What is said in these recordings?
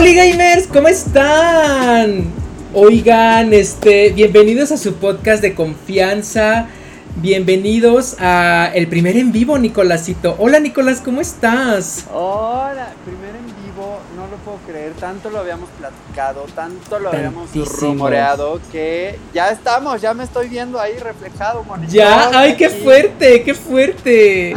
Hola gamers, ¿cómo están? Oigan, este, bienvenidos a su podcast de confianza. Bienvenidos a el primer en vivo, Nicolásito. Hola, Nicolás, ¿cómo estás? Hola, primer en vivo, no lo puedo creer, tanto lo habíamos platicado, tanto lo habíamos rumoreado que ya estamos, ya me estoy viendo ahí reflejado, monito. Ya, ay, qué fuerte, qué fuerte.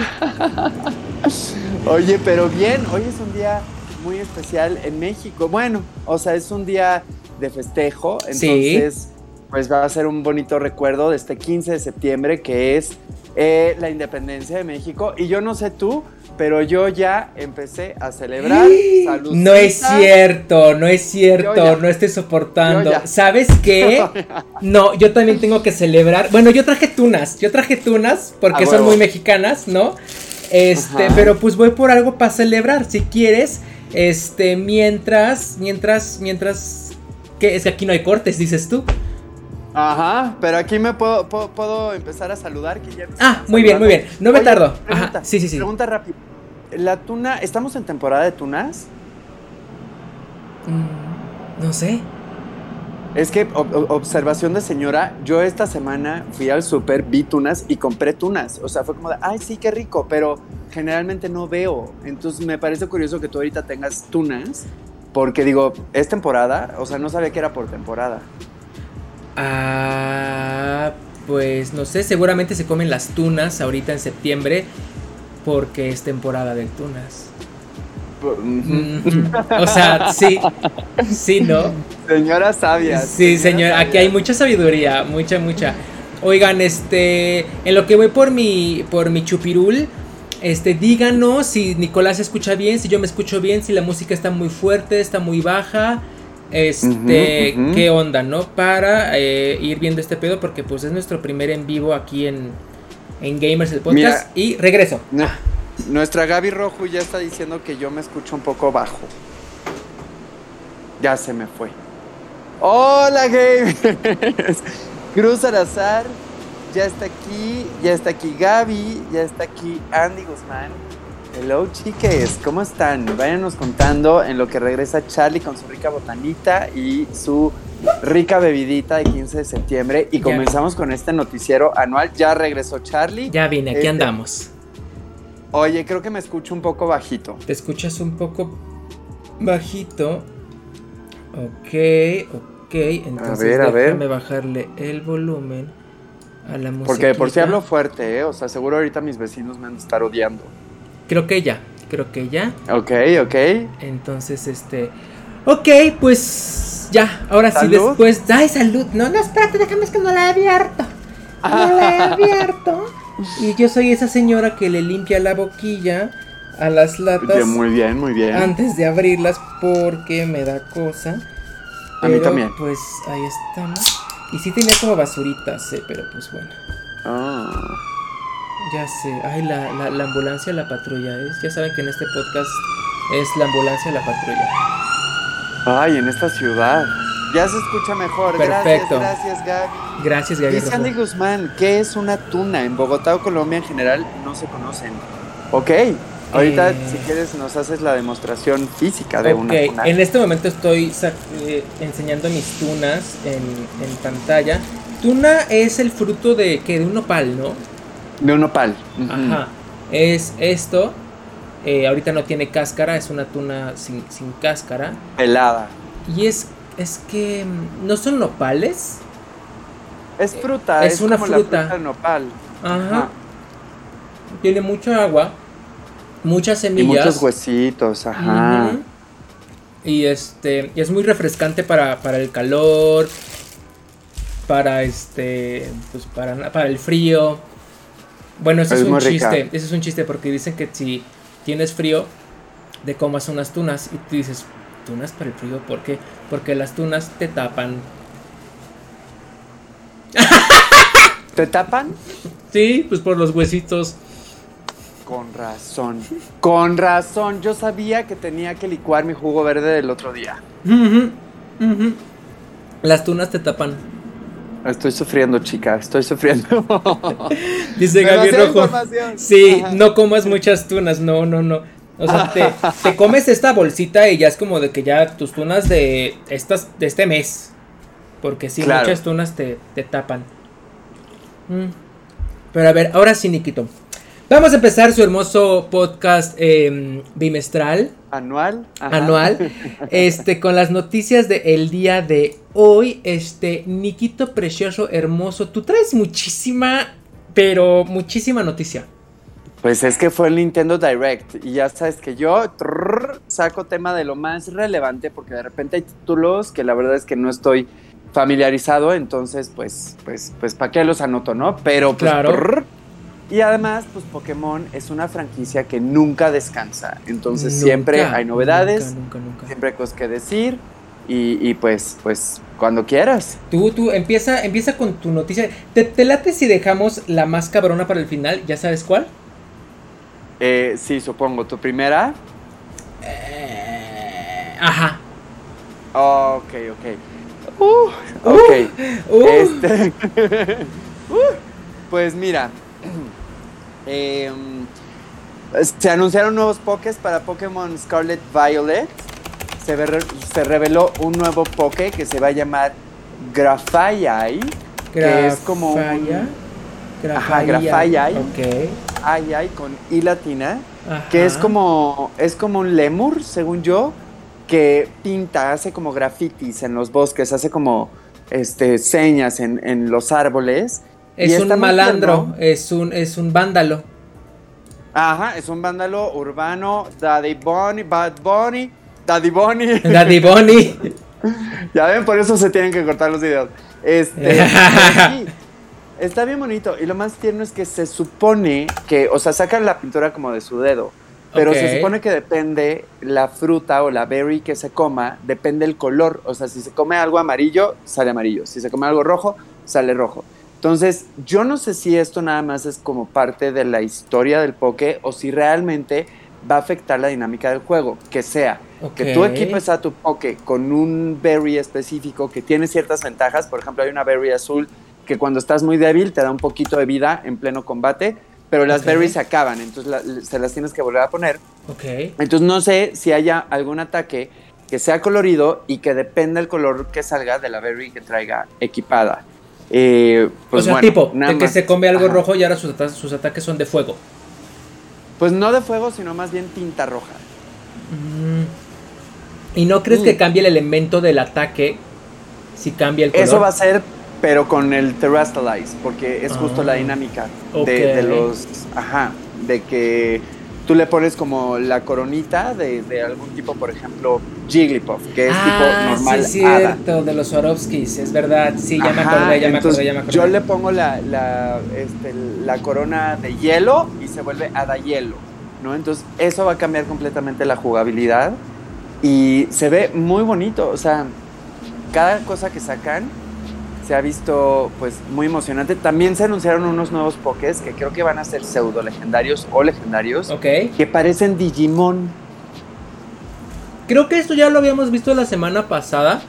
Oye, pero bien, hoy es un día muy especial en México. Bueno, o sea, es un día de festejo, entonces pues va a ser un bonito recuerdo de este 15 de septiembre que es eh, la independencia de México. Y yo no sé tú, pero yo ya empecé a celebrar. No es cierto, no es cierto, no estoy soportando. ¿Sabes qué? No, yo también tengo que celebrar. Bueno, yo traje tunas, yo traje tunas porque son muy mexicanas, ¿no? Este, pero pues voy por algo para celebrar. Si quieres, este, mientras, mientras, mientras, que es que aquí no hay cortes, dices tú. Ajá, pero aquí me puedo, puedo, empezar a saludar. Que ya ah, muy bien, muy bien. No me tardo. Ajá, sí, sí, sí. Pregunta rápida. La tuna, ¿estamos en temporada de tunas? Mm, no sé. Es que, observación de señora, yo esta semana fui al súper, vi tunas y compré tunas. O sea, fue como de, ay, sí, qué rico, pero generalmente no veo. Entonces me parece curioso que tú ahorita tengas tunas, porque digo, es temporada, o sea, no sabía que era por temporada. Ah, pues no sé, seguramente se comen las tunas ahorita en septiembre, porque es temporada de tunas. O sea, sí, sí, ¿no? Señora sabia. Sí, señor, aquí hay mucha sabiduría, mucha, mucha. Oigan, este, en lo que voy por mi, por mi chupirul, este, díganos si Nicolás escucha bien, si yo me escucho bien, si la música está muy fuerte, está muy baja. Este, qué onda, ¿no? Para eh, ir viendo este pedo, porque pues es nuestro primer en vivo aquí en, en Gamers el Podcast. y regreso. Nuestra Gaby Rojo ya está diciendo que yo me escucho un poco bajo. Ya se me fue. Hola Gaby. Cruz Arazar ya está aquí, ya está aquí Gaby, ya está aquí Andy Guzmán. Hello chiques, ¿cómo están? Váyanos contando en lo que regresa Charlie con su rica botanita y su rica bebidita de 15 de septiembre y comenzamos con este noticiero anual. Ya regresó Charlie. Ya vine, aquí este, andamos. Oye, creo que me escucho un poco bajito. Te escuchas un poco bajito. Ok, ok. Entonces a ver, déjame bajarle el volumen a la música. Porque por si hablo fuerte, ¿eh? O sea, seguro ahorita mis vecinos me van a estar odiando. Creo que ya, creo que ya. Ok, ok. Entonces, este... Ok, pues ya, ahora sí después... ¡Ay, salud! No, no, espérate, déjame es que no la he abierto. No la he abierto. Y yo soy esa señora que le limpia la boquilla a las latas. Muy bien, muy bien. Antes de abrirlas porque me da cosa. a mí también. Pues ahí estamos. Y sí tenía como basuritas, eh, pero pues bueno. Ah. Ya sé. Ay, la, la, ambulancia, la patrulla es. Ya saben que en este podcast es la ambulancia, la patrulla. Ay, en esta ciudad. Ya se escucha mejor. Perfecto. Gracias, gracias, Gaby. Gracias, Gaby. Dice Andy Guzmán, ¿qué es una tuna? En Bogotá o Colombia en general no se conocen. Ok. Ahorita, eh, si quieres, nos haces la demostración física de una tuna. En este momento estoy eh, enseñando mis tunas en, en, pantalla. Tuna es el fruto de que de un nopal, ¿no? De un nopal. Ajá. Es esto. Eh, ahorita no tiene cáscara, es una tuna sin, sin cáscara. Pelada. Y es es que mm, no son nopales. Es fruta, es, una fruta. nopal. Ajá. Tiene mucha agua, muchas semillas. Y muchos huesitos, ajá. Y este, y es muy refrescante para, para el calor, para este, pues para, para el frío. Bueno, ese es, un chiste, ese es un chiste porque dicen que si tienes frío, de comas unas tunas y tú dices, tunas para el frío, ¿por qué? Porque las tunas te tapan. ¿Te tapan? Sí, pues por los huesitos. Con razón. Con razón. Yo sabía que tenía que licuar mi jugo verde del otro día. Las tunas te tapan. Estoy sufriendo, chica. Estoy sufriendo. Dice Gaby Rojo. Sí, no comas muchas tunas. No, no, no. O sea, te, te comes esta bolsita y ya es como de que ya tus tunas de estas de este mes. Porque si Claro. muchas tunas te, te tapan. Mm. Pero a ver, ahora sí, Nikito. Vamos a empezar su hermoso podcast eh, bimestral, Anual. Ajá. anual, este, con las noticias del día de hoy. Este, Nikito precioso, hermoso, tú traes muchísima, pero muchísima noticia. Pues es que fue el Nintendo Direct y ya sabes que yo trrr, saco tema de lo más relevante porque de repente hay títulos que la verdad es que no estoy familiarizado, entonces pues pues pues para qué los anoto, ¿no? Pero pues Claro. trrr. Y además pues Pokémon es una franquicia que nunca descansa, entonces siempre hay novedades, Nunca, nunca, nunca. siempre hay cosas que decir y, y, pues pues cuando quieras. Tú, tú, empieza, empieza con tu noticia. ¿Te, te late si dejamos la más cabrona para el final? ¿Ya sabes cuál? Eh, sí, supongo, tu primera. Eh, ajá. Ok, ok. Uh, ok. Uh, Este, uh, pues mira, em, se anunciaron nuevos Pokés para Pokémon Scarlet Violet. Se, se reveló un nuevo Poké que se va a llamar Grafaiai. que es como un- Grafaya. Ajá, Grafaya. Grafaiai. Ok. Ay, ay, con I latina. Ajá. Que es como, es como un lemur, según yo, que pinta, hace como grafitis en los bosques, hace como este, señas en, en los árboles. Es un malandro, es un, es un vándalo. Ajá, es un vándalo urbano, Daddy Bunny, Bad Bunny, Daddy Bunny. Daddy Bonnie. ya ven, por eso se tienen que cortar los videos. Este, sí, está bien bonito. Y lo más tierno es que se supone que, o sea, sacan la pintura como de su dedo. Pero se supone que depende la fruta o la berry que se coma, depende el color. O sea, si se come algo amarillo, sale amarillo. Si se come algo rojo, sale rojo. Entonces, yo no sé si esto nada más es como parte de la historia del poke o si realmente va a afectar la dinámica del juego. Que sea que tú equipes a tu poke con un berry específico que tiene ciertas ventajas. Por ejemplo, hay una berry azul que cuando estás muy débil te da un poquito de vida en pleno combate, pero las Ok. berries se acaban, entonces la- se las tienes que volver a poner. Ok. Entonces no sé si haya algún ataque que sea colorido y que dependa el color que salga de la berry que traiga equipada. Eh, pues o sea, bueno, tipo, de que se come algo Ajá. rojo y ahora sus, ata- sus ataques son de fuego. Pues no de fuego, sino más bien tinta roja. Mm. ¿Y no crees Mm. que cambie el elemento del ataque si cambia el color? Eso va a ser, pero con el Terrastalize, porque es justo Ah, la dinámica ok. de, de los. Ajá, de que tú le pones como la coronita de, de algún tipo, por ejemplo, Jigglypuff, que es ah, tipo normal. sí, es hada. cierto, de los Swarovskis, es verdad. Sí, ya me acordé, ya me acordé, ya me acordé. Yo le pongo la, la, este, la corona de hielo y se vuelve hada hielo, ¿no? Entonces eso va a cambiar completamente la jugabilidad y se ve muy bonito, o sea, cada cosa que sacan se ha visto pues muy emocionante. También se anunciaron unos nuevos pokés que creo que van a ser pseudo legendarios o legendarios Ok. que parecen Digimon. Creo que esto ya lo habíamos visto la semana pasada.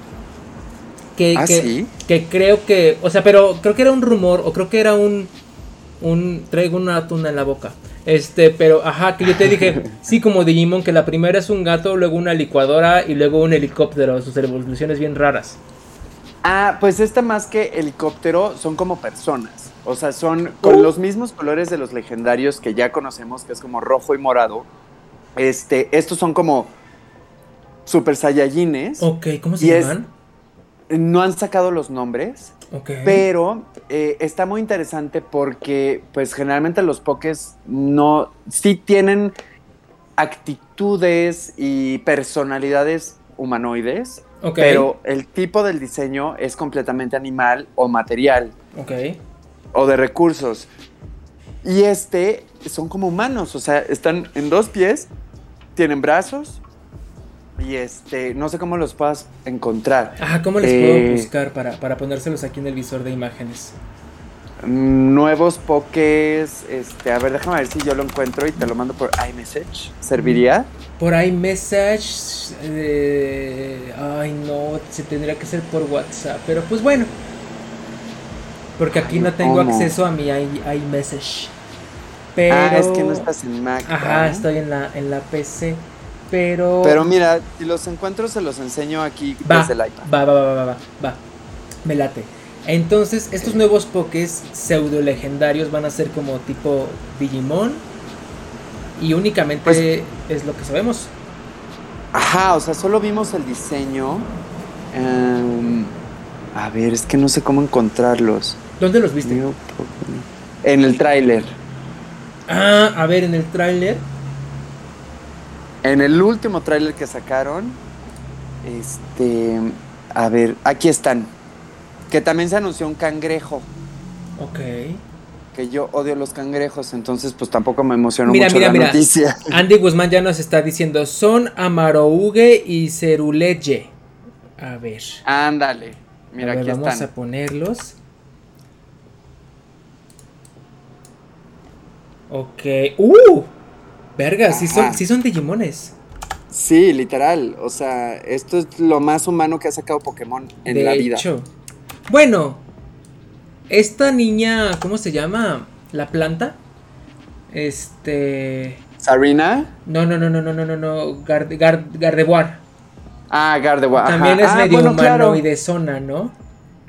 Que, ¿Ah, que, sí? que creo que. O sea, pero creo que era un rumor. O creo que era un. Un. Traigo una tuna en la boca. Este, pero ajá, que yo te dije. sí, como Digimon, que la primera es un gato, luego una licuadora y luego un helicóptero. Sus evoluciones bien raras. Ah, pues esta más que helicóptero son como personas. O sea, son con Uh. los mismos colores de los legendarios que ya conocemos, que es como rojo y morado. Este, estos son como super saiyajines. Ok, ¿cómo se es- llaman? No han sacado los nombres, pero eh, está muy interesante porque, pues, generalmente los pokés no, sí tienen actitudes y personalidades humanoides, Ok. pero el tipo del diseño es completamente animal o material Ok. o de recursos. Y este son como humanos, o sea, están en dos pies, tienen brazos y este, no sé cómo los puedas encontrar. Ajá, ¿cómo les Eh, puedo buscar para, para ponérselos aquí en el visor de imágenes? Nuevos pokés, este, a ver, déjame ver si yo lo encuentro y te lo mando por iMessage. ¿Serviría? Por iMessage. eh, ay, no, se tendría que ser por WhatsApp. Pero pues bueno. Porque aquí no tengo ¿Cómo? acceso a mi i- iMessage. Pero... Ah, es que no estás en Mac. Ajá, estoy en la, en la PC. Pero... Pero mira, si los encuentro se los enseño aquí va, desde el iPad. va, va, va, va, va, va. Me late. Entonces, estos nuevos pokés pseudo legendarios van a ser como tipo Digimon. Y únicamente Pues- es lo que sabemos. Ajá, o sea, solo vimos el diseño. Em, a ver, es que no sé cómo encontrarlos. ¿Dónde los viste? En el tráiler. Ah, a ver, en el tráiler. En el último tráiler que sacaron. Este. A ver, aquí están. Que también se anunció un cangrejo. Ok. Que yo odio los cangrejos, entonces pues tampoco me emocionó Mira, mucho mira, la mira. noticia. Andy Guzmán ya nos está diciendo, son Amarouge y Ceruleye. A ver. Ándale. Mira, a ver, aquí vamos están. a ponerlos. Ok. ¡Uh! Verga, sí son, sí son Digimones. Sí, literal. O sea, esto es lo más humano que ha sacado Pokémon en de la vida. hecho. Bueno, esta niña, ¿cómo se llama? ¿La planta? Este. Sarina. No, no, no, no, no, no, no, no. Gard, Gard- Gardevoir. Ah, Gardevoir. ajá. También es Ah, medio bueno, humano claro. y de zona, ¿no?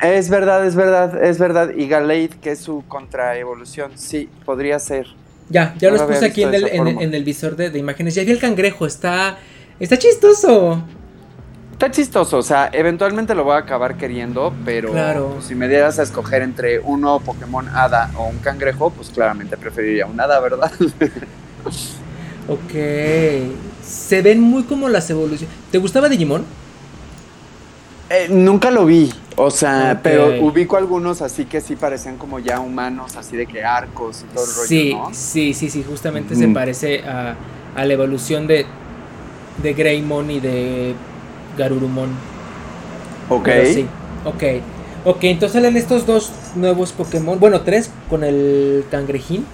Es verdad, es verdad, es verdad. Y Gallade, que es su contraevolución. Sí, podría ser. Ya, ya No los puse aquí en el, esa en, forma. en el visor de, de imágenes. Ya vi el cangrejo, está. Está chistoso. Está chistoso, o sea, eventualmente lo voy a acabar queriendo, pero Claro. pues, si me dieras a escoger entre un nuevo Pokémon Hada o un cangrejo, pues claramente preferiría un Hada, ¿verdad? Ok. Se ven muy como las evoluciones. ¿Te gustaba Digimon? Eh, nunca lo vi, o sea, pero ubico algunos así que sí parecían como ya humanos, así de que arcos y todo el rollo, Sí, ¿no? sí, sí, sí. Justamente se parece a, a la evolución de, de Greymon y de Garurumon. Ok. Sí, ok. Ok, entonces salen estos dos nuevos Pokémon. Bueno, tres con el cangrejín.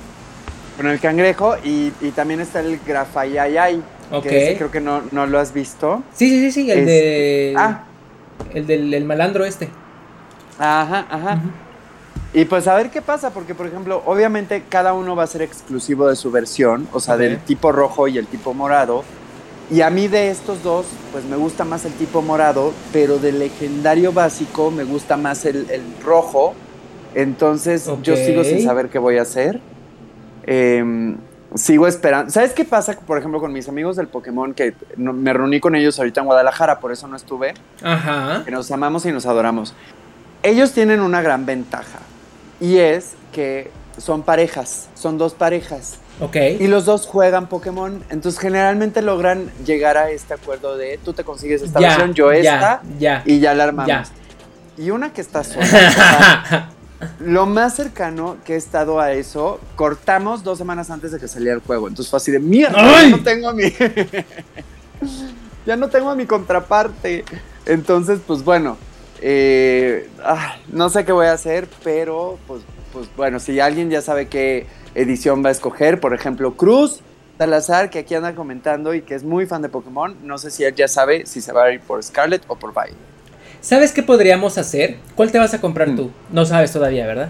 Con el cangrejo y, y también está el Grafayayay, Ok. que creo que no, no lo has visto. Sí, sí, sí, sí. El Es- de. Ah, El del el malandro este. ajá, ajá. Y pues a ver qué pasa, porque por ejemplo, obviamente cada uno va a ser exclusivo de su versión, o sea, del tipo rojo y el tipo morado. Y a mí de estos dos, pues me gusta más el tipo morado, pero del legendario básico me gusta más el, el rojo. Entonces yo Ok. sigo sin saber qué voy a hacer. Em, sigo esperando. ¿Sabes qué pasa, por ejemplo, con mis amigos del Pokémon? Que no- me reuní con ellos ahorita en Guadalajara, por eso no estuve Ajá. que nos amamos y nos adoramos. Ellos tienen una gran ventaja y es que son parejas, son dos parejas Ok. y los dos juegan Pokémon, entonces generalmente logran llegar a este acuerdo de tú te consigues esta Ya, versión, yo esta Ya. y ya la armamos. Ya. Y una que está sola. o sea, lo más cercano que he estado a eso, cortamos dos semanas antes de que saliera el juego. Entonces fue así de mierda, ¡Ay! ya no tengo a mi. ya no tengo a mi contraparte. Entonces, pues bueno. eh, ah, no sé qué voy a hacer, pero pues, pues bueno, si alguien ya sabe qué edición va a escoger, por ejemplo, Cruz Salazar, que aquí anda comentando y que es muy fan de Pokémon, no sé si él ya sabe si se va a ir por Scarlet o por Violet. ¿Sabes qué podríamos hacer? ¿Cuál te vas a comprar Mm. tú? No sabes todavía, ¿verdad?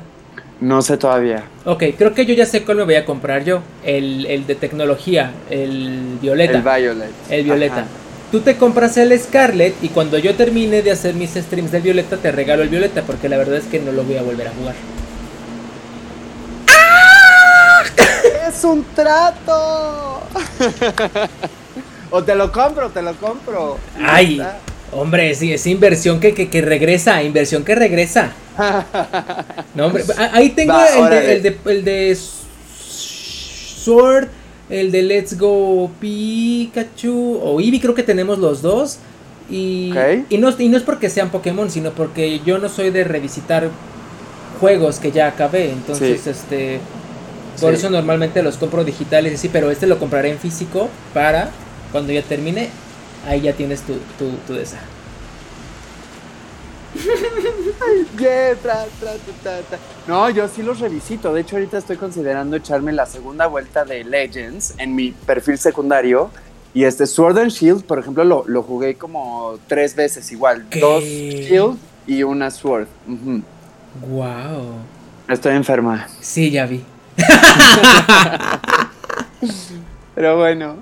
No sé todavía. Ok, creo que yo ya sé cuál me voy a comprar yo. El, el de tecnología, el violeta. El Violet. El violeta. Ajá. Tú te compras el Scarlet y cuando yo termine de hacer mis streams del violeta te regalo el violeta porque la verdad es que no lo voy a volver a jugar. ¡Es un trato! o te lo compro, te lo compro. Ay, hombre, sí, es inversión que, que, que regresa, inversión que regresa. No, hombre, ahí tengo Va, el, de, el, de, el de Sword, el de Let's Go Pikachu o Eevee, creo que tenemos los dos. Y, y, no, y no es porque sean Pokémon, sino porque yo no soy de revisitar juegos que ya acabé. Entonces, Sí. este. Por Sí. eso normalmente los compro digitales y así, pero este lo compraré en físico para cuando ya termine. Ahí ya tienes tu, tu, tu de esa. Yeah, tra, tra, tra, tra. No, yo sí los revisito. De hecho, ahorita estoy considerando echarme la segunda vuelta de Legends en mi perfil secundario. Y este Sword and Shield, por ejemplo, lo, lo jugué como tres veces igual. ¿Qué? Dos Shield y una Sword. Wow. Estoy enferma. Sí, ya vi. Pero bueno.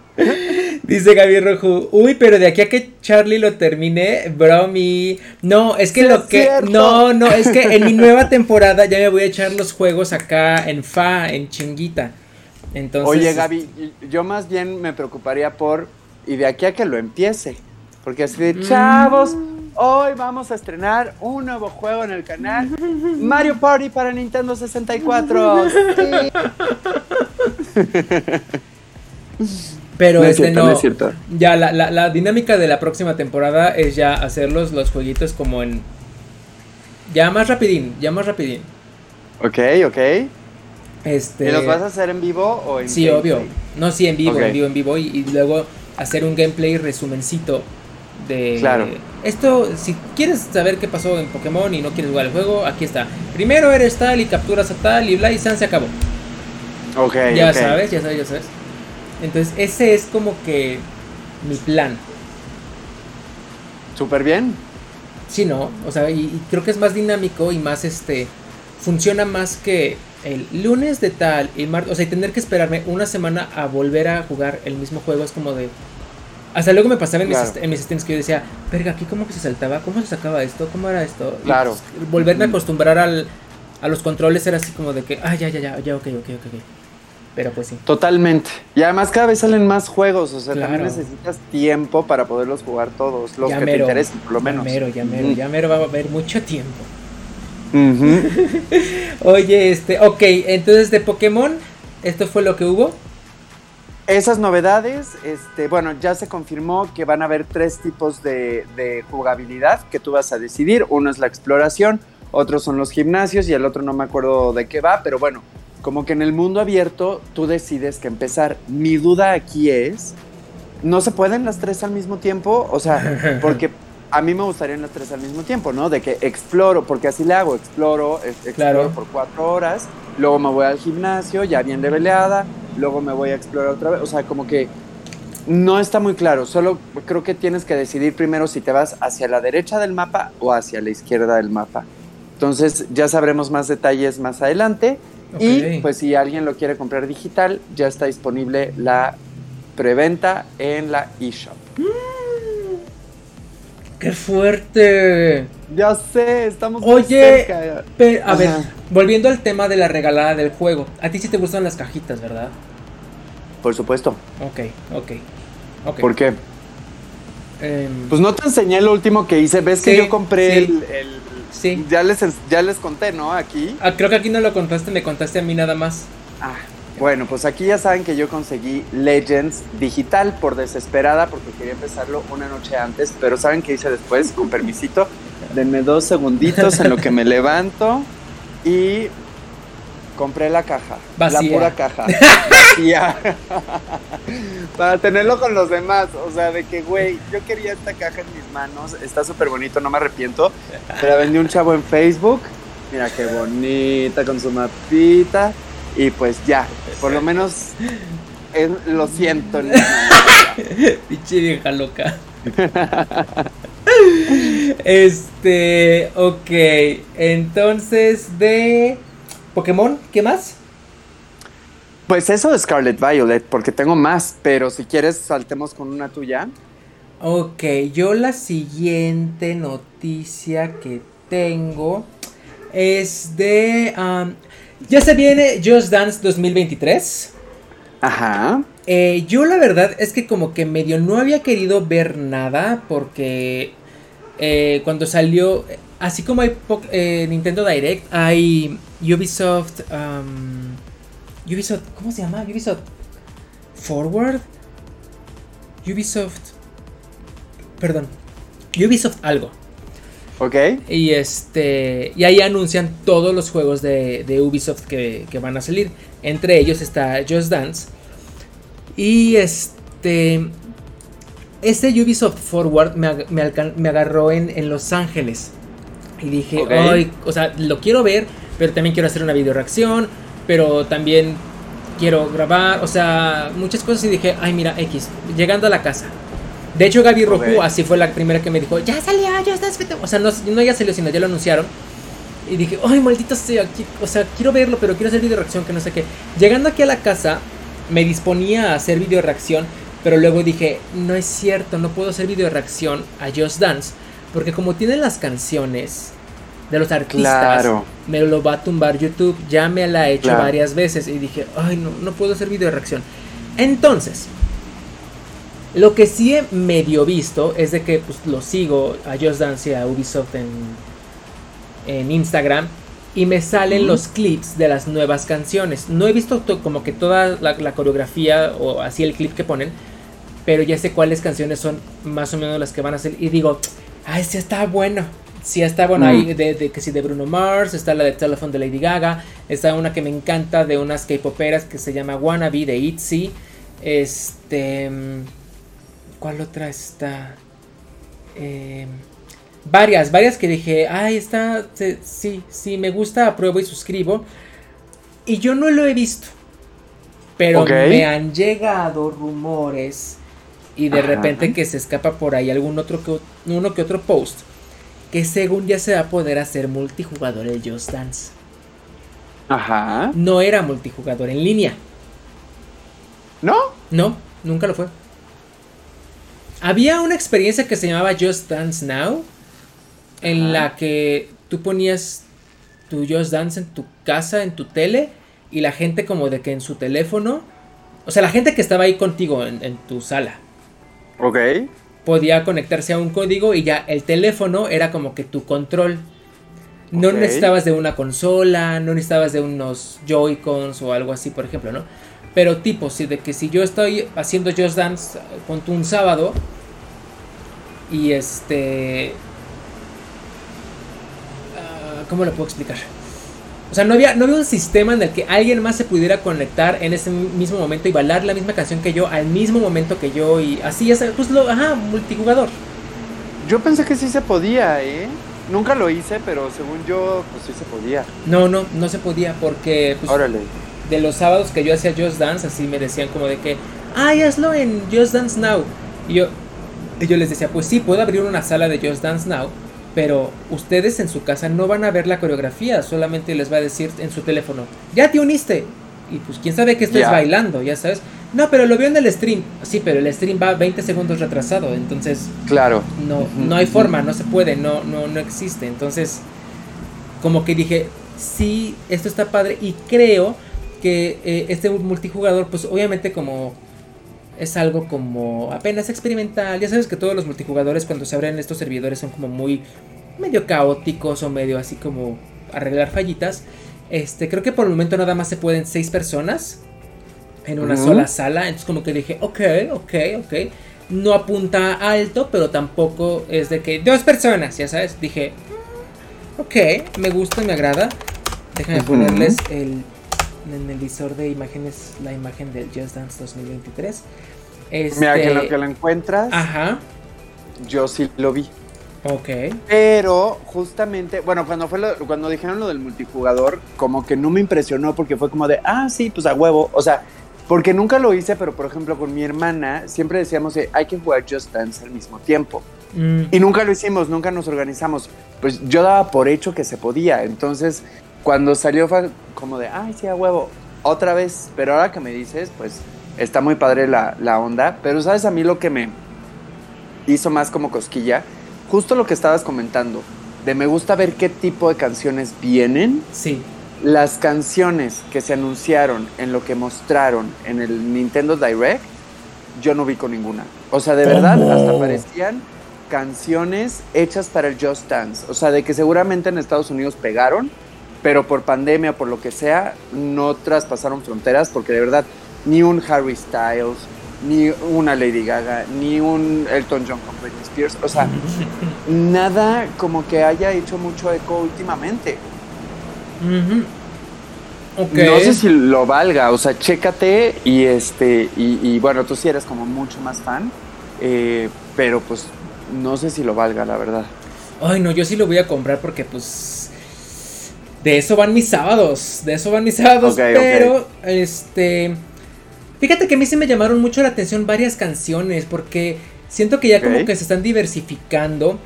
Dice Gaby Rojo, uy, pero de aquí a que Charlie lo termine, bromi. No, es que Sí, lo es que. cierto. No, no, es que en mi nueva temporada ya me voy a echar los juegos acá en Fa, en chinguita. Entonces. Oye, Gaby, yo más bien me preocuparía por. Y de aquí a que lo empiece. Porque así de Mm. chavos, hoy vamos a estrenar un nuevo juego en el canal: Mario Party para Nintendo 64. Sí. Pero No es este cierto, no. no es cierto. Ya la, la, la dinámica de la próxima temporada es ya hacer los, los jueguitos como en. Ya más rapidín, ya más rapidín. Ok, ok. Este. ¿Y los vas a hacer en vivo o en Sí, gameplay? obvio. No, sí, en vivo, en vivo, en vivo. Y, y luego hacer un gameplay resumencito de. Claro. Esto, si quieres saber qué pasó en Pokémon y no quieres jugar el juego, aquí está. Primero eres tal y capturas a tal y bla y san se acabó. Ok, ya ok. sabes, ya sabes, ya sabes. Entonces, ese es como que mi plan. Súper bien. Sí, ¿no? O sea, y, y creo que es más dinámico y más este. Funciona más que el lunes de tal y martes. O sea, y tener que esperarme una semana a volver a jugar el mismo juego es como de. Hasta luego me pasaba en, Claro. mis, en mis streams que yo decía, verga, aquí cómo que se saltaba, cómo se sacaba esto, cómo era esto. Y, Claro. pues, volverme a acostumbrar al, a los controles era así como de que, ah, ya, ya, ya, ya, ok, ok, ok, ok. Pero pues sí. Totalmente. Y además cada vez salen más juegos, o sea, Claro. también necesitas tiempo para poderlos jugar todos, los Ya que mero, te interesen, por lo menos. Ya mero, ya mero, Ujú. ya mero va a haber mucho tiempo. Oye, este, ok, entonces de Pokémon, esto fue lo que hubo. Esas novedades, este, bueno, ya se confirmó que van a haber tres tipos de, de jugabilidad que tú vas a decidir. Uno es la exploración, otros son los gimnasios y el otro no me acuerdo de qué va, pero bueno, como que en el mundo abierto tú decides que empezar. Mi duda aquí es, ¿no se pueden las tres al mismo tiempo? O sea, porque a mí me gustarían las tres al mismo tiempo, ¿no? De que exploro, porque así le hago, exploro, ex- exploro Claro. por cuatro horas, luego me voy al gimnasio, ya bien leveleada, luego me voy a explorar otra vez, o sea, como que no está muy claro, solo creo que tienes que decidir primero si te vas hacia la derecha del mapa o hacia la izquierda del mapa. Entonces ya sabremos más detalles más adelante y pues si alguien lo quiere comprar digital, ya está disponible la preventa en la eShop. ¡Qué fuerte! Ya sé, estamos muy Oye, cerca. Pe- a ver, volviendo al tema de la regalada del juego. A ti sí te gustan las cajitas, ¿verdad? Por supuesto. Ok, ok. ok. ¿Por qué? Em, Pues no te enseñé lo último que hice. ¿Ves que yo compré sí. el, el- Sí. Ya les, ya les conté, ¿no? Aquí. ah, creo que aquí no lo contaste, me contaste a mí nada más. Ah, bueno, pues aquí ya saben que yo conseguí Legends digital por desesperada porque quería empezarlo una noche antes, pero ¿saben qué hice después? Con permisito, denme dos segunditos en lo que me levanto y compré la caja. Vacía. La pura caja. Vacía. Para tenerlo con los demás. O sea, de que, güey, yo quería esta caja en mis manos. Está súper bonito, no me arrepiento. Se la vendí un chavo en Facebook. Mira qué bonita con su mapita. Y pues ya, por lo menos es- lo siento. Pinche vieja loca. este, ok. Entonces, de Pokémon, ¿qué más? Pues eso de Scarlet Violet, porque tengo más, pero si quieres saltemos con una tuya. Ok, yo la siguiente noticia que tengo es de... um, ya se viene Just Dance 2023. Ajá. Eh, yo la verdad es que como que medio no había querido ver nada porque eh, cuando salió, así como hay eh, Nintendo Direct, hay Ubisoft, um, Ubisoft, ¿cómo se llama? Ubisoft Forward, Ubisoft, perdón, Ubisoft algo. Ok. Y este. Y ahí anuncian todos los juegos de, de Ubisoft que, que van a salir. Entre ellos está Just Dance. Y este. Este Ubisoft Forward me, ag- me agarró en, en Los Ángeles. Y dije. "Ay", o sea, lo quiero ver, pero también quiero hacer una video reacción. Pero también quiero grabar. O sea, muchas cosas. Y dije, ay, mira, X. Llegando a la casa. De hecho, Gaby Roju, Ok. así fue la primera que me dijo, ya salió, ya estás. O sea, no, no ya salió, sino ya lo anunciaron. Y dije, ay, maldito sea, o sea, quiero verlo, pero quiero hacer video reacción, que no sé qué. Llegando aquí a la casa, me disponía a hacer video reacción, pero luego dije, no es cierto, no puedo hacer video reacción a Just Dance, porque como tienen las canciones de los artistas, me lo va a tumbar YouTube. Ya me la he hecho varias veces y dije, ay, no, no puedo hacer video reacción. Entonces, lo que sí he medio visto es de que pues, lo sigo a Just Dance y a Ubisoft en, en Instagram y me salen los clips de las nuevas canciones. No he visto como que toda la, coreografía o así el clip que ponen, pero ya sé cuáles canciones son más o menos las que van a ser. Y digo, ay, sí está bueno. Sí está bueno ahí de, que sí de Bruno Mars, está la de Telephone de Lady Gaga, está una que me encanta de unas K-poperas que se llama Wannabe de ITZY. Este. ¿Cuál otra está? Eh, varias, varias que dije, ay, está, sí, sí, me gusta, apruebo y suscribo. Y yo no lo he visto. Pero me han llegado rumores y de repente que se escapa por ahí algún otro que, uno que otro post que según ya se va a poder hacer multijugador el Just Dance. Ajá. No era multijugador en línea. ¿No? No, nunca lo fue. Había una experiencia que se llamaba Just Dance Now, en la que tú ponías tu Just Dance en tu casa, en tu tele, y la gente como de que en su teléfono, o sea, la gente que estaba ahí contigo en, tu sala. Ok. Podía conectarse a un código y ya el teléfono era como que tu control. No necesitabas de una consola, no necesitabas de unos Joy-Cons o algo así, por ejemplo, ¿no? Pero tipo, si de que si yo estoy haciendo Just Dance con un sábado y este ¿Cómo lo puedo explicar? O sea, no había, no había un sistema en el que alguien más se pudiera conectar en ese mismo momento y bailar la misma canción que yo al mismo momento que yo y así es, pues lo, ajá, multijugador. Yo pensé que sí se podía, ¿eh? Nunca lo hice, pero según yo, pues sí se podía. No, no, no se podía porque pues, Órale. De los sábados que yo hacía Just Dance, así me decían como de que, ay, hazlo en Just Dance Now. Y yo, y yo les decía, pues sí, puedo abrir una sala de Just Dance Now, pero ustedes en su casa no van a ver la coreografía, solamente les va a decir en su teléfono, ya te uniste. Y pues quién sabe que estés bailando, ya sabes. No, pero lo vio en el stream. Sí, pero el stream va 20 segundos retrasado, entonces... Claro. No, no hay forma, no se puede, no, no, no existe. Entonces, como que dije, sí, esto está padre y creo que eh, este multijugador, pues obviamente como es algo como apenas experimental. Ya sabes que todos los multijugadores cuando se abren estos servidores son como muy medio caóticos o medio así como arreglar fallitas. Este, creo que por el momento nada más se pueden seis personas en una sola sala. Entonces como que dije, ok, ok, ok. No apunta alto, pero tampoco es de que dos personas, ya sabes. Dije, ok, me gusta, me agrada. Déjame ponerles el en el visor de imágenes la imagen del Just Dance 2023. Este... Mira, que lo que lo encuentras. Ajá. Yo sí lo vi. Ok. Pero justamente, bueno, cuando fue cuando dijeron lo del multijugador, como que no me impresionó porque fue como de, ah, sí, pues a huevo. O sea, porque nunca lo hice, pero por ejemplo con mi hermana siempre decíamos, hay que jugar Just Dance al mismo tiempo. Mm. Y nunca lo hicimos, nunca nos organizamos. Pues yo daba por hecho que se podía. Entonces, cuando salió fue como de, ay, sí, a huevo, otra vez. Pero ahora que me dices, pues está muy padre la, la onda. Pero sabes a mí lo que me hizo más como cosquilla, justo lo que estabas comentando, de me gusta ver qué tipo de canciones vienen. Sí. Las canciones que se anunciaron en lo que mostraron en el Nintendo Direct, yo no vi con ninguna. O sea, de verdad, hasta parecían canciones hechas para el Just Dance. O sea, de que seguramente en Estados Unidos pegaron, pero por pandemia, por lo que sea, no traspasaron fronteras porque de verdad ni un Harry Styles, ni una Lady Gaga, ni un Elton John con Britney Spears, o sea, nada como que haya hecho mucho eco últimamente. No sé si lo valga, o sea, chécate y este, y, bueno, tú sí eres como mucho más fan, eh, pero pues no sé si lo valga, la verdad. Ay, no, yo sí lo voy a comprar porque pues de eso van mis sábados. De eso van mis sábados. pero, este. Fíjate que a mí se me llamaron mucho la atención varias canciones. Porque siento que ya como que se están diversificando.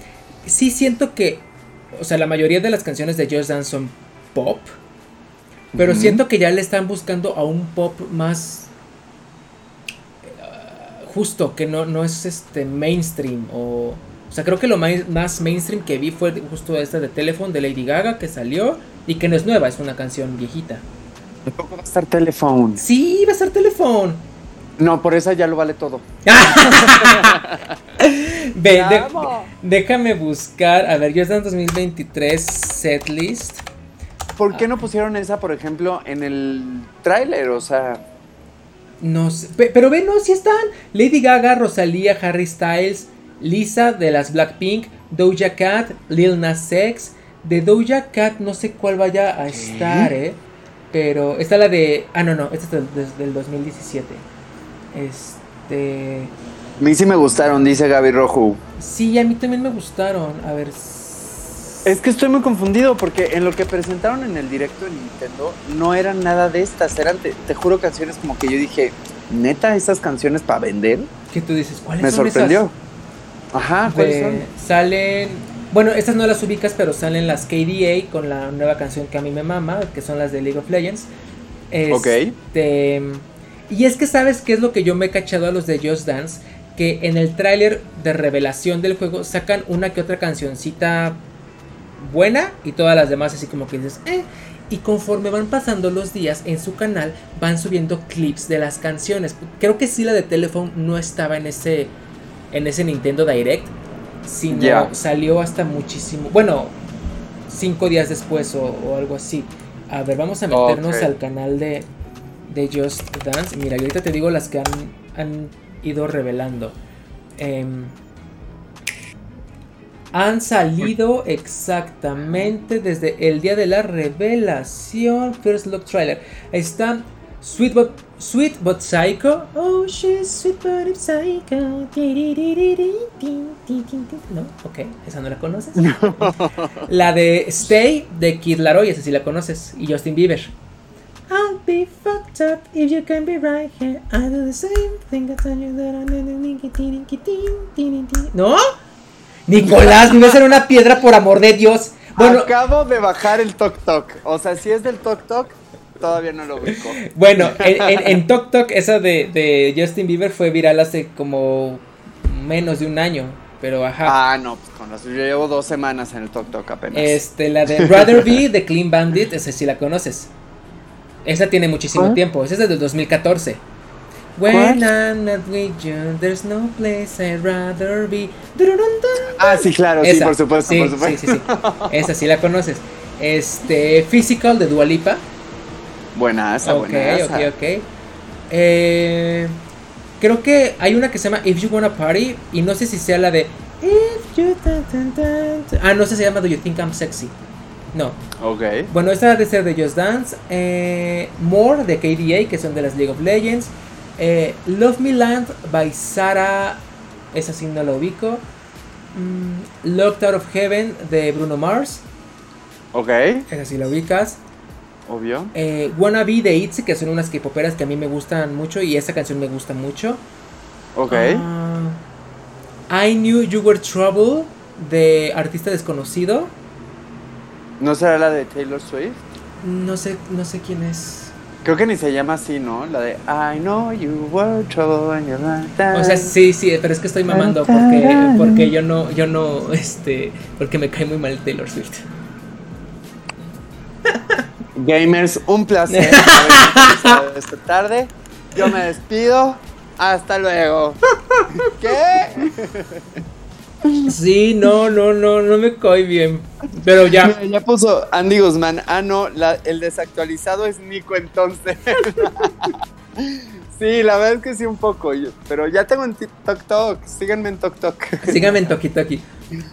Sí siento que o sea, la mayoría de las canciones de Just Dance son pop. Pero siento que ya le están buscando a un pop más eh, justo, que no, no es este mainstream. O, o sea, creo que lo más mainstream que vi fue justo esta de Telephone de Lady Gaga que salió y que no es nueva, es una canción viejita. Tampoco va a estar Telephone. Sí, va a ser Telephone. No, por esa ya lo vale todo. Ve, de- déjame buscar. A ver, yo está en 2023 setlist. ¿Por qué no pusieron esa, por ejemplo, en el tráiler? O sea, No sé. pe- Pero ve, no, sí están. Lady Gaga, Rosalía, Harry Styles, Lisa de las Blackpink, Doja Cat, Lil Nas X. De Doja Cat no sé cuál vaya a estar, eh. Pero está la de. Ah, no, no. Esta es del, desde el 2017. Este. a mí sí me gustaron, dice Gaby Rojo. Sí, a mí también me gustaron. A ver. Es que estoy muy confundido porque en lo que presentaron en el directo de Nintendo no eran nada de estas, eran, te, te juro, canciones como que yo dije, neta, esas canciones para vender. ¿Qué tú dices? ¿Cuáles Me son sorprendió. esas? Ajá, ¿cuáles De- son? Salen. Bueno, estas no las ubicas, pero salen las KDA con la nueva canción que a mí me mama, que son las de League of Legends. Ok. Este, Y es que sabes qué es lo que yo me he cachado a los de Just Dance, que en el tráiler de revelación del juego sacan una que otra cancioncita buena y todas las demás así como que dices, eh. Y conforme van pasando los días en su canal van subiendo clips de las canciones. Creo que sí la de Telephone no estaba en ese en ese Nintendo Direct, sino Ya. salió hasta muchísimo, bueno, cinco días después o, o algo así. A ver, vamos a meternos al canal de, de Just Dance. Mira, ahorita te digo las que han, han ido revelando. Em, han salido exactamente desde el día de la revelación. First Look Trailer. Está Sweet But, Sweet But Psycho. Oh, she's sweet but psycho. No, ok, esa no la conoces. La de Stay de Kid Laroi, esa sí la conoces. Y Justin Bieber. I'll be fucked up if you can be right here. I do the same thing I tell you that I'm ¿No? Nicolás, vives en una piedra por amor de Dios. Bueno, Acabo de bajar el Tok Tok. O sea, si es del Tok Tok, todavía no lo ubico. bueno, en, en, en Tok Tok, esa de, de Justin Bieber fue viral hace como menos de un año. Pero ajá. Ah, no, pues con razón. Yo llevo dos semanas en el Tok Tok apenas. Este, la de Rather Be de Clean Bandit, esa sí la conoces. Esa tiene muchísimo ¿Cuál? tiempo, esa es desde 2014. ¿Cuál? When I'm not with you, there's no place I'd rather be. Ah, sí, claro, sí, por supuesto, Sí, por supuesto. Sí, sí, sí. Esa sí la conoces. Este, Physical de Dualipa. Buenaza, Ok, buenaza. ok, ok. Eh, creo que hay una que se llama If You Wanna Party. Y no sé si sea la de. If you tan. Ah, no sé si se llama Do You Think I'm Sexy. No. Ok. Bueno, esta de ser de Just Dance. eh, More de KDA, que son de las League of Legends. eh, Love Me Land by Sara. Esa sí no la ubico. Mm, Locked Out of Heaven de Bruno Mars. Ok, Esa sí la ubicas. Obvio. Eh, Wanna Be de Itzy, que son unas K-poperas que a mí me gustan mucho. Y esa canción me gusta mucho. Ok. Ah, I Knew You Were Trouble de Artista Desconocido. ¿No será la de Taylor Swift? No sé, no sé quién es. Creo que ni se llama así, ¿no? La de I know you were trouble in your lifetime. O sea, sí, sí, pero es que estoy mamando porque, porque yo no, yo no, este, porque me cae muy mal Taylor Swift. Gamers, un placer esta tarde. Yo me despido. Hasta luego. ¿Qué? Sí, no, no, no, no me cae bien. Pero ya, Mira, ya puso Andy Guzmán. Ah, no, la- el desactualizado es Nico entonces. sí, la verdad es que sí un poco. pero ya tengo en TikTok. Síganme en TikTok. sígame en Toki Toki.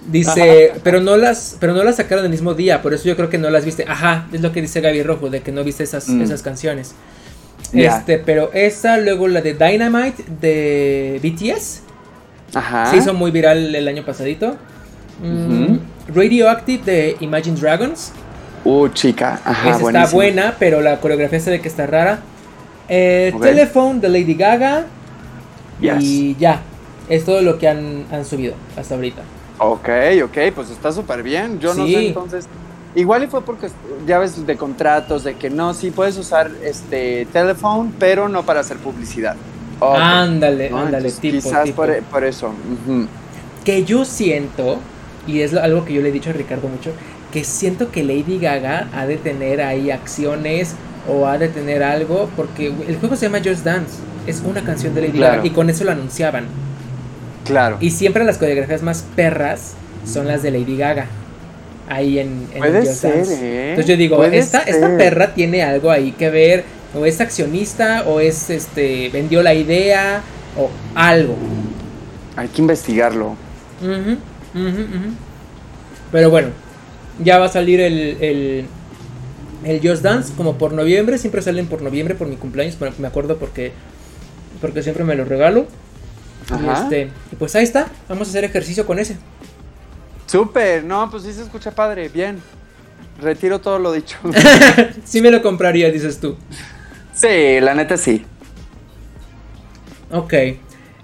Dice, pero no las, pero no las sacaron el mismo día, por eso yo creo que no las viste. Ajá, es lo que dice Gaby Rojo, de que no viste esas, Mm. esas canciones. Este, pero esa, luego la de Dynamite de BTS. Ajá. Se hizo muy viral el año pasadito. Mm, Radioactive de Imagine Dragons. Uh, chica. Ajá, Esa está buena, pero la coreografía se ve que está rara. Eh. Telephone de Lady Gaga. Yes. Y ya. Es todo lo que han, han subido hasta ahorita. Ok, ok, pues está súper bien. Yo no sé entonces. Igual y fue porque ya ves de contratos de que no, sí puedes usar este teléfono, pero no para hacer publicidad. Ándale, ¿no? ándale, tipo, Quizás tipo. Por, por eso. ujú. Que yo siento, y es algo que yo le he dicho a Ricardo mucho, que siento que Lady Gaga ha de tener ahí acciones o ha de tener algo, porque el juego se llama Just Dance, es una canción de Lady Claro. Gaga y con eso lo anunciaban. Claro. Y siempre las coreografías más perras son las de Lady Gaga. Ahí en, en Puede Just ser, Dance. ¿eh? Entonces yo digo, esta, perra tiene algo ahí que ver, o es accionista, o es este, vendió la idea, o algo. Hay que investigarlo. Ujú, ujú, ujú. Pero bueno, ya va a salir el, el, el Just Dance como por noviembre. Siempre salen por noviembre por mi cumpleaños. Me acuerdo porque, porque siempre me lo regalo. Y, este, pues ahí está. Vamos a hacer ejercicio con ese. Súper, no, pues sí se escucha padre, bien. Retiro todo lo dicho. sí me lo compraría, dices tú. sí, la neta sí. Ok.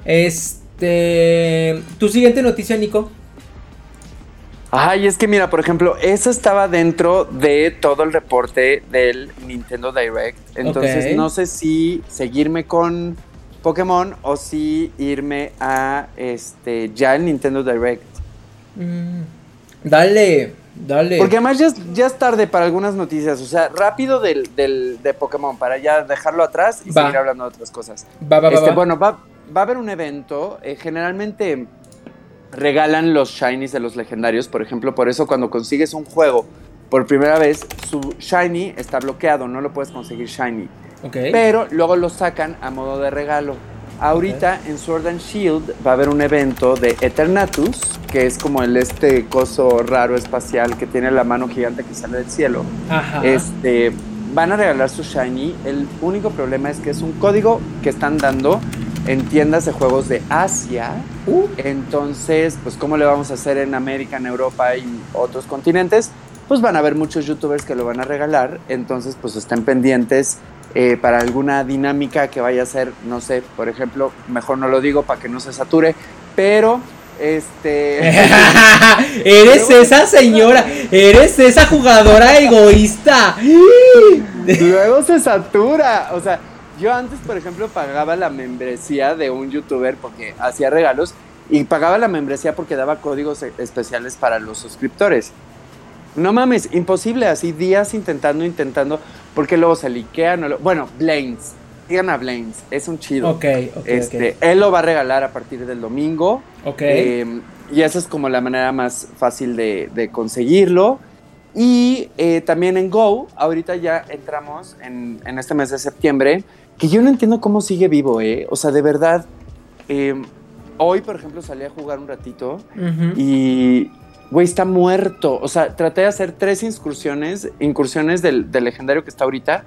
Este. Tu siguiente noticia, Nico. Ay, es que mira, por ejemplo, eso estaba dentro de todo el reporte del Nintendo Direct. Entonces no sé si seguirme con Pokémon o si irme a este ya el Nintendo Direct. Mm, dale, dale. Porque además ya es, ya es tarde para algunas noticias. O sea, rápido del, del- de Pokémon para ya dejarlo atrás y Va. seguir hablando de otras cosas. Va, va, Este. Bueno, va, va a haber un evento. eh, generalmente regalan los shinies de los legendarios. Por ejemplo, por eso cuando consigues un juego por primera vez, su shiny está bloqueado. No lo puedes conseguir shiny. Ok. Pero luego lo sacan a modo de regalo. Ahorita en Sword and Shield va a haber un evento de Eternatus, que es como el este coso raro espacial que tiene la mano gigante que sale del cielo. Ajá. Este, van a regalar su Shiny. El único problema es que es un código que están dando en tiendas de juegos de Asia. Uh, Entonces, pues, ¿cómo le vamos a hacer en América, en Europa y otros continentes? Pues van a haber muchos youtubers que lo van a regalar. Entonces, pues estén pendientes eh, para alguna dinámica que vaya a ser, no sé, por ejemplo, mejor no lo digo para que no se sature, pero este. eres esa señora, eres esa jugadora egoísta. Luego se satura. O sea, yo antes, por ejemplo, pagaba la membresía de un youtuber porque hacía regalos y pagaba la membresía porque daba códigos e- especiales para los suscriptores. No mames, imposible, así días intentando, intentando, porque luego se liquea. No lo- Bueno, Blaines, digan a Blaines, es un chido. Ok, ok, este, Él lo va a regalar a partir del domingo. ok. Ok. Eh, y esa es como la manera más fácil de, de conseguirlo. Y eh, también en Go, ahorita ya entramos en, en este mes de septiembre, que yo no entiendo cómo sigue vivo, ¿eh? O sea, de verdad, eh, hoy, por ejemplo, salí a jugar un ratito y, güey, está muerto. O sea, traté de hacer tres incursiones, incursiones del, del legendario que está ahorita,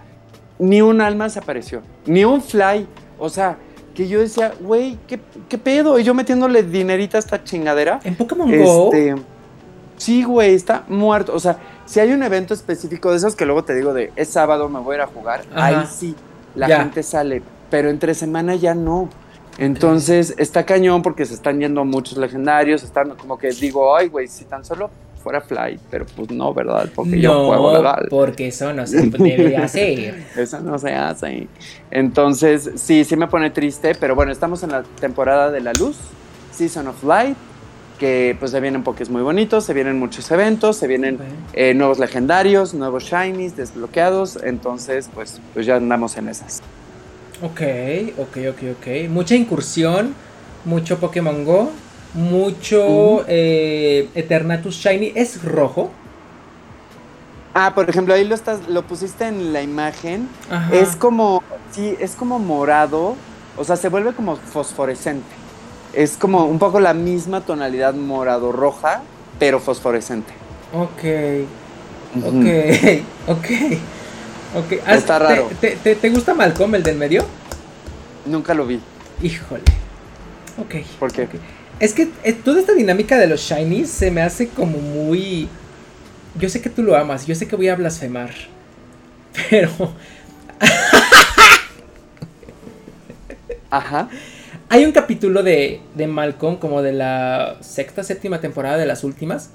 ni un alma se apareció, ni un fly. O sea, que yo decía, güey, ¿qué, ¿qué pedo? Y yo metiéndole dinerita a esta chingadera. En Pokémon Go. Este, sí, güey, está muerto. O sea, si hay un evento específico de esos que luego te digo de es sábado, me voy a ir a jugar, Ajá. ahí sí, la Ya. gente sale. Pero entre semana ya no. Entonces está cañón porque se están yendo muchos legendarios. Están como que digo, ay, güey, si tan solo fuera Fly. Pero pues no, ¿verdad? Porque yo juego legal. porque eso no se debe hacer. Eso no se hace. Entonces, sí, sí me pone triste, pero bueno, estamos en la temporada de la luz, Season of Light, que pues se vienen pokés muy bonitos, se vienen muchos eventos, se vienen eh, nuevos legendarios, nuevos shinies desbloqueados, entonces pues, pues ya andamos en esas. Ok, ok, ok, ok. Mucha incursión, mucho Pokémon Go, mucho eh, Eternatus Shiny. ¿Es rojo? Ah, por ejemplo, ahí lo estás, lo pusiste en la imagen, Ajá. es como, sí, es como morado, o sea, se vuelve como fosforescente. Es como un poco la misma tonalidad morado-roja, pero fosforescente. Ok, ok, ok. Ok. ¿Has- Está te- raro. ¿Te, te, te gusta Malcolm, el del medio? Nunca lo vi. Híjole. Ok. ¿Por qué? ok. Es que eh, toda esta dinámica de los shinies se me hace como muy... Yo sé que tú lo amas, yo sé que voy a blasfemar. Pero Ajá. Hay un capítulo de, de Malcolm, como de la sexta, séptima temporada, de las últimas,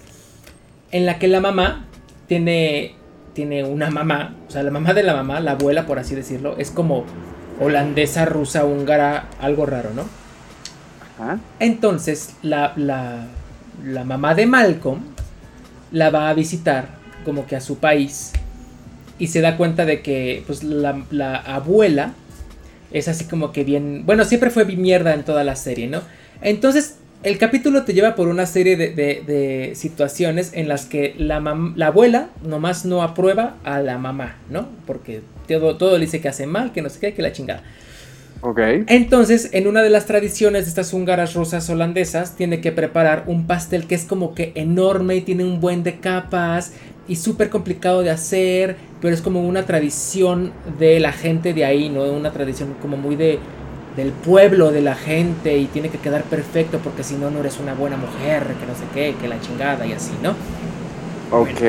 en la que la mamá tiene, tiene una mamá, o sea, la mamá de la mamá, la abuela, por así decirlo, es como holandesa, rusa, húngara, algo raro, ¿no? Ajá. Entonces, la, la, la mamá de Malcolm la va a visitar como que a su país y se da cuenta de que pues la, la abuela es así como que bien, bueno, siempre fue mierda en toda la serie, ¿no? Entonces el capítulo te lleva por una serie de, situaciones en las que la, la, abuela nomás no aprueba a la mamá, ¿no? Porque todo, todo le dice que hace mal, que no sé qué, que la chingada. Ok. Entonces, en una de las tradiciones de estas húngaras rusas holandesas, tiene que preparar un pastel que es como que enorme y tiene un buen de capas y súper complicado de hacer, pero es como una tradición de la gente de ahí, ¿no? Una tradición como muy de del pueblo, de la gente y tiene que quedar perfecto porque si no, no eres una buena mujer, que no sé qué, que la chingada y así, ¿no? Ok.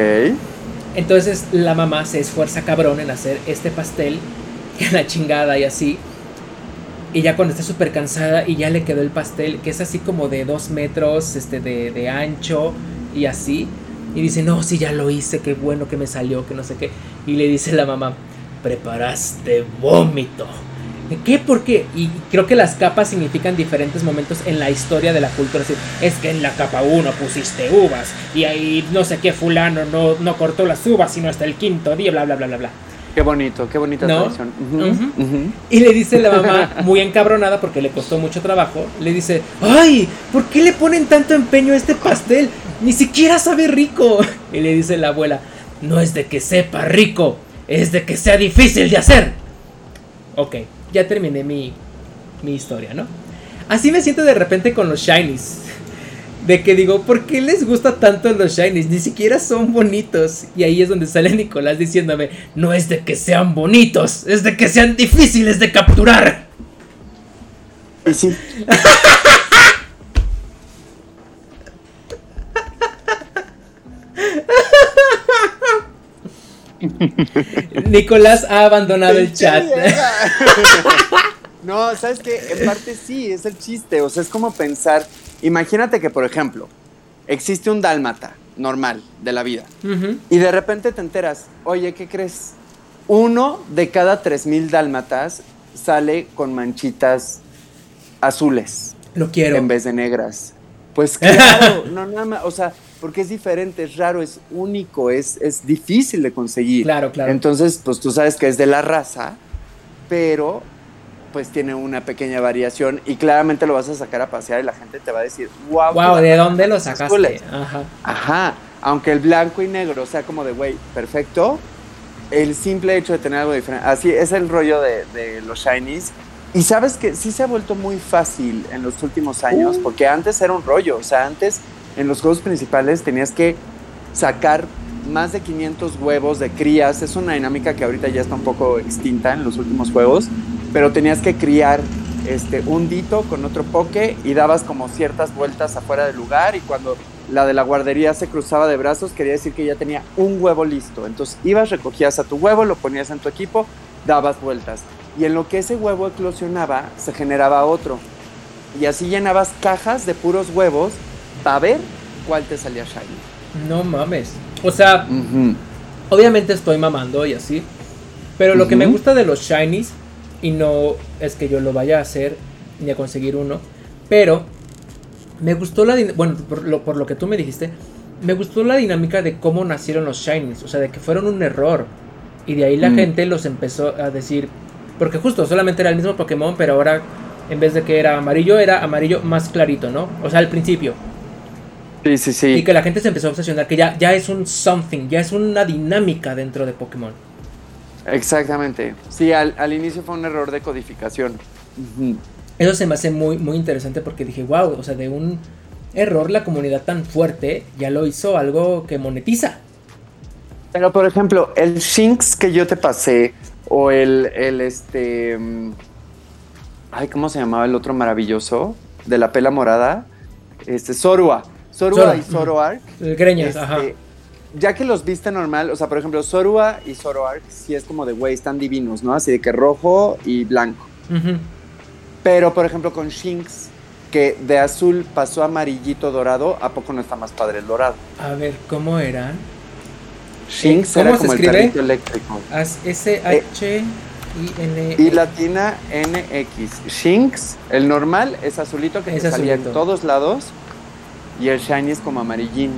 entonces la mamá se esfuerza cabrón en hacer este pastel, que la chingada y así. Y ya cuando está súper cansada y ya le quedó el pastel, que es así como de dos metros este, de, de ancho y así. Y dice, no, sí, ya lo hice, qué bueno que me salió, que no sé qué. Y le dice la mamá, preparaste vómito. ¿Qué? ¿Por qué? Y creo que las capas significan diferentes momentos en la historia de la cultura. Es, que en la capa 1 pusiste uvas y ahí no sé qué fulano no, no cortó las uvas sino hasta el quinto día, bla, bla, bla, bla, bla. Qué bonito, qué bonita tradición. Y le dice la mamá, muy encabronada porque le costó mucho trabajo, le dice, ¡ay! ¿Por qué le ponen tanto empeño a este pastel? Ni siquiera sabe rico. Y le dice la abuela, no es de que sepa rico, es de que sea difícil de hacer. Ok ya terminé mi, mi historia, ¿no? Así me siento de repente con los shinies. De que digo, ¿por qué les gusta tanto los shinies? Ni siquiera son bonitos. Y ahí es donde sale Nicolás diciéndome, no es de que sean bonitos, es de que sean difíciles de capturar. Y sí. Nicolás ha abandonado el chat. no, ¿sabes qué? En parte sí, es el chiste. O sea, es como pensar. Imagínate que, por ejemplo, existe un dálmata normal de la vida. Y de repente te enteras, oye, ¿qué crees? Uno de cada tres mil dálmatas sale con manchitas azules. Lo quiero. En vez de negras. Pues claro, no nada más, o sea, porque es diferente, es raro, es único, es, es difícil de conseguir. Claro, claro. Entonces, pues tú sabes que es de la raza, pero pues tiene una pequeña variación y claramente lo vas a sacar a pasear y la gente te va a decir, wow. Wow, ¿de dónde lo sacaste? Ajá. Ajá. Aunque el blanco y negro sea como de, güey, perfecto, el simple hecho de tener algo diferente, así es el rollo de, de los shinies. Y sabes que sí se ha vuelto muy fácil en los últimos años, uh. porque antes era un rollo, o sea, antes en los juegos principales tenías que sacar más de 500 huevos de crías. Es una dinámica que ahorita ya está un poco extinta en los últimos juegos, pero tenías que criar este, un dito con otro poke y dabas como ciertas vueltas afuera del lugar y cuando la de la guardería se cruzaba de brazos quería decir que ya tenía un huevo listo. Entonces ibas, recogías a tu huevo, lo ponías en tu equipo, dabas vueltas. Y en lo que ese huevo eclosionaba, se generaba otro. Y así llenabas cajas de puros huevos para ver cuál te salía shiny. No mames. O sea, obviamente estoy mamando y así. Pero lo que me gusta de los shinies, y no es que yo lo vaya a hacer ni a conseguir uno, pero me gustó la. Bueno, por lo, por lo que tú me dijiste, me gustó la dinámica de cómo nacieron los shinies. O sea, de que fueron un error. Y de ahí la gente los empezó a decir. Porque justo solamente era el mismo Pokémon, pero ahora en vez de que era amarillo, era amarillo más clarito, ¿no? O sea, al principio. Sí, sí, sí. Y que la gente se empezó a obsesionar, que ya, ya es un something, ya es una dinámica dentro de Pokémon. Exactamente. Sí, al, inicio fue un error de codificación. Eso se me hace muy, muy interesante porque dije, wow, o sea, de un error la comunidad tan fuerte ya lo hizo algo que monetiza. Pero por ejemplo, el Shinx que yo te pasé, o el, el este. Mm, ay, ¿cómo se llamaba el otro maravilloso? De la pela morada. Este, Sorua. Zorua y Zoroark. Greñas, este, ajá. Ya que los viste normal, o sea, por ejemplo, Zorua y Zoroark sí es como de, güey, están divinos, ¿no? Así de que rojo y blanco. Pero, por ejemplo, con Shinx, que de azul pasó a amarillito dorado, ¿a poco no está más padre el dorado? A ver, ¿cómo eran? Shinx ¿Cómo era se como el carrito eléctrico. S-H-I-N. Y latina NX. Shinx, el normal es azulito que Es te salía en todos lados. Y el shiny es como amarillín.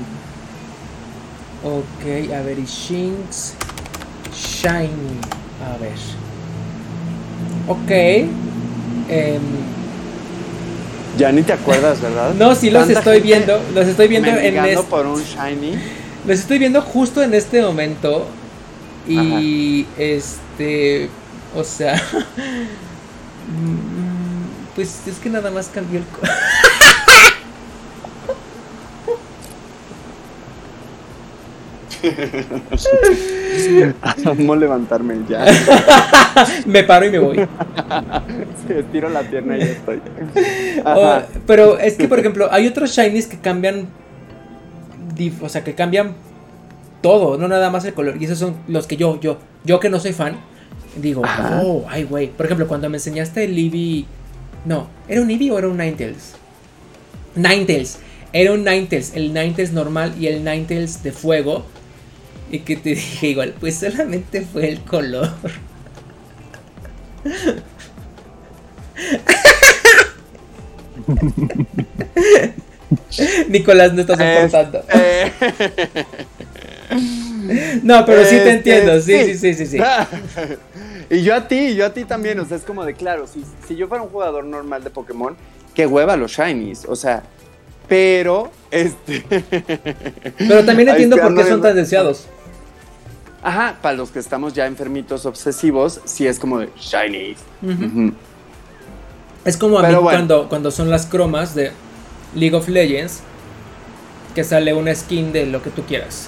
Ok, a ver, y Shinx Shiny. A ver. Ok. Em, Ya ni te acuerdas, ¿verdad? no, sí los estoy viendo. Los estoy viendo en este. por un shiny. Los estoy viendo justo en este momento. Y este. O sea. mm, Pues es que nada más cambió el. Amo levantarme ya. me paro y me voy. Sí, estiro la pierna y ya estoy. O- Ajá. pero es que, por ejemplo, hay otros shinies que cambian. O sea, que cambian todo, no nada más el color. Y esos son los que yo, yo, yo que no soy fan, digo, Ajá. oh, ay, güey. Por ejemplo, cuando me enseñaste el Eevee. No, ¿era un Eevee o era un Ninetales? Ninetales. Era un Ninetales, el Ninetales normal y el Ninetales de fuego. Y que te dije igual, pues solamente fue el color. Nicolás no está soportando. Eh, No, pero sí te Este, entiendo. Sí, sí, sí, sí, sí. y yo a ti, yo a ti también. O sea, es como de claro, si, si yo fuera un jugador normal de Pokémon, qué hueva los shinies. O sea, pero este. Pero también entiendo por qué son tan de- deseados. Ajá, para los que estamos ya enfermitos obsesivos, sí es como de. Ujú. Es como a mí Pero bueno. cuando, cuando son las cromas de League of Legends, que sale una skin de lo que tú quieras.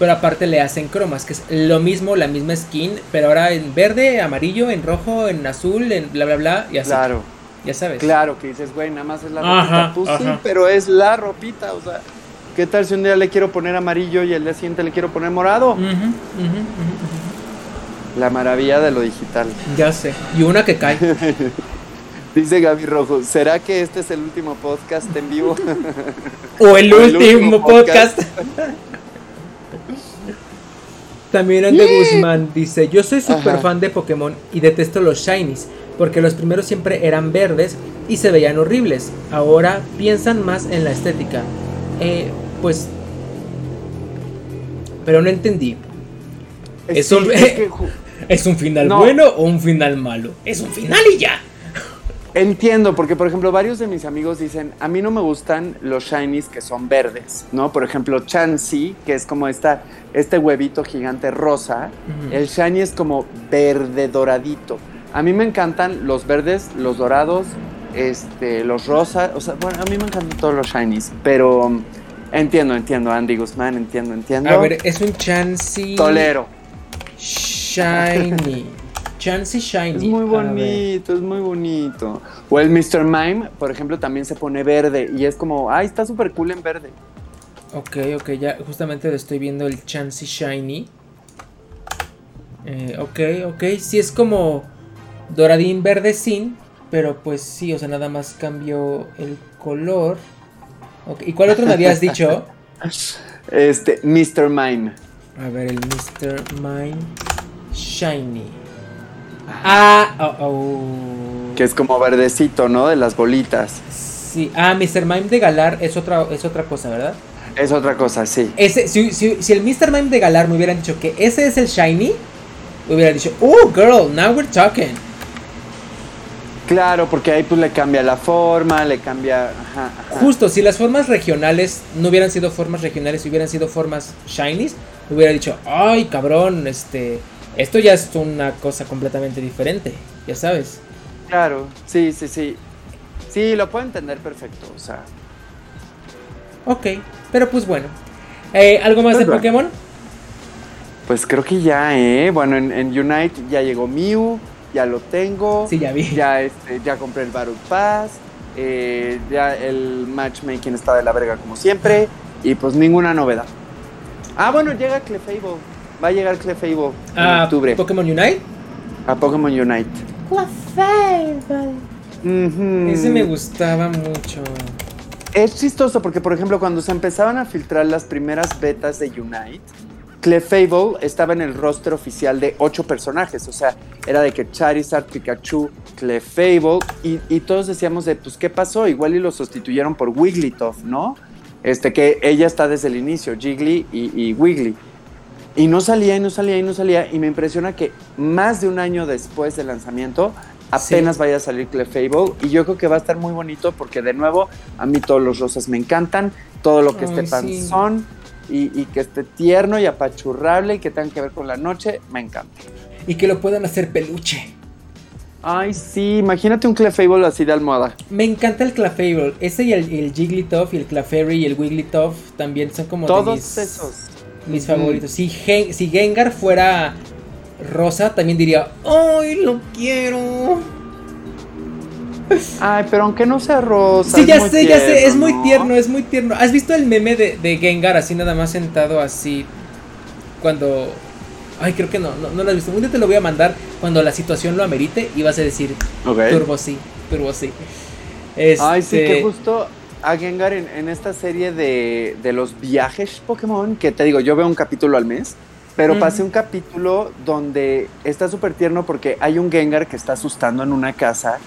Pero aparte le hacen cromas, que es lo mismo, la misma skin, pero ahora en verde, amarillo, en rojo, en azul, en bla bla bla, y así. Claro, Ya sabes. claro, que dices, güey, nada más es la Ajá, ropita. Pues sí, pero es la ropita, o sea. ¿Qué tal si un día le quiero poner amarillo y el día siguiente le quiero poner morado? La maravilla de lo digital. Ya sé. Y una que cae. Dice Gaby Rojo, ¿será que este es el último podcast en vivo? O el O el último último podcast. podcast. También Ande Guzmán dice, yo soy súper fan de Pokémon y detesto los shinies, porque los primeros siempre eran verdes y se veían horribles. Ahora piensan más en la estética. Eh, pues... Pero no entendí. Es un- es que ju- ¿Es un final No. bueno o un final malo? Es un final y ya. Entiendo, porque por ejemplo varios de mis amigos dicen, a mí no me gustan los shinies que son verdes, ¿no? Por ejemplo, Chansey, que es como esta, este huevito gigante rosa, el shiny es como verde doradito. A mí me encantan los verdes, los dorados, este, los rosas, o sea, bueno, a mí me encantan todos los shinies, pero entiendo, entiendo, Andy Guzmán, entiendo, entiendo. A ver, es un Chansey Tolero. Shiny. Chansey Shiny. Es muy bonito, es muy bonito. O el Mr. Mime, por ejemplo, también se pone verde y es como, ay, está súper cool en verde. Ok, ok, ya justamente lo estoy viendo el Chansey Shiny. Eh, ok, ok, sí es como doradín verdecín, pero pues sí, o sea, nada más cambió el color. ¿Y cuál otro me habías dicho? Este, Mr. Mime. A ver, el Mr. Mime Shiny. Ah, oh, oh. Que es como verdecito, ¿no? De las bolitas. Sí, ah, Mr. Mime de Galar es otra, es otra cosa, ¿verdad? Es otra cosa, sí. Ese, si, si- si el Mr. Mime de Galar me hubieran dicho que ese es el Shiny, hubiera dicho, oh, girl, now we're talking. Claro, porque ahí pues le cambia la forma, le cambia... Ajá, ajá. Justo, si las formas regionales no hubieran sido formas regionales, si hubieran sido formas shinies, hubiera dicho, ay, cabrón, este, esto ya es una cosa completamente diferente, ya sabes. Claro, sí, sí, sí. Sí, lo puedo entender perfecto, o sea... Ok, pero pues bueno. Eh, ¿Algo más Pues de bueno. Pokémon? Pues creo que ya, ¿eh? Bueno, en, en Unite ya llegó Mew, ya lo tengo. Sí, ya vi. Ya, este, ya compré el Battle Pass. eh, ya el matchmaking está de la verga como siempre. Y pues ninguna novedad. Ah, bueno, llega Clefable. Va a llegar Clefable en Ah, octubre Pokémon Unite. a Pokémon Unite. Ujú. Ese me gustaba mucho. Es chistoso porque, por ejemplo, cuando se empezaban a filtrar las primeras betas de Unite, Clefable estaba en el roster oficial de ocho personajes. O sea, era de que Charizard, Pikachu, Clefable, y, y todos decíamos de, pues, ¿qué pasó? Igual y lo sustituyeron por Wigglytuff, ¿no? Este, que ella está desde el inicio, Jiggly y, y Wiggly. Y no salía, y no salía, y no salía. Y me impresiona que más de un año después del lanzamiento, apenas Sí. vaya a salir Clefable. Y yo creo que va a estar muy bonito porque, de nuevo, a mí todos los rosas me encantan. Todo lo que Ay, esté sí. Y, y que esté tierno y apachurrable y que tenga que ver con la noche, me encanta. Y que lo puedan hacer peluche. Ay, sí, imagínate un Clefable así de almohada. Me encanta el Clefable. Ese y el, el Jigglytuff y el Clefairy y el Wigglytuff también son como de Todos mis, esos. mis favoritos. Si, Gen- si Gengar fuera rosa, también diría, ¡ay, lo quiero! Ay, pero aunque no sea rosa. Sí, ya muy sé, ya sé, es muy ¿no? tierno, es muy tierno. ¿Has visto el meme de, de Gengar así nada más sentado así? Cuando... Ay, creo que no, no, no lo has visto. Un día te lo voy a mandar cuando la situación lo amerite y vas a decir, Ok. turbo sí, turbo sí. Este, Ay, sí, que justo a Gengar en, en esta serie de, de los viajes Pokémon, que te digo, yo veo un capítulo al mes, pero pasé un capítulo donde está súper tierno porque hay un Gengar que está asustando en una casa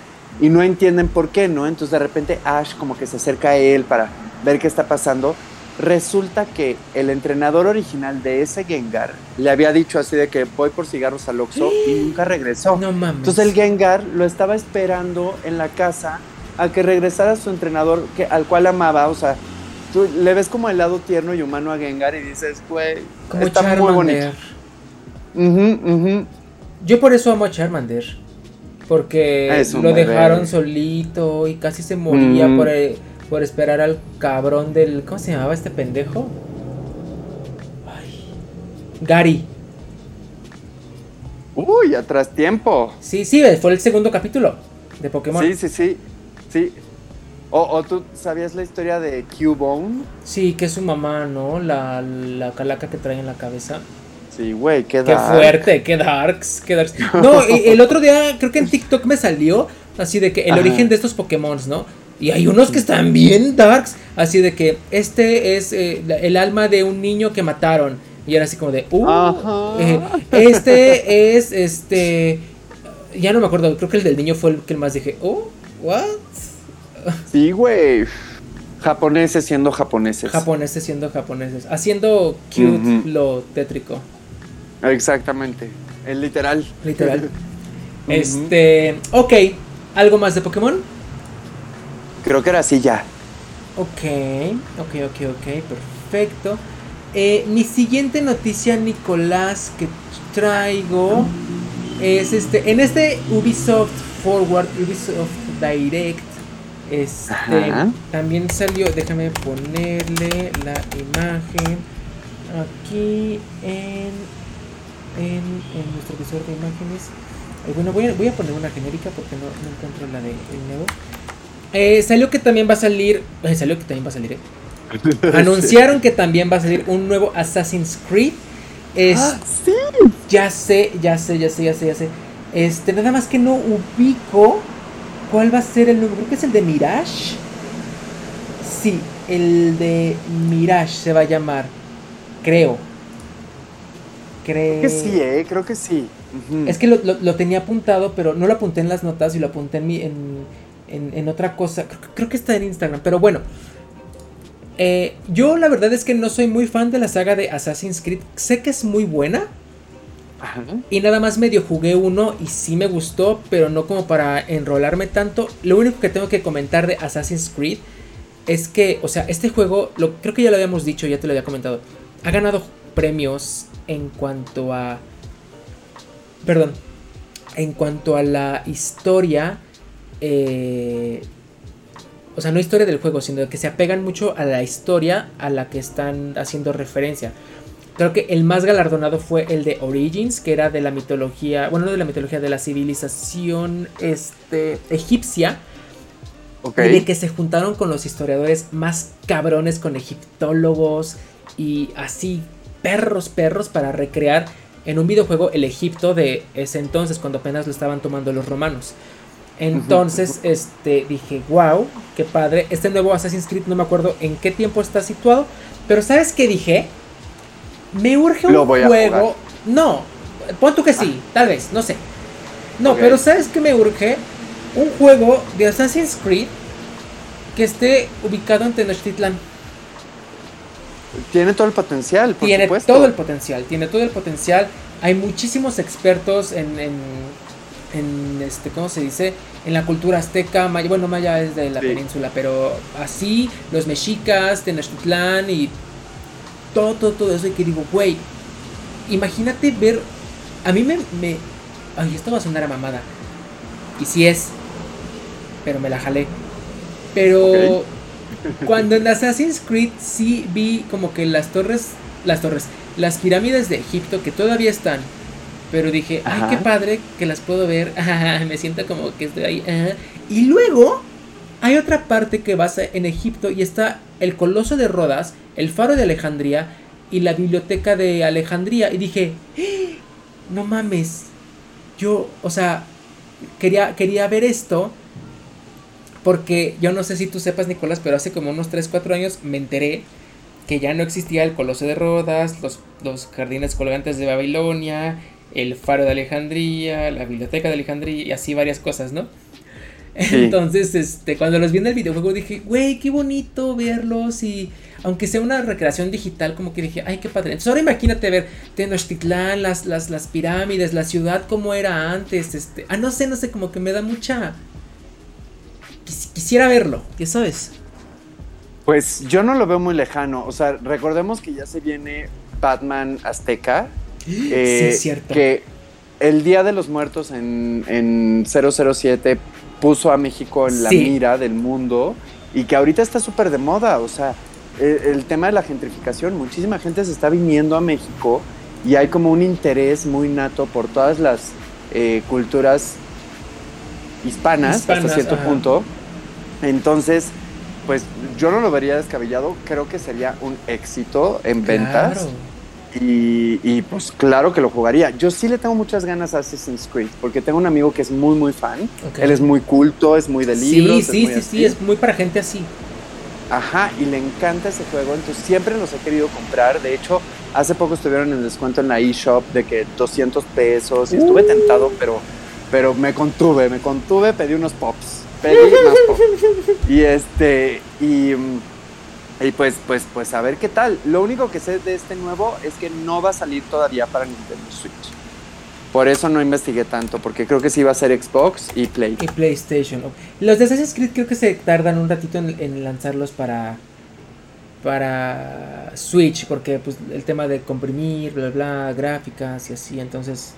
y no entienden por qué, ¿no? Entonces de repente Ash como que se acerca a él para ver qué está pasando. Resulta que el entrenador original de ese Gengar le había dicho así de que voy por cigarros al Oxxo y nunca regresó. No mames. Entonces el Gengar lo estaba esperando en la casa a que regresara su entrenador que, al cual amaba. O sea, tú le ves como el lado tierno y humano a Gengar y dices, güey, está muy bonito. Ujú, ujú. Yo por eso amo a Charmander. Porque lo bebé. dejaron solito y casi se moría Mm. por, eh, por esperar al cabrón del. ¿Cómo se llamaba este pendejo? Ay. Gary. Uy, atrás tiempo. Sí, sí, fue el segundo capítulo de Pokémon. Sí, sí, sí. Sí. O, o tú sabías la historia de Cubone. Sí, que es su mamá, ¿no? La, la calaca que trae en la cabeza. Sí, güey, qué Qué fuerte, qué darks, qué darks. No, y el otro día creo que en TikTok me salió así de que el Ajá. origen de estos Pokémon, ¿no? Y hay unos que están bien darks, así de que este es eh, el alma de un niño que mataron. Y era así como de, uh, eh, este es, este, ya no me acuerdo, creo que el del niño fue el que más dije, oh, what? Sí, güey. Japoneses siendo japoneses. Japoneses siendo japoneses, haciendo cute lo tétrico. Exactamente. El literal. Literal. Este, ok, ¿algo más de Pokémon? Creo que era así ya. Ok, ok, ok, ok, perfecto. Eh, mi siguiente noticia, Nicolás, que traigo es este. En este Ubisoft Forward, Ubisoft Direct, este Ajá. también salió. Déjame ponerle la imagen aquí en, en, en nuestro visor de imágenes. Eh, bueno, voy a, voy a poner una genérica porque no, no encuentro la de el nuevo. Eh, salió que también va a salir. eh, salió que también va a salir. Anunciaron que también va a salir un nuevo Assassin's Creed. Es, Ah, sí. ya sé, ya sé, ya sé, ya sé, ya sé. Este, nada más que no ubico cuál va a ser el nuevo. Creo que es el de Mirage. Sí, el de Mirage se va a llamar. Creo. Creo. Que sí, eh. Creo que sí. Es que lo, lo- lo tenía apuntado, pero no lo apunté en las notas y lo apunté en, mi, en, en- en otra cosa. Creo, creo que está en Instagram, pero bueno. Eh, yo la verdad es que no soy muy fan de la saga de Assassin's Creed. Sé que es muy buena Ajá. y nada más medio jugué uno y sí me gustó, pero no como para enrolarme tanto. Lo único que tengo que comentar de Assassin's Creed es que, o sea, este juego, lo, creo que ya lo habíamos dicho, ya te lo había comentado, ha ganado premios en cuanto a... Perdón, en cuanto a la historia... eh, o sea, no historia del juego, sino que se apegan mucho a la historia a la que están haciendo referencia. Creo que el más galardonado fue el de Origins, que era de la mitología, bueno, no de la mitología, de la civilización este, egipcia, y de que se juntaron con los historiadores más cabrones, con egiptólogos y así perros, perros, para recrear en un videojuego el Egipto de ese entonces, cuando apenas lo estaban tomando los romanos. Entonces, este, dije, wow, qué padre. Este nuevo Assassin's Creed, no me acuerdo en qué tiempo está situado. Pero ¿sabes qué dije? Me urge un juego. No, pon tú que sí, ah. tal vez, no sé. No, pero ¿sabes qué me urge? Un juego de Assassin's Creed que esté ubicado en Tenochtitlan. Tiene todo el potencial, por Tiene todo el potencial, tiene todo el potencial. Hay muchísimos expertos en, en, en este, ¿cómo se dice? En la cultura azteca, maya, bueno, maya es de la península, pero así, los mexicas, Tenochtitlan y todo, todo, todo eso. Y que digo, güey, imagínate ver, a mí me, me, ay, esto va a sonar a mamada. Y si es, pero me la jalé. Pero cuando en Assassin's Creed sí vi como que las torres, las torres, las pirámides de Egipto que todavía están. Pero dije, ay, qué padre que las puedo ver. me siento como que estoy ahí. Y luego hay otra parte que basa en Egipto y está el Coloso de Rodas, el Faro de Alejandría y la Biblioteca de Alejandría. Y dije, ¡Ah! no mames. Yo, o sea, quería, quería ver esto porque yo no sé si tú sepas, Nicolás, pero hace como unos 3, 4 años me enteré que ya no existía el Coloso de Rodas, los, los jardines colgantes de Babilonia, el Faro de Alejandría, la Biblioteca de Alejandría y así varias cosas, ¿no? Entonces, este, cuando los vi en el videojuego dije, güey, qué bonito verlos y aunque sea una recreación digital, como que dije, ay, qué padre. Entonces ahora imagínate ver Tenochtitlán, las, las, las pirámides, la ciudad como era antes, este, ah, no sé, no sé, como que me da mucha quisiera verlo, ¿qué sabes? Pues yo no lo veo muy lejano. O sea, recordemos que ya se viene Batman Azteca. sí, es eh, cierto. Que el Día de los Muertos en, en 007 puso a México en la mira del mundo y que ahorita está súper de moda. O sea, el, tema de la gentrificación, muchísima gente se está viniendo a México y hay como un interés muy nato por todas las eh, culturas hispanas, hasta cierto punto. Entonces, pues yo no lo vería descabellado, creo que sería un éxito en ventas. Y, pues claro que lo jugaría. Yo sí le tengo muchas ganas a Assassin's Creed, porque tengo un amigo que es muy, muy fan. Él es muy culto, es muy de libros. Sí, sí, sí, sí, es muy para gente así. Ajá, y le encanta ese juego, entonces siempre los he querido comprar. De hecho, hace poco estuvieron en descuento en la eShop de que 200 pesos y estuve tentado, pero, pero me contuve, me contuve, pedí unos pops y este, y, y pues, pues, pues a ver qué tal. Lo único que sé de este nuevo es que no va a salir todavía para Nintendo Switch. Por eso no investigué tanto, porque creo que sí va a ser Xbox y Play. Y PlayStation. Los de Assassin's Creed creo que se tardan un ratito en, lanzarlos para para Switch, porque pues el tema de comprimir, bla, bla, gráficas y así, entonces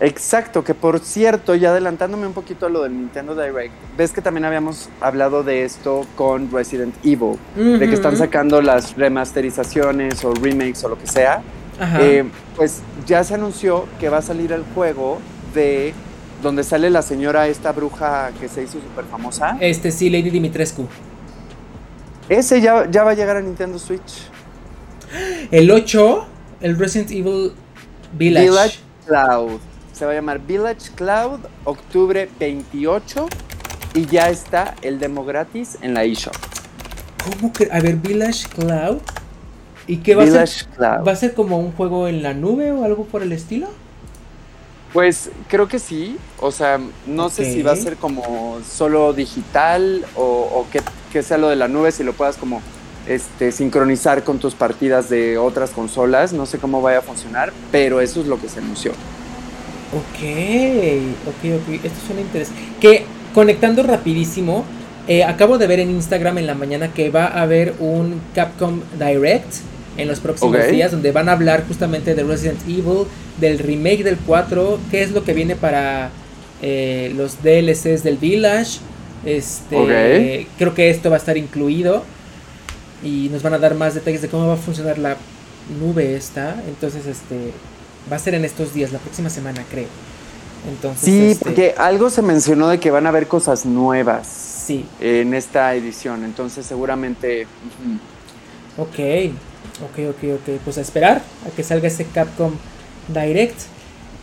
Exacto, que por cierto, ya adelantándome un poquito a lo del Nintendo Direct, ves que también habíamos hablado de esto con Resident Evil, de que están sacando las remasterizaciones o remakes o lo que sea. Eh, pues ya se anunció que va a salir el juego de donde sale la señora esta bruja que se hizo súper famosa. Este sí, Lady Dimitrescu. Ese ya, ya va a llegar a Nintendo Switch. El 8, el Resident Evil Village. Village Cloud. Se va a llamar Village Cloud, octubre 28. Y ya está el demo gratis en la eShop. ¿Cómo que? A ver, Village Cloud. ¿Y qué va a ser? ¿Va a ser como un juego en la nube o algo por el estilo? Pues creo que sí. O sea, no sé si va a ser como solo digital o, que, sea lo de la nube, si lo puedas como este, sincronizar con tus partidas de otras consolas. No sé cómo vaya a funcionar, pero eso es lo que se anunció. Ok, ok, ok. Esto suena interesante. Que conectando rapidísimo, eh, acabo de ver en Instagram en la mañana que va a haber un Capcom Direct en los próximos días donde van a hablar justamente de Resident Evil, del remake del 4, qué es lo que viene para eh, los DLCs del Village. Este, creo que esto va a estar incluido y nos van a dar más detalles de cómo va a funcionar la nube esta. Entonces, este, Va a ser en estos días, la próxima semana, creo. Entonces, sí, este, porque algo se mencionó de que van a haber cosas nuevas. Sí. En esta edición, entonces seguramente. Ok, ok, ok, ok. Pues a esperar a que salga ese Capcom Direct.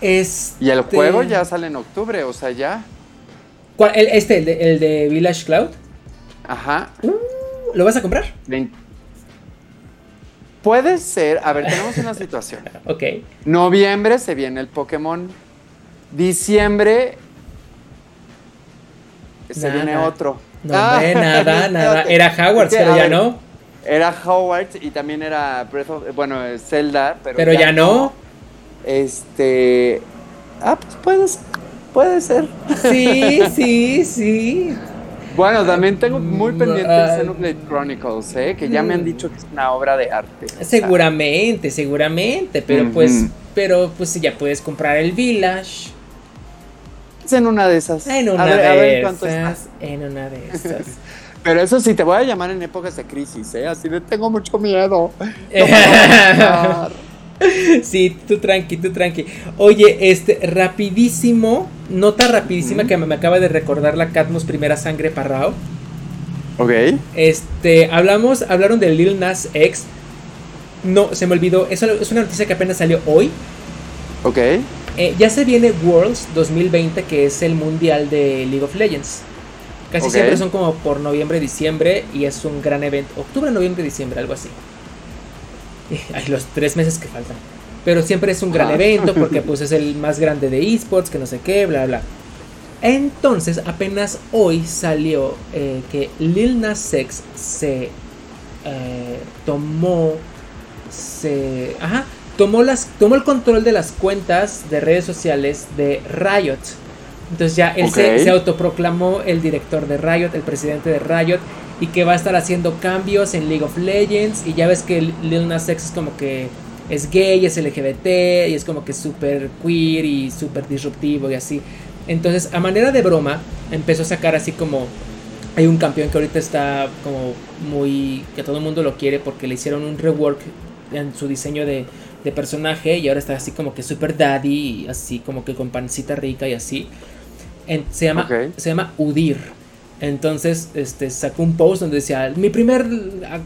Y el juego ya sale en octubre, o sea, ya. ¿Cuál? El, este, el de, el de Village Cloud. Ajá. ¿Lo vas a comprar? Puede ser, a ver, tenemos una situación. Ok. Noviembre se viene el Pokémon. Diciembre se Nada. viene otro. No, hombre, nada, nada. Era que, pero ya ver, no. Era Hogwarts y también era Breath of, bueno, Zelda, pero, Pero ya no. Este, ah, pues puede ser, puede ser. Sí, sí, sí. Bueno, también tengo muy Mm, pendiente ah. el Xenoblade Chronicles, ¿eh? que ya me han Mm. dicho que es una obra de arte. o sea, Seguramente, seguramente. Pero pues, pero pues ya puedes comprar el Village. es en una de esas. En una a ver, de a ver cuánto está. esas. En una de esas. Pero eso sí, te voy a llamar en épocas de crisis, ¿eh? Así de tengo mucho miedo. sí, tú tranqui, tú tranqui. Oye, este, rapidísimo, nota rapidísima que me, me acaba de recordar la Catmus Primera Sangre Parrao. ok. Este, hablamos, hablaron de Lil Nas X. No, se me olvidó, eso es una noticia que apenas salió hoy. Ok. Eh, ya se viene Worlds 2020, que es el mundial de League of Legends. Casi siempre son como por noviembre, diciembre, y es un gran evento. Octubre, noviembre, diciembre, algo así. Ay, los tres meses que faltan. Pero siempre es un gran Ajá. evento porque pues es el más grande de esports, que no sé qué, bla, bla. Entonces, apenas hoy salió eh, que Lil Nas X se eh, tomó, se, ajá, tomó las, tomó el control de las cuentas de redes sociales de Riot. Entonces ya él se, se autoproclamó el director de Riot, el presidente de Riot, y que va a estar haciendo cambios en League of Legends. Y ya ves que Lil Nas X es como que es gay, es LGBT, y es como que súper queer y súper disruptivo y así. Entonces, a manera de broma, empezó a sacar así como. Hay un campeón que ahorita está como muy. que todo el mundo lo quiere porque le hicieron un rework en su diseño de, de personaje y ahora está así como que super daddy, y así como que con pancita rica y así. En- se, llama, se llama Udir. Entonces, este, sacó un post donde decía, mi primer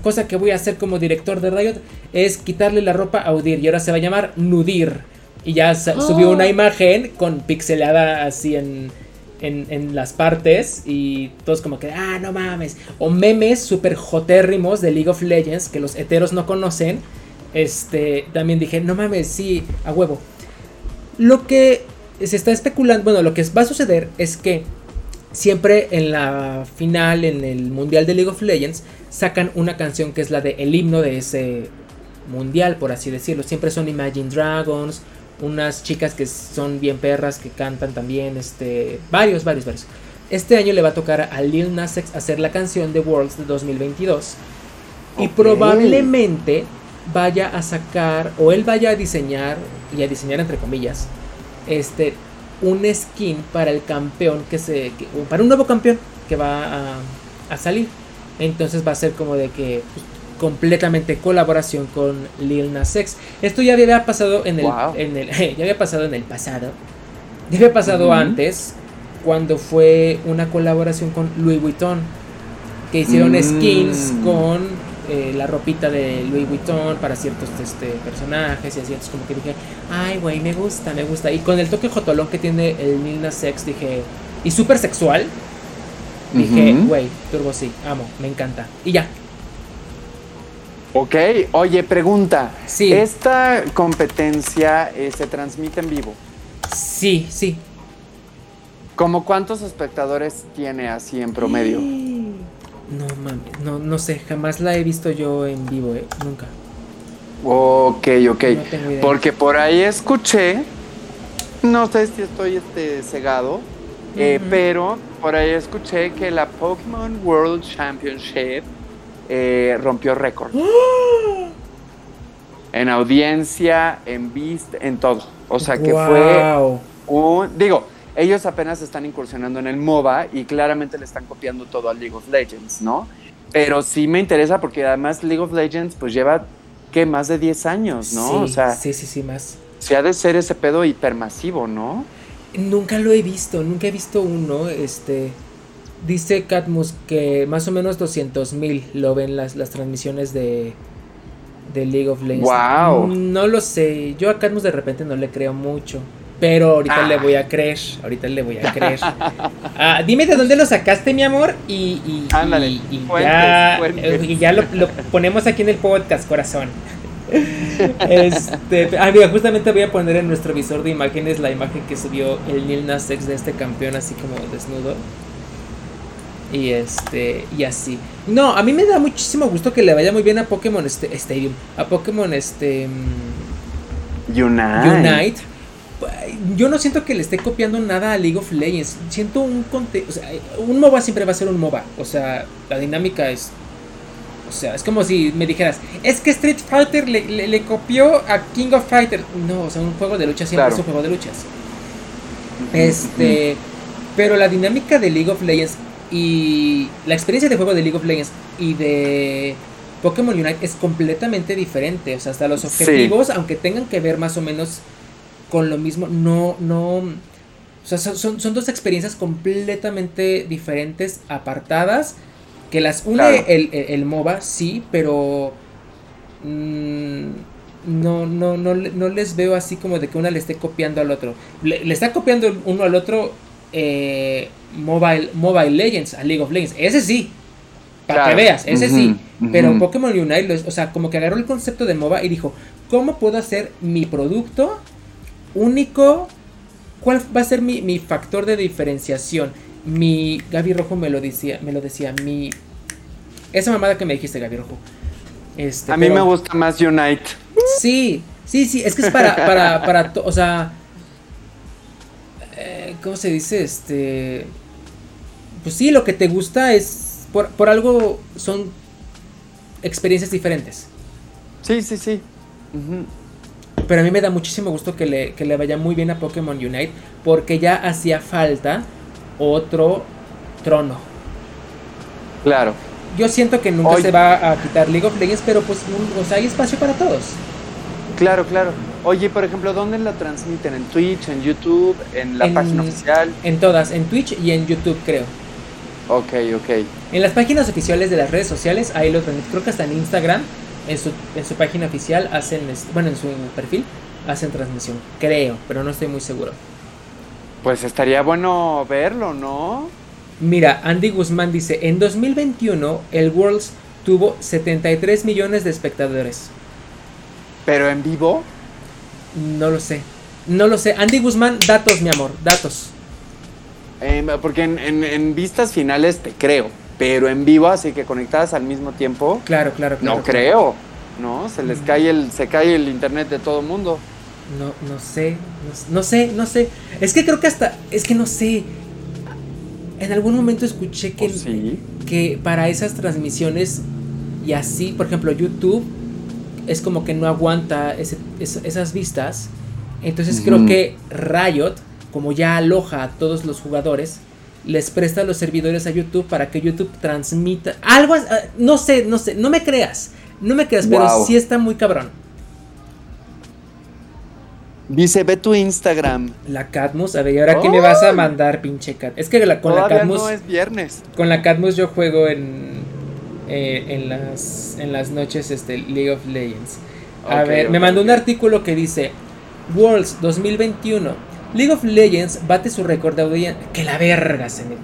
cosa que voy a hacer como director de Riot es quitarle la ropa a Udir y ahora se va a llamar Nudir. Y ya sa- subió una imagen con pixelada así en, en, en las partes y todos como que, ah, no mames. O memes super jotérrimos de League of Legends que los heteros no conocen. Este, también dije, no mames, sí, a huevo. Lo que se está especulando, bueno, lo que va a suceder es que siempre en la final, en el mundial de League of Legends, sacan una canción que es la de el himno de ese mundial, por así decirlo. Siempre son Imagine Dragons, unas chicas que son bien perras que cantan también, este, varios, varios, varios. Este año le va a tocar a Lil Nas X hacer la canción de Worlds de 2022 y probablemente vaya a sacar o él vaya a diseñar y a diseñar entre comillas este un skin para el campeón que se que- para un nuevo campeón que va a, a salir entonces va a ser como de que pues, completamente colaboración con Lil Nas X esto ya había pasado en el, Wow. en el ya había pasado en el pasado ya había pasado antes cuando fue una colaboración con Louis Vuitton que hicieron Mm. skins con eh, la ropita de Louis Vuitton para ciertos este, personajes y así, entonces como que dije, ay güey, me gusta, me gusta. Y con el toque jotolón que tiene el Lil Nas X dije, y súper sexual, dije, güey, turbo sí, amo, me encanta. Y ya, Ok, oye, pregunta. Sí. ¿Esta competencia eh, se transmite en vivo? sí, sí. ¿Cómo cuántos espectadores tiene así en promedio? No mames, no, no sé, jamás la he visto yo en vivo, eh, nunca. Ok, ok. No tengo idea. Porque por ahí escuché, no sé si estoy este, cegado, eh, pero por ahí escuché que la Pokémon World Championship eh, rompió récord. En audiencia, en vista, en todo. O sea que fue Guau. un... Digo, ellos apenas están incursionando en el MOBA y claramente le están copiando todo al League of Legends, ¿no? Pero sí me interesa porque además League of Legends pues lleva, ¿qué? Más de 10 años, ¿no? Sí, o sea, sí, sí, sí, más. se ha de ser ese pedo hipermasivo, ¿no? Nunca lo he visto, nunca he visto uno. Este dice Catmus que más o menos 200 mil lo ven las, las transmisiones de, de League of Legends. Guau. No lo sé. Yo a Catmus de repente no le creo mucho. Pero ahorita Ah. le voy a creer. Ahorita le voy a creer. Ah, dime de dónde lo sacaste, mi amor. Y, y, Ándale, y- y fuentes, ya, fuentes. y ya lo, lo ponemos aquí en el podcast, corazón. Este, ah, mira, justamente voy a poner en nuestro visor de imágenes la imagen que subió el Lil Nas X de este campeón, así como desnudo. Y este, y así. No, a mí me da muchísimo gusto que le vaya muy bien a Pokémon este, Stadium. A Pokémon este. mm, Unite. Unite. Yo no siento que le esté copiando nada a League of Legends. Siento un conte o sea, un MOBA siempre va a ser un MOBA. O sea, la dinámica es. O sea, es como si me dijeras, es que Street Fighter le, le- le copió a King of Fighter. No, o sea, un juego de lucha siempre Claro. es un juego de luchas. Este. Pero la dinámica de League of Legends y la experiencia de juego de League of Legends y de Pokémon Unite es completamente diferente. O sea, hasta los Sí. objetivos, aunque tengan que ver más o menos con lo mismo, no, no. O sea, son, son, dos experiencias completamente diferentes, apartadas, que las une Claro. el, el, el MOBA, sí, pero mm, no, no, no, no les veo así como de que una le esté copiando al otro. Le, le está copiando uno al otro eh, Mobile, Mobile Legends, a League of Legends. Ese sí, para Claro. que veas, ese sí. Pero. Pokémon Unite, o sea, como que agarró el concepto de MOBA y dijo, ¿cómo puedo hacer mi producto único? ¿Cuál va a ser mi, mi factor de diferenciación? Mi Gaby Rojo me lo decía, me lo decía, mi esa mamada que me dijiste, Gaby Rojo. Este, A mí pero- me gusta más Unite. Sí, sí, sí, es que es para, para, para, to- o sea, eh, ¿cómo se dice? Este, pues sí, lo que te gusta es, por, por algo son experiencias diferentes. Sí, sí, sí. Pero a mí me da muchísimo gusto que le, que le vaya muy bien a Pokémon Unite, porque ya hacía falta otro trono. Claro. Yo siento que nunca se va a quitar League of Legends, pero pues, un- o sea, hay espacio para todos. Claro, claro. Oye, por ejemplo, ¿dónde la transmiten? ¿En Twitch, en YouTube, en la En- página oficial? En todas, en Twitch y en YouTube, creo. Ok, ok. En las páginas oficiales de las redes sociales, ahí lo transmiten. Creo que hasta en Instagram, en su, en su página oficial, hacen, es- bueno, en su perfil, hacen transmisión. Creo, pero no estoy muy seguro. Pues estaría bueno verlo, ¿no? Mira, Andy Guzmán dice, en 2021 el Worlds tuvo 73 millones de espectadores. Pero en vivo. No lo sé. No lo sé. Andy Guzmán, datos, mi amor, datos. Em, porque en, en- en vistas finales te creo. Pero en vivo, así que conectadas al mismo tiempo, Claro, claro, claro. no creo. ¿No? Se les Mm. cae el, se cae el internet de todo mundo. No, no sé, no, no sé, no sé. Es que creo que hasta, es que no sé. En algún momento escuché que, que para esas transmisiones y así, por ejemplo, YouTube es como que no aguanta ese- es- esas vistas. Entonces creo Ujú. que Riot, como ya aloja a todos los jugadores, les presta los servidores a YouTube para que YouTube transmita algo. ah, No sé, no sé, no me creas, no me creas, pero sí está muy cabrón. Dice, ve tu Instagram. La Cadmus, a ver, ¿y ahora qué me vas a mandar, pinche Cat? Es que la- con la Cadmus, no es viernes. con la Cadmus yo juego en eh, en las en las noches este League of Legends. A ver, me mandó un artículo que dice Worlds 2021. League of Legends bate su récord de audiencia. Que la verga se me.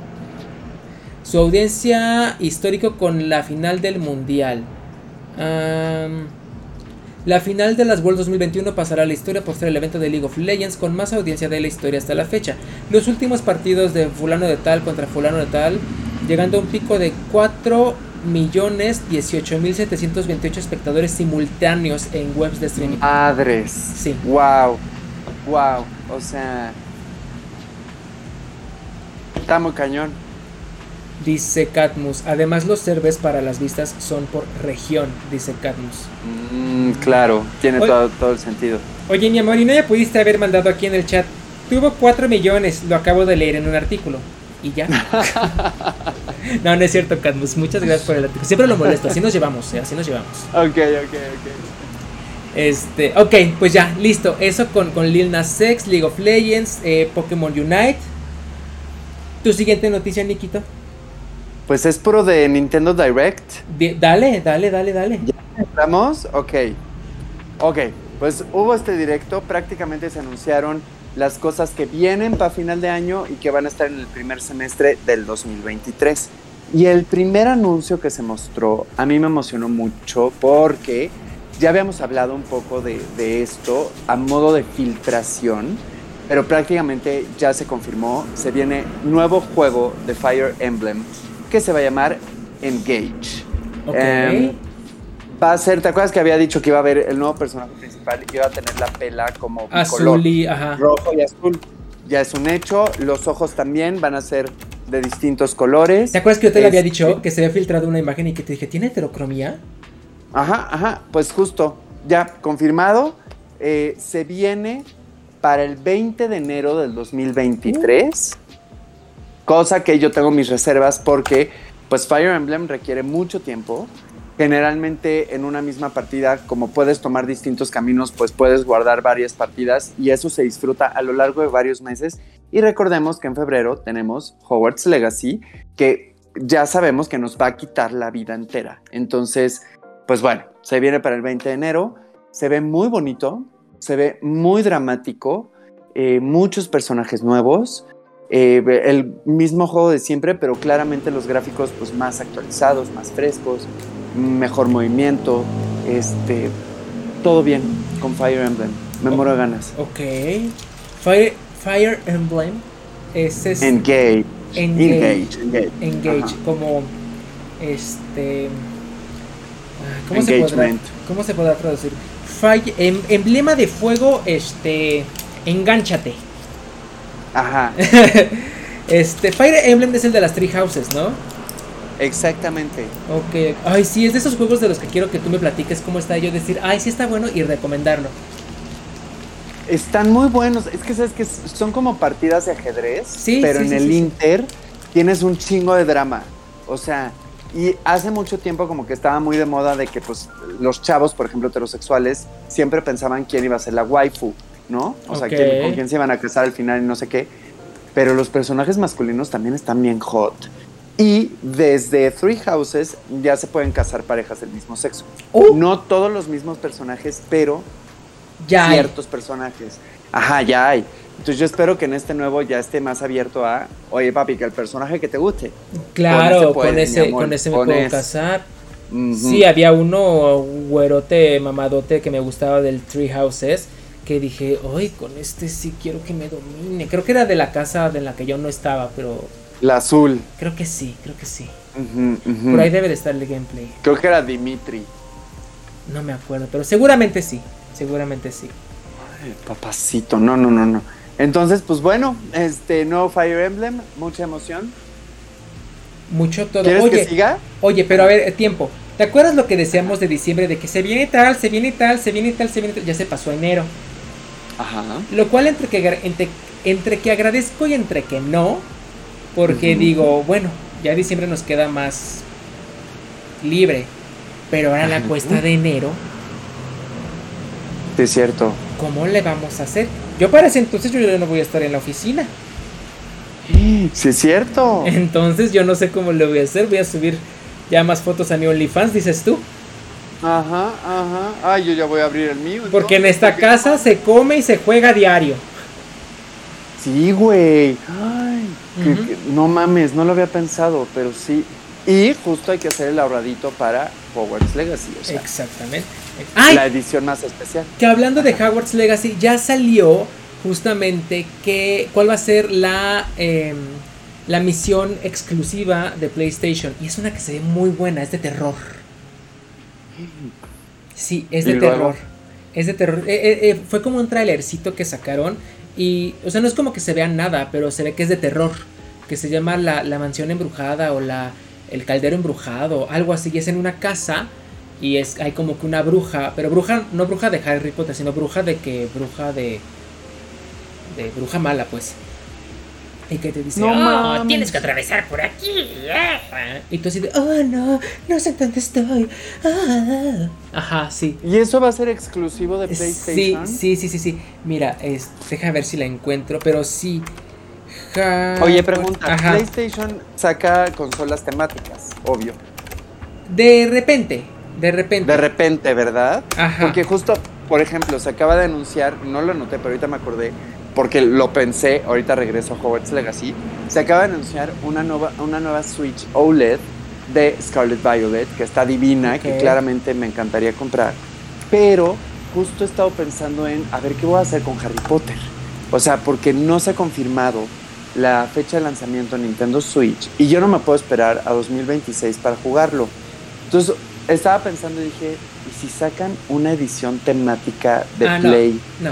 Su audiencia histórico con la final del mundial. La final de las Worlds 2021 pasará a la historia por ser el evento de League of Legends con más audiencia de la historia hasta la fecha. Los últimos partidos de fulano de tal contra fulano de tal, llegando a un pico de 4 millones 18 mil 728 espectadores simultáneos en webs de streaming. Madres. Sí. Wow. Wow. O sea. Está muy cañón. Dice Catmus. Además los servers para las vistas son por región, dice Catmus. Mm, claro, tiene todo, todo el sentido. Oye, mi amor, ¿y no ya pudiste haber mandado aquí en el chat? Tuvo 4 millones, lo acabo de leer en un artículo. ¿Y ya? no, no es cierto, Cadmus. Muchas gracias por el artículo. Siempre lo molesto, así nos llevamos, ¿eh? así nos llevamos. Ok, ok, ok. Este, ok, pues ya, listo. Eso con, con Lil Nas X, League of Legends, eh, Pokémon Unite. Tu siguiente noticia, Nikito. Pues es puro de Nintendo Direct. Di- dale, dale, dale, dale. ¿Estamos? Ok. Ok. Pues hubo este directo. Prácticamente se anunciaron las cosas que vienen para final de año y que van a estar en el primer semestre del 2023. Y el primer anuncio que se mostró a mí me emocionó mucho porque ya habíamos hablado un poco de, de esto a modo de filtración, pero prácticamente ya se confirmó, se viene nuevo juego de Fire Emblem que se va a llamar Engage. Ok. Em, va a ser, ¿te acuerdas que había dicho que iba a haber el nuevo personaje principal y iba a tener la pela como Azul bicolor, y. Ajá. rojo y azul? Ya es un hecho, los ojos también van a ser de distintos colores. ¿Te acuerdas que yo te le había Este- dicho que se había filtrado una imagen y que te dije, ¿tiene heterocromía? Ajá, ajá, pues justo, ya confirmado, eh, se viene para el 20 de enero del 2023, cosa que yo tengo mis reservas porque pues Fire Emblem requiere mucho tiempo. Generalmente en una misma partida, como puedes tomar distintos caminos, pues puedes guardar varias partidas y eso se disfruta a lo largo de varios meses. Y recordemos que en febrero tenemos Hogwarts Legacy, que ya sabemos que nos va a quitar la vida entera. Entonces, pues bueno, se viene para el 20 de enero, se ve muy bonito, se ve muy dramático, eh, muchos personajes nuevos, eh, el mismo juego de siempre, pero claramente los gráficos pues más actualizados, más frescos, mejor movimiento, este, todo bien con Fire Emblem, me muero de ganas. Ok. Fire, Fire Emblem. Ese es Engage, Engage. engage, engage. Engage, como este. ¿Cómo se, podrá. ¿Cómo se podrá traducir? Fire, em- emblema de fuego, este. Engánchate. Ajá, este, Fire Emblem es el de las Tree Houses, ¿no? exactamente. Ok. Ay, sí, es de esos juegos de los que quiero que tú me platiques cómo está. Yo decir, ay, sí está bueno y recomendarlo. Están muy buenos. Es que sabes que son como partidas de ajedrez, Sí, pero sí, en sí, el. Inter tienes un chingo de drama. O sea, y hace mucho tiempo como que estaba muy de moda de que pues los chavos, por ejemplo, heterosexuales, siempre pensaban quién iba a ser la waifu, ¿no? O sea, quién- con quién se iban a casar al final y no sé qué. Pero los personajes masculinos también están bien hot. Y desde Three Houses ya se pueden casar parejas del mismo sexo. Oh. No todos los mismos personajes, pero Ya. hay. ciertos personajes. Ajá, ya hay. Entonces yo espero que en este nuevo ya esté más abierto a, oye papi, que el personaje que te guste. Claro, Con ese amor, con me con puedo ese. casar. Sí, había uno güerote, mamadote que me gustaba del Tree Houses. Que dije, hoy con este sí quiero que me domine. Creo que era de la casa de la que yo no estaba, pero La azul. creo que sí, creo que sí. Por ahí debe de estar el gameplay. Creo que era Dimitri. No me acuerdo, pero seguramente sí. Seguramente sí. Ay, papacito, no, no, no, no. Entonces, pues bueno, este nuevo Fire Emblem, mucha emoción. Mucho todo. ¿Quieres Oye, que siga? oye, pero a ver, eh, tiempo. ¿Te acuerdas lo que decíamos de diciembre? De que se viene tal, se viene tal, se viene tal, se viene tal. Ya se pasó enero. Ajá. Lo cual entre que, entre, entre que agradezco y entre que no, porque digo, bueno, ya diciembre nos queda más libre, pero ahora la cuesta de enero, Sí, es cierto. ¿cómo le vamos a hacer? Yo para ese entonces yo ya no voy a estar en la oficina, Sí, es cierto. entonces yo no sé cómo le voy a hacer, voy a subir ya más fotos a mi OnlyFans, dices tú, Ajá, ajá. Ay, yo ya voy a abrir el mío. porque en esta porque- casa se come y se juega a diario. Sí, güey. Ay, que- Ujú. que- no mames, no lo había pensado, pero sí. Y justo hay que hacer el ahorradito para Hogwarts Legacy, o sea, Exactamente. ¡Ay! la edición más especial. Que hablando de Hogwarts Legacy, ya salió justamente que cuál va a ser la, em, la misión exclusiva de PlayStation. Y es una que se ve muy buena, es de terror. Sí, es de terror. Es de terror. Eh, eh, eh, fue como un trailercito que sacaron. Y, o sea, no es como que se vea nada, pero se ve que es de terror. Que se llama la, la mansión embrujada o la, el caldero embrujado, algo así. Y es en una casa y es hay como que una bruja, pero bruja no bruja de Harry Potter, sino bruja de que bruja de de bruja mala, pues. Y que te dice, No "Oh, mames". tienes que atravesar por aquí. ah". Y tú así de, oh no, no sé dónde estoy. ah". Ajá, sí. ¿Y eso va a ser exclusivo de Sí, PlayStation? sí, sí, sí, sí. Mira, es, deja ver si la encuentro, pero sí. Oye, Hogwarts- pregunta, Ajá. PlayStation saca consolas temáticas, obvio. De repente, de repente. De repente, ¿verdad? Ajá. Porque justo, por ejemplo, se acaba de anunciar, no lo anoté, pero ahorita me acordé, porque lo pensé, ahorita regreso a Hogwarts Legacy, se acaba de anunciar una nueva, una nueva Switch OLED de Scarlet Violet, que está divina, que claramente me encantaría comprar. Pero justo he estado pensando en, a ver, ¿qué voy a hacer con Harry Potter? O sea, porque no se ha confirmado la fecha de lanzamiento en Nintendo Switch y yo no me puedo esperar a 2026 para jugarlo. Entonces, estaba pensando y dije, ¿y si sacan una edición temática de Ah. Play? No,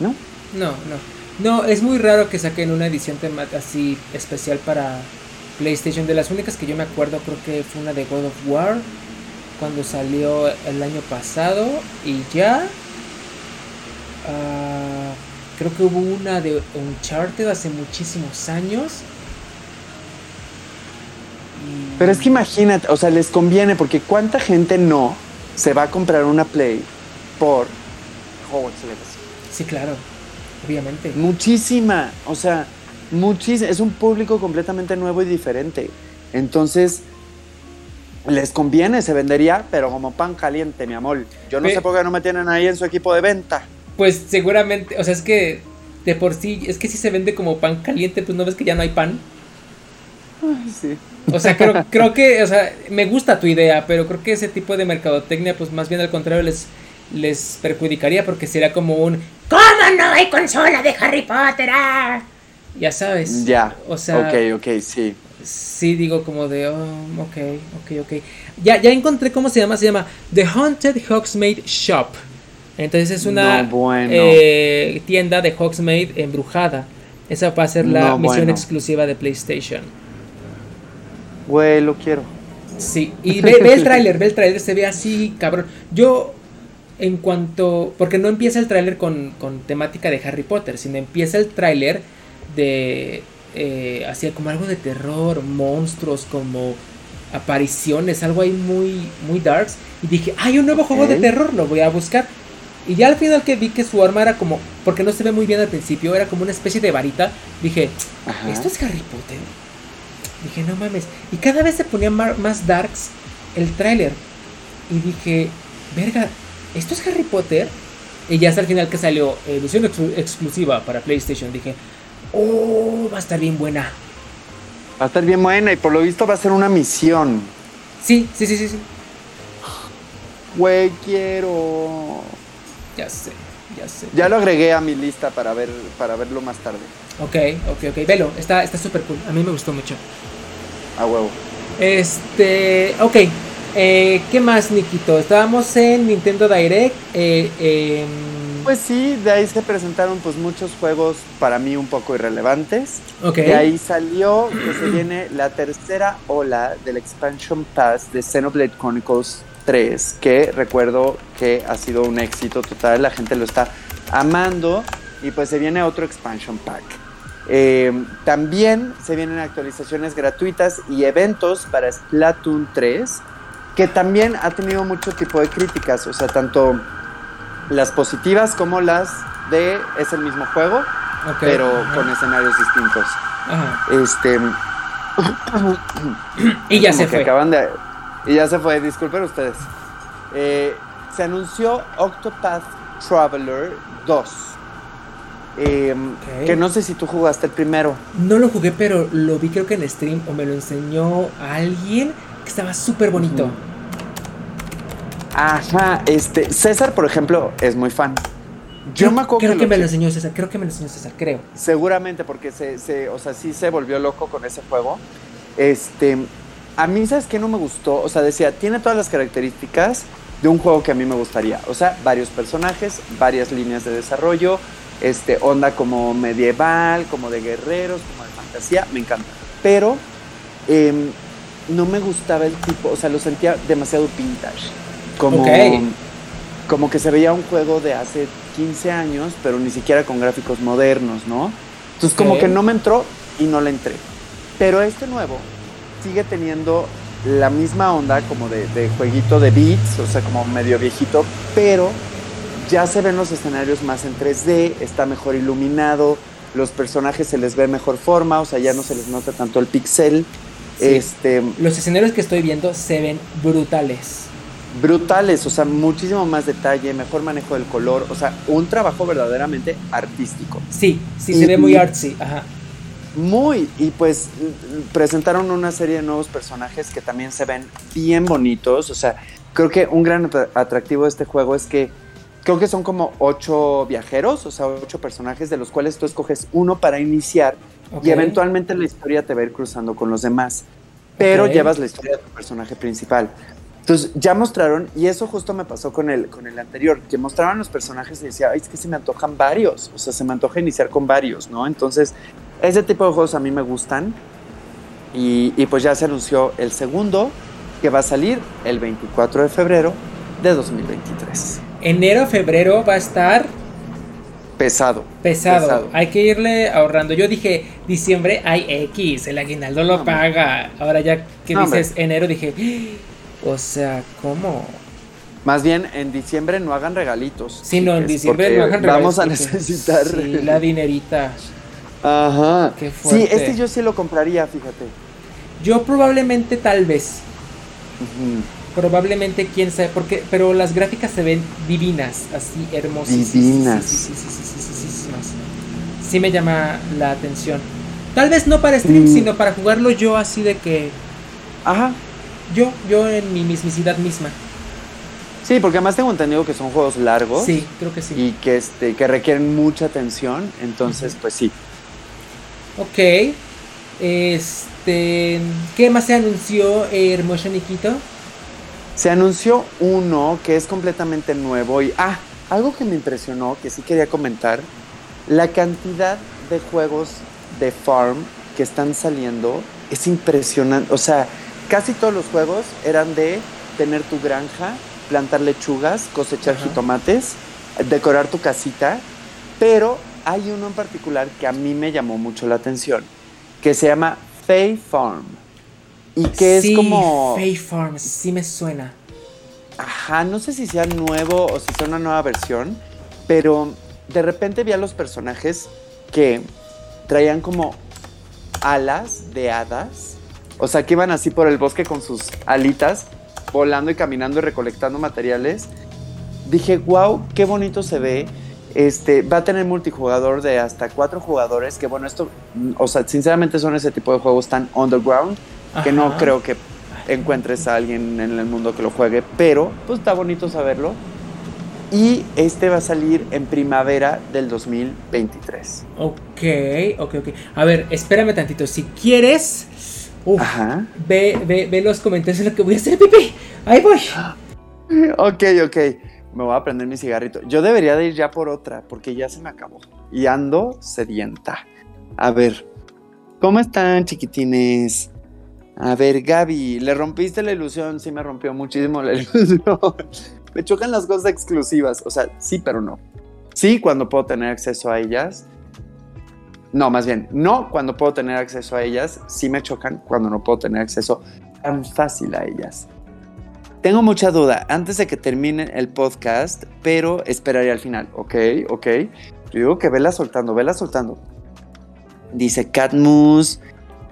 ¿No? no, no. No, es muy raro que saquen una edición tema así especial para PlayStation. De las únicas que yo me acuerdo, creo que fue una de God of War cuando salió el año pasado y ya. Ah, creo que hubo una de Uncharted hace muchísimos años. Pero es que imagínate, o sea, les conviene porque cuánta gente no se va a comprar una Play por Hogwarts Legacy. Sí, claro, obviamente. Muchísima, o sea, muchísima. Es un público completamente nuevo y diferente. Entonces, les conviene, se vendería, pero como pan caliente, mi amor. Yo no Pe- sé por qué no me tienen ahí en su equipo de venta. Pues seguramente, o sea, es que de por sí, es que si se vende como pan caliente, pues no ves que ya no hay pan. Ay, sí. O sea, creo, creo que, o sea, me gusta tu idea, pero creo que ese tipo de mercadotecnia, pues más bien al contrario, les, les perjudicaría porque sería como un ¿Cómo no hay consola de Harry Potter? ah?" Ya sabes. Ya. O sea, ok, ok, sí. sí digo como de, oh, ok, ok, ok. Ya, ya encontré cómo se llama, se llama The Haunted Hogsmeade Shop. Entonces es una No, bueno. eh, tienda de Hogsmeade embrujada. Esa va a ser la No, misión bueno. exclusiva de PlayStation. Güey, lo quiero. Sí, y ve, ve el tráiler, ve el tráiler, se ve así, cabrón. Yo, en cuanto, porque no empieza el tráiler con, con temática de Harry Potter, sino empieza el tráiler de, eh, así como algo de terror, monstruos, como apariciones, algo ahí muy, muy darks. Y dije, hay un nuevo juego de terror, lo voy a buscar. Y ya al final que vi que su arma era como, porque no se ve muy bien al principio, era como una especie de varita, dije, Ajá. ¿Esto es Harry Potter? Dije, no mames. Y cada vez se ponía más darks el tráiler. Y dije, verga, ¿esto es Harry Potter? Y ya hasta el final que salió eh, edición ex- exclusiva para PlayStation, dije, oh, va a estar bien buena. Va a estar bien buena y por lo visto va a ser una misión. Sí, sí, sí, sí, sí. Güey, quiero. Ya sé, ya sé. Ya lo agregué a mi lista para ver para verlo más tarde. Ok, ok, ok. Velo, está está súper cool. A mí me gustó mucho. A huevo. Este, ok. Eh, ¿Qué más, Nikito? Estábamos en Nintendo Direct. Eh, em, Pues sí, de ahí se presentaron pues muchos juegos para mí un poco irrelevantes. ok. De ahí salió que se viene la tercera ola del Expansion Pass de Xenoblade Chronicles 3, que recuerdo que ha sido un éxito total, la gente lo está amando y pues se viene otro Expansion Pack. Eh, también se vienen actualizaciones gratuitas y eventos para Splatoon 3, que también ha tenido mucho tipo de críticas, o sea, tanto las positivas como las de es el mismo juego, ok, pero ajá, con escenarios distintos. ajá. Este. Y ya como se que fue. Acaban de, y ya se fue, disculpen ustedes. Eh, se anunció Octopath Traveler 2. Eh, Ok. Que no sé si tú jugaste el primero. No lo jugué, pero lo vi creo que en stream o me lo enseñó alguien que estaba súper bonito. Ajá, este. César, por ejemplo, es muy fan. Yo Creo, me acuerdo creo que, me lo enseñó César, creo que me lo enseñó César, creo. Seguramente, porque se, se- o sea, sí se volvió loco con ese juego. Este, a mí, ¿sabes qué no me gustó? O sea, decía, tiene todas las características de un juego que a mí me gustaría. O sea, varios personajes, varias líneas de desarrollo, este, onda como medieval, como de guerreros, como de fantasía, me encanta. Pero em, no me gustaba el tipo, o sea, lo sentía demasiado vintage. Como, como que se veía un juego de hace 15 años, pero ni siquiera con gráficos modernos, ¿no? Entonces como que no me entró y no le entré. Pero este nuevo sigue teniendo la misma onda como de, de jueguito de beats, o sea, como medio viejito, pero ya se ven los escenarios más en 3D, está mejor iluminado, los personajes se les ve mejor forma, o sea, ya no se les nota tanto el pixel. Sí. Este, Los escenarios que estoy viendo se ven brutales. brutales, o sea, muchísimo más detalle, mejor manejo del color, o sea, un trabajo verdaderamente artístico. Sí, sí, se ve muy artsy, ajá. Muy, y pues presentaron una serie de nuevos personajes que también se ven bien bonitos, o sea, creo que un gran atractivo de este juego es que creo que son como ocho viajeros, o sea, ocho personajes de los cuales tú escoges uno para iniciar y eventualmente la historia te va a ir cruzando con los demás, pero llevas la historia de tu personaje principal. Entonces ya mostraron, y eso justo me pasó con el, con el anterior, que mostraban los personajes y decía, Ay, es que se me antojan varios, o sea, se me antoja iniciar con varios, ¿no? Entonces, ese tipo de juegos a mí me gustan, y, y pues ya se anunció el segundo, que va a salir el 24 de febrero de 2023. Enero, febrero va a estar pesado, pesado. Hay que irle ahorrando. Yo dije, diciembre hay X, el aguinaldo lo paga. Ahora ya que dices enero, dije, o sea, ¿cómo? Más bien en diciembre no hagan regalitos. Sí, no, en diciembre no hagan regalitos. Vamos a necesitar. Sí, la dinerita. Ajá. Qué sí, este yo sí lo compraría, fíjate. Yo probablemente tal vez. Uh -huh. Probablemente quién sabe, porque pero las gráficas se ven divinas, así hermosas. Divinas. Sí, sí, me llama la atención. Tal vez no para stream, mm. sino para jugarlo yo así de que ajá, yo yo en mi mismicidad misma. Sí, porque además tengo entendido que son juegos largos. Sí, creo que sí. Y que este que requieren mucha atención, entonces uh -huh. pues sí Ok. Este, ¿qué más se anunció, eh, hermoso Nikito? Se anunció uno que es completamente nuevo y, ah, algo que me impresionó, que sí quería comentar, la cantidad de juegos de farm que están saliendo es impresionante. O sea, casi todos los juegos eran de tener tu granja, plantar lechugas, cosechar jitomates, decorar tu casita, pero hay uno en particular que a mí me llamó mucho la atención, que se llama Fay Farm. Y que es como... Fay Farm, sí me suena. Ajá, no sé si sea nuevo o si sea una nueva versión, pero de repente vi a los personajes que traían como alas de hadas o sea, que iban así por el bosque con sus alitas, volando y caminando y recolectando materiales. Dije, wow, qué bonito se ve. Este, va a tener multijugador de hasta cuatro jugadores, que bueno, esto, o sea, sinceramente son ese tipo de juegos tan underground, que no creo que encuentres a alguien en el mundo que lo juegue, pero pues está bonito saberlo. Y este va a salir en primavera del 2023. Ok, ok, ok. A ver, espérame tantito. Si quieres, Uf, Ajá. Ve, ve, ve los comentarios en lo que voy a hacer, Pipi. Ahí voy. Ok, ok. Me voy a prender mi cigarrito. Yo debería de ir ya por otra, porque ya se me acabó. Y ando sedienta. A ver. ¿Cómo están, chiquitines? A ver, Gaby, ¿le rompiste la ilusión? Sí, me rompió muchísimo la ilusión. me chocan las cosas exclusivas. O sea, sí, pero no. Sí, cuando puedo tener acceso a ellas. No, más bien, no cuando puedo tener acceso a ellas, sí me chocan cuando no puedo tener acceso tan fácil a ellas. Tengo mucha duda antes de que termine el podcast, pero esperaré al final, ¿ok? ¿Ok? Yo digo que vela soltando, vela soltando. Dice Catmus,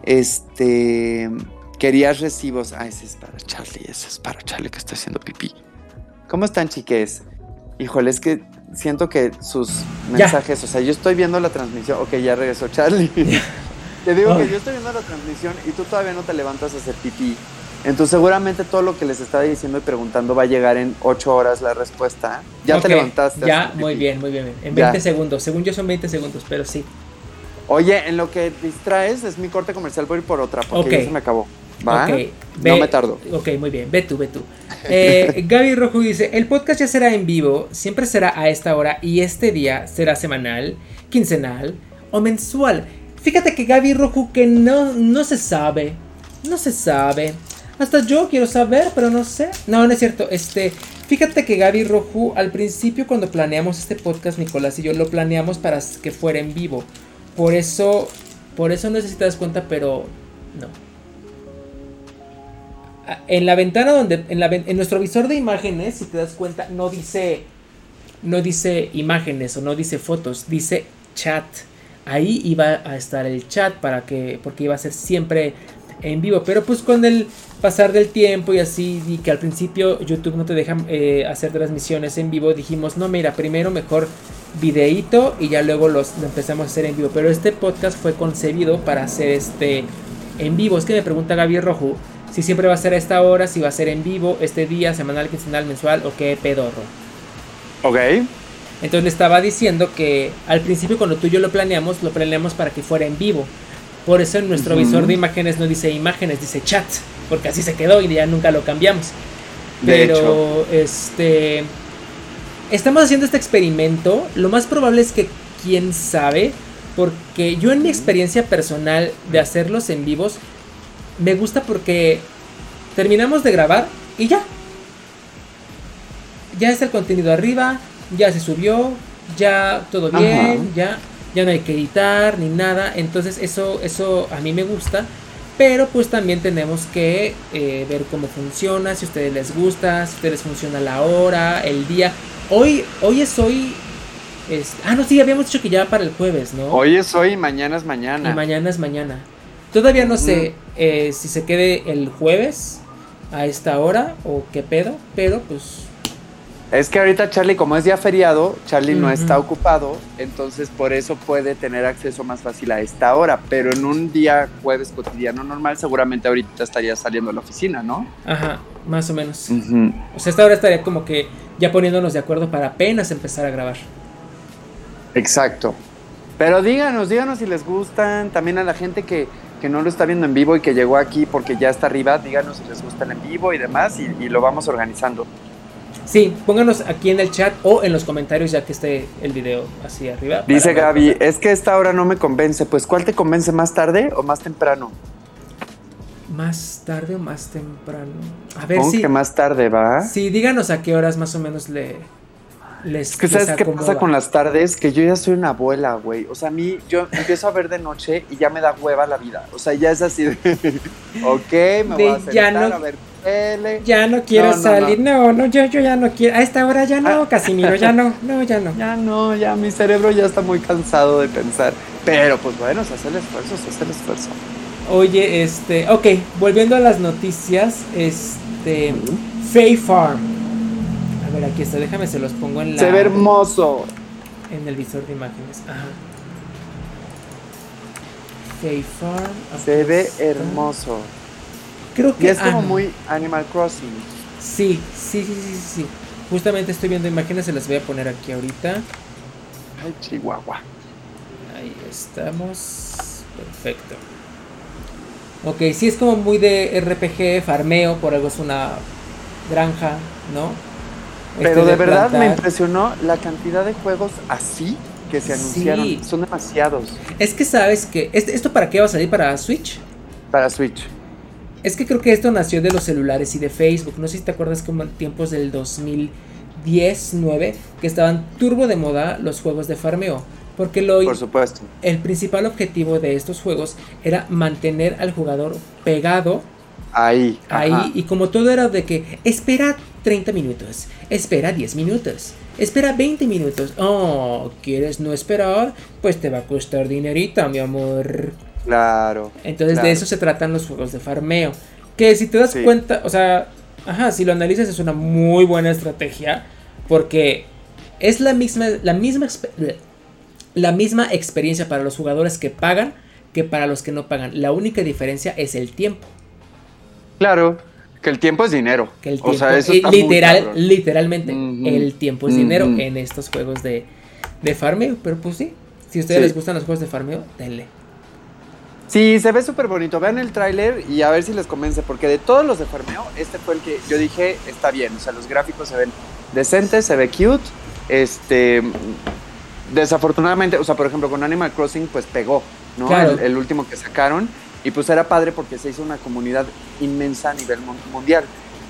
este, querías recibos. Ah, ese es para Charlie, ese es para Charlie que está haciendo pipí. ¿Cómo están, chiques? Híjole, es que siento que sus mensajes, o sea, yo estoy viendo la transmisión, ok, ya regresó Charlie. te digo que yo estoy viendo la transmisión y tú todavía no te levantas a hacer pipí. Entonces seguramente todo lo que les estaba diciendo y preguntando va a llegar en 8 horas la respuesta. Ya te levantaste. Ya, muy bien, muy bien. En 20 segundos. Según yo son 20 segundos, pero sí. Oye, en lo que distraes es mi corte comercial, voy a ir por otra porque ya se me acabó. ¿Va? no me tardo. Ok, muy bien. Ve tú, ve tú. Eh, Gaby Rojo dice, el podcast ya será en vivo, siempre será a esta hora y este día será semanal, quincenal o mensual. Fíjate que Gaby Rojo que no, no se sabe, no se sabe. Hasta yo quiero saber, pero no sé. No, no es cierto. Este, fíjate que Gaby Rojo al principio cuando planeamos este podcast, Nicolás y yo lo planeamos para que fuera en vivo. Por eso, por eso no sé si te das cuenta, pero no en la ventana donde, en, la, en nuestro visor de imágenes, si te das cuenta, no dice, no dice imágenes o no dice fotos, dice chat. Ahí iba a estar el chat para que, porque iba a ser siempre en vivo. Pero pues con el pasar del tiempo y así, y que al principio YouTube no te deja eh, hacer transmisiones en vivo, dijimos, no, mira, primero mejor videíto y ya luego los lo empezamos a hacer en vivo. Pero este podcast fue concebido para hacer este en vivo. Es que me pregunta Gaby Rojo si siempre va a ser a esta hora, si va a ser en vivo, este día, semanal, quincenal, mensual o qué pedorro. Ok. Entonces le estaba diciendo que al principio cuando tú y yo lo planeamos, lo planeamos para que fuera en vivo. Por eso en nuestro visor de imágenes no dice imágenes, dice chat, porque así se quedó y ya nunca lo cambiamos. Pero este estamos haciendo este experimento, lo más probable es que quién sabe, porque yo en mi experiencia personal de hacerlos en vivos me gusta porque terminamos de grabar y ya. Ya está el contenido arriba, ya se subió, ya todo bien, ya ya no hay que editar ni nada, entonces eso eso a mí me gusta, pero pues también tenemos que eh, ver cómo funciona, si a ustedes les gusta, si a ustedes funciona la hora, el día. Hoy hoy es hoy ah, no, sí, habíamos dicho que ya para el jueves, ¿no? Hoy es hoy y mañana es mañana. Y mañana es mañana. Todavía no sé eh, si se quede el jueves a esta hora o qué pedo, pero pues es que ahorita Charlie, como es día feriado, Charlie no está ocupado, entonces por eso puede tener acceso más fácil a esta hora. Pero en un día jueves cotidiano normal, seguramente ahorita estaría saliendo a la oficina, ¿no? Ajá, más o menos. O sea, esta hora estaría como que ya poniéndonos de acuerdo para apenas empezar a grabar. Exacto. Pero díganos, díganos si les gustan. También a la gente que, no lo está viendo en vivo y que llegó aquí porque ya está arriba, díganos si les gustan en vivo y demás y lo vamos organizando. Sí, pónganos aquí en el chat o en los comentarios ya que esté el video así arriba. Dice Gaby, es que esta hora no me convence. Pues ¿cuál te convence más tarde o más temprano? Más tarde o más temprano. A ver si. que más tarde va. Sí, díganos a qué horas más o menos le. Les, es que sabes qué pasa con las tardes, que yo ya soy una abuela, güey. O sea, a mí, yo empiezo a ver de noche y ya me da hueva la vida. O sea, ya es así de, ok, me voy a sentar a ver ya no quiero salir, no, no, yo, yo ya no quiero. A esta hora ya no, ah. Casimiro, ya no, no, ya no. Ya no, ya mi cerebro ya está muy cansado de pensar. Pero pues bueno, se hace el esfuerzo, se hace el esfuerzo. Oye, este, ok, volviendo a las noticias, este, Fay Farm. A ver, aquí está, déjame, se los pongo en la. Se ve hermoso. En el visor de imágenes, ajá. Se ve hermoso. Creo que. Y es como muy Animal Crossing. Sí, sí, sí, sí, sí. Justamente estoy viendo imágenes, se las voy a poner aquí ahorita. Ay, Chihuahua. Ahí estamos. Perfecto. Ok, sí es como muy de RPG, farmeo, por algo es una granja, ¿no? Pero este de, verdad me impresionó la cantidad de juegos así que se anunciaron. Son demasiados. Es que sabes que. ¿Esto para qué va a salir? ¿Para Switch? Para Switch. Es que creo que esto nació de los celulares y de Facebook. No sé si te acuerdas como en tiempos del 2010, 9, que estaban turbo de moda los juegos de farmeo. Porque lo, Por supuesto. el principal objetivo de estos juegos era mantener al jugador pegado ahí. Ahí. Y como todo era de que espera 30 minutos, espera 10 minutos, espera 20 minutos. Oh, ¿quieres no esperar? Pues te va a costar dinerita, mi amor. Claro. Entonces de eso se tratan los juegos de farmeo. Que si te das cuenta, o sea, ajá, si lo analizas es una muy buena estrategia porque es la misma, la misma, la misma experiencia para los jugadores que pagan que para los que no pagan. La única diferencia es el tiempo. Claro, que el tiempo es dinero. Que el tiempo, o sea, eso literal, literalmente, el tiempo es dinero en estos juegos de, de farmeo. Pero pues sí, si a ustedes les gustan los juegos de farmeo, denle. Sí, se ve súper bonito. Vean el tráiler y a ver si les convence, porque de todos los de farmeo, este fue el que yo dije está bien. O sea, los gráficos se ven decentes, se ve cute. Este, desafortunadamente, o sea, por ejemplo, con Animal Crossing, pues pegó, ¿no? El, último que sacaron. Y pues era padre porque se hizo una comunidad inmensa a nivel mundial.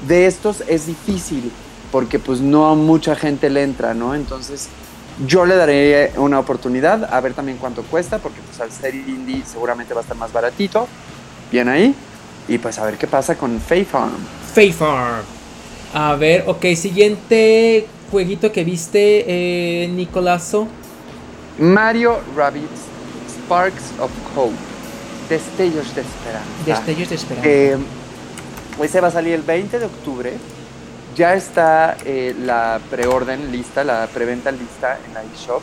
De estos es difícil, porque pues no mucha gente le entra, ¿no? Entonces, yo le daré una oportunidad a ver también cuánto cuesta, porque pues al ser indie seguramente va a estar más baratito. Bien ahí. Y pues a ver qué pasa con Fay Farm. Fay Farm. A ver, ok, siguiente jueguito que viste, eh, Nicolazo. Mario Rabbits Sparks of Hope. Destellos de Esperanza. Destellos de esperanza. Que pues se va a salir el 20 de octubre. Ya está eh, la preorden lista, la preventa lista en la eShop.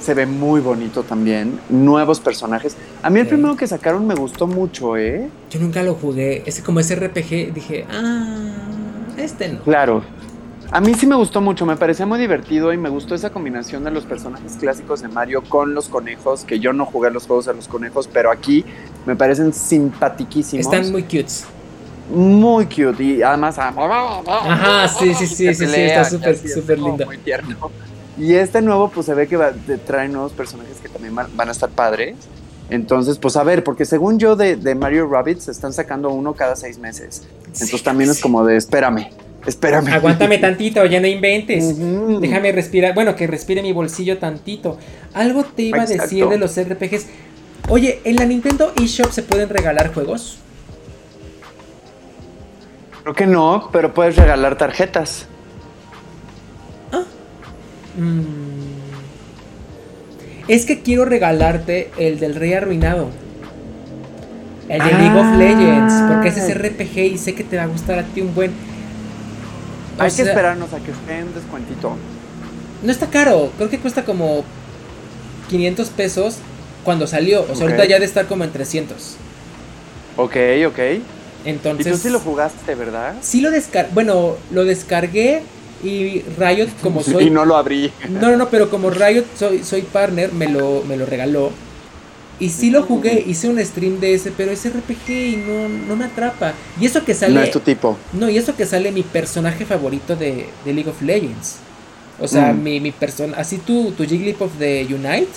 Se ve muy bonito también. Nuevos personajes. A mí el primero que sacaron me gustó mucho, ¿eh? Yo nunca lo jugué. Es como ese RPG, dije, ah, este no. Claro. A mí sí me gustó mucho, me parecía muy divertido y me gustó esa combinación de los personajes clásicos de Mario con los conejos, que yo no jugué los juegos a los conejos, pero aquí me parecen simpatiquísimos. Están muy cutes. muy cute y además Ajá, sí, sí, sí, sí, sí, está súper, es súper lindo. Muy tierno. Y este nuevo, pues se ve que va, trae nuevos personajes que también van, a estar padres. Entonces, pues a ver, porque según yo de, de Mario Rabbits están sacando uno cada seis meses. Entonces Sí, también es sí. como de espérame, espérame. Aguántame tantito, ya no inventes. Déjame respirar. Bueno, que respire mi bolsillo tantito. Algo te iba a decir de los RPGs. Oye, ¿en la Nintendo eShop se pueden regalar juegos? Creo que no, pero puedes regalar tarjetas. Mm. Es que quiero regalarte el del Rey Arruinado. El de League of Ah. Legends. Porque ese es RPG y sé que te va a gustar a ti un buen. Hay sea, que esperarnos a que esté en descuentito. No está caro. Creo que cuesta como 500 pesos cuando salió. O sea, ahorita ya de estar como en 300. Ok, ok. Entonces. y tú sí lo jugaste, ¿verdad? Sí lo descargué. Bueno, lo descargué y Riot, como soy. Y no lo abrí. No, no, no, pero como Riot soy, soy partner, me lo, me lo regaló. Y sí lo jugué, hice un stream de ese, pero es RPG y no, no me atrapa. Y eso que sale. No es tu tipo. No, y eso que sale mi personaje favorito de, de League of Legends. O sea, Mm. mi, mi persona. Así tu, tu Jigglypuff de Unite,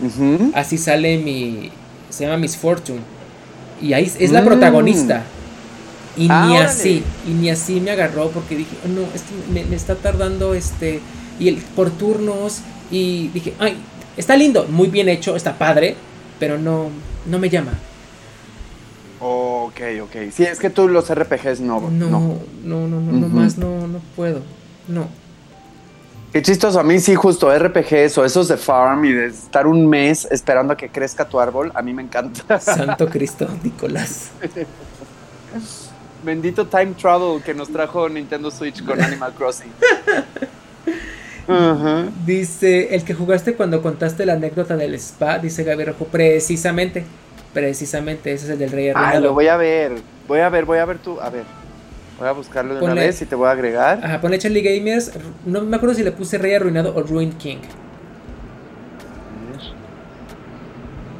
Ujú. así sale mi. Se llama Miss Fortune. Y ahí es- es la Mm. protagonista. Y Ah, ni órale. así, y ni así me agarró porque dije, "Oh, no, esto me, me está tardando este. Y el por turnos. Y dije, ay, está lindo, muy bien hecho, está padre, pero no, no me llama. Ok, ok. Sí, es que tú los RPGs no. No, no. no, no, no, nomás no, no puedo. No. Qué chistoso. A mí sí, justo RPGs o esos de farm y de estar un mes esperando a que crezca tu árbol, a mí me encanta. Santo Cristo, Nicolás. Bendito time travel que nos trajo Nintendo Switch con Animal Crossing. Dice, el que jugaste cuando contaste la anécdota del spa, dice Gaby Rojo, precisamente, precisamente, ese es el del Rey Arruinado. lo voy a ver. Voy a ver, voy a ver tú. A ver. Voy a buscarlo de una Ponle- vez y te voy a agregar. Ajá, pone Charlie Gamers, no me acuerdo si le puse Rey Arruinado o Ruined King,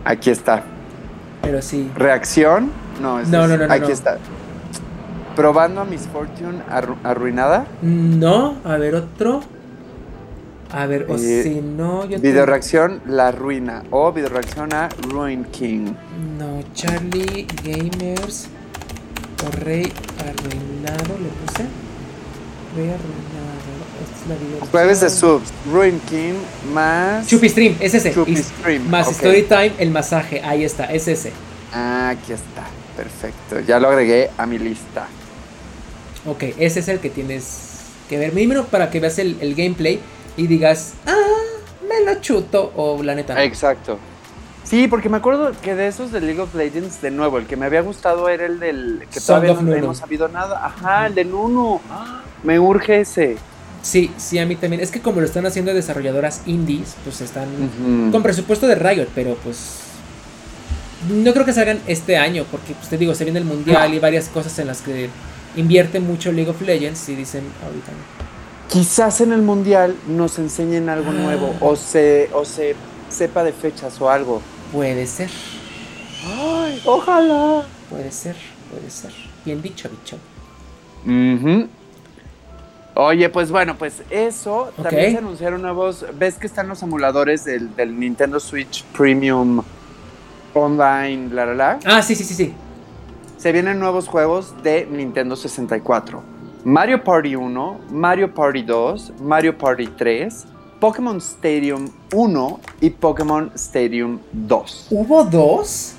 Aquí está. pero sí. ¿Reacción? No, No, no, no, no, Aquí no. está. Probando a Miss Fortune arru- arruinada. No, a ver otro. A ver, o Eh, si no, yo Video te- reacción La Ruina. O video reacción a Ruin King. No, Charlie Gamers o Rey Arruinado, le puse. Rey Arruinado, esta es la video Jueves de subs. Ruin King más. Chupi Stream, es ese. Chupi Stream, Más ok. Storytime, el masaje. Ahí está, es ese. Ah, aquí está. Perfecto. Ya lo agregué a mi lista. Ok, ese es el que tienes que ver. Primero para que veas el, el gameplay y digas, ah, me lo chuto. O la neta. no. Exacto. Sí, porque me acuerdo que de esos de League of Legends, de nuevo, el que me había gustado era el del que Song todavía no hemos sabido nada. Ajá, el de Nunu. Ah, Me urge ese. Sí, sí, a mí también. Es que como lo están haciendo desarrolladoras indies, pues están con presupuesto de Riot, pero pues no creo que salgan este año, porque pues, te digo, se viene el mundial No. y varias cosas en las que invierte mucho League of Legends y dicen ahorita no. Quizás en el mundial nos enseñen algo Ah. nuevo o se, o se sepa de fechas o algo. Puede ser, Ay, ojalá. puede ser, puede ser. Bien dicho, bicho. Ujú. Oye, pues bueno, pues eso. También se anunciaron nuevos. ¿Ves que están los emuladores del, del Nintendo Switch Premium Online, la la la? Ah, sí, sí, sí, sí. Se vienen nuevos juegos de Nintendo 64. Mario Party 1, Mario Party 2, Mario Party 3, Pokémon Stadium 1 y Pokémon Stadium 2. ¿Hubo dos?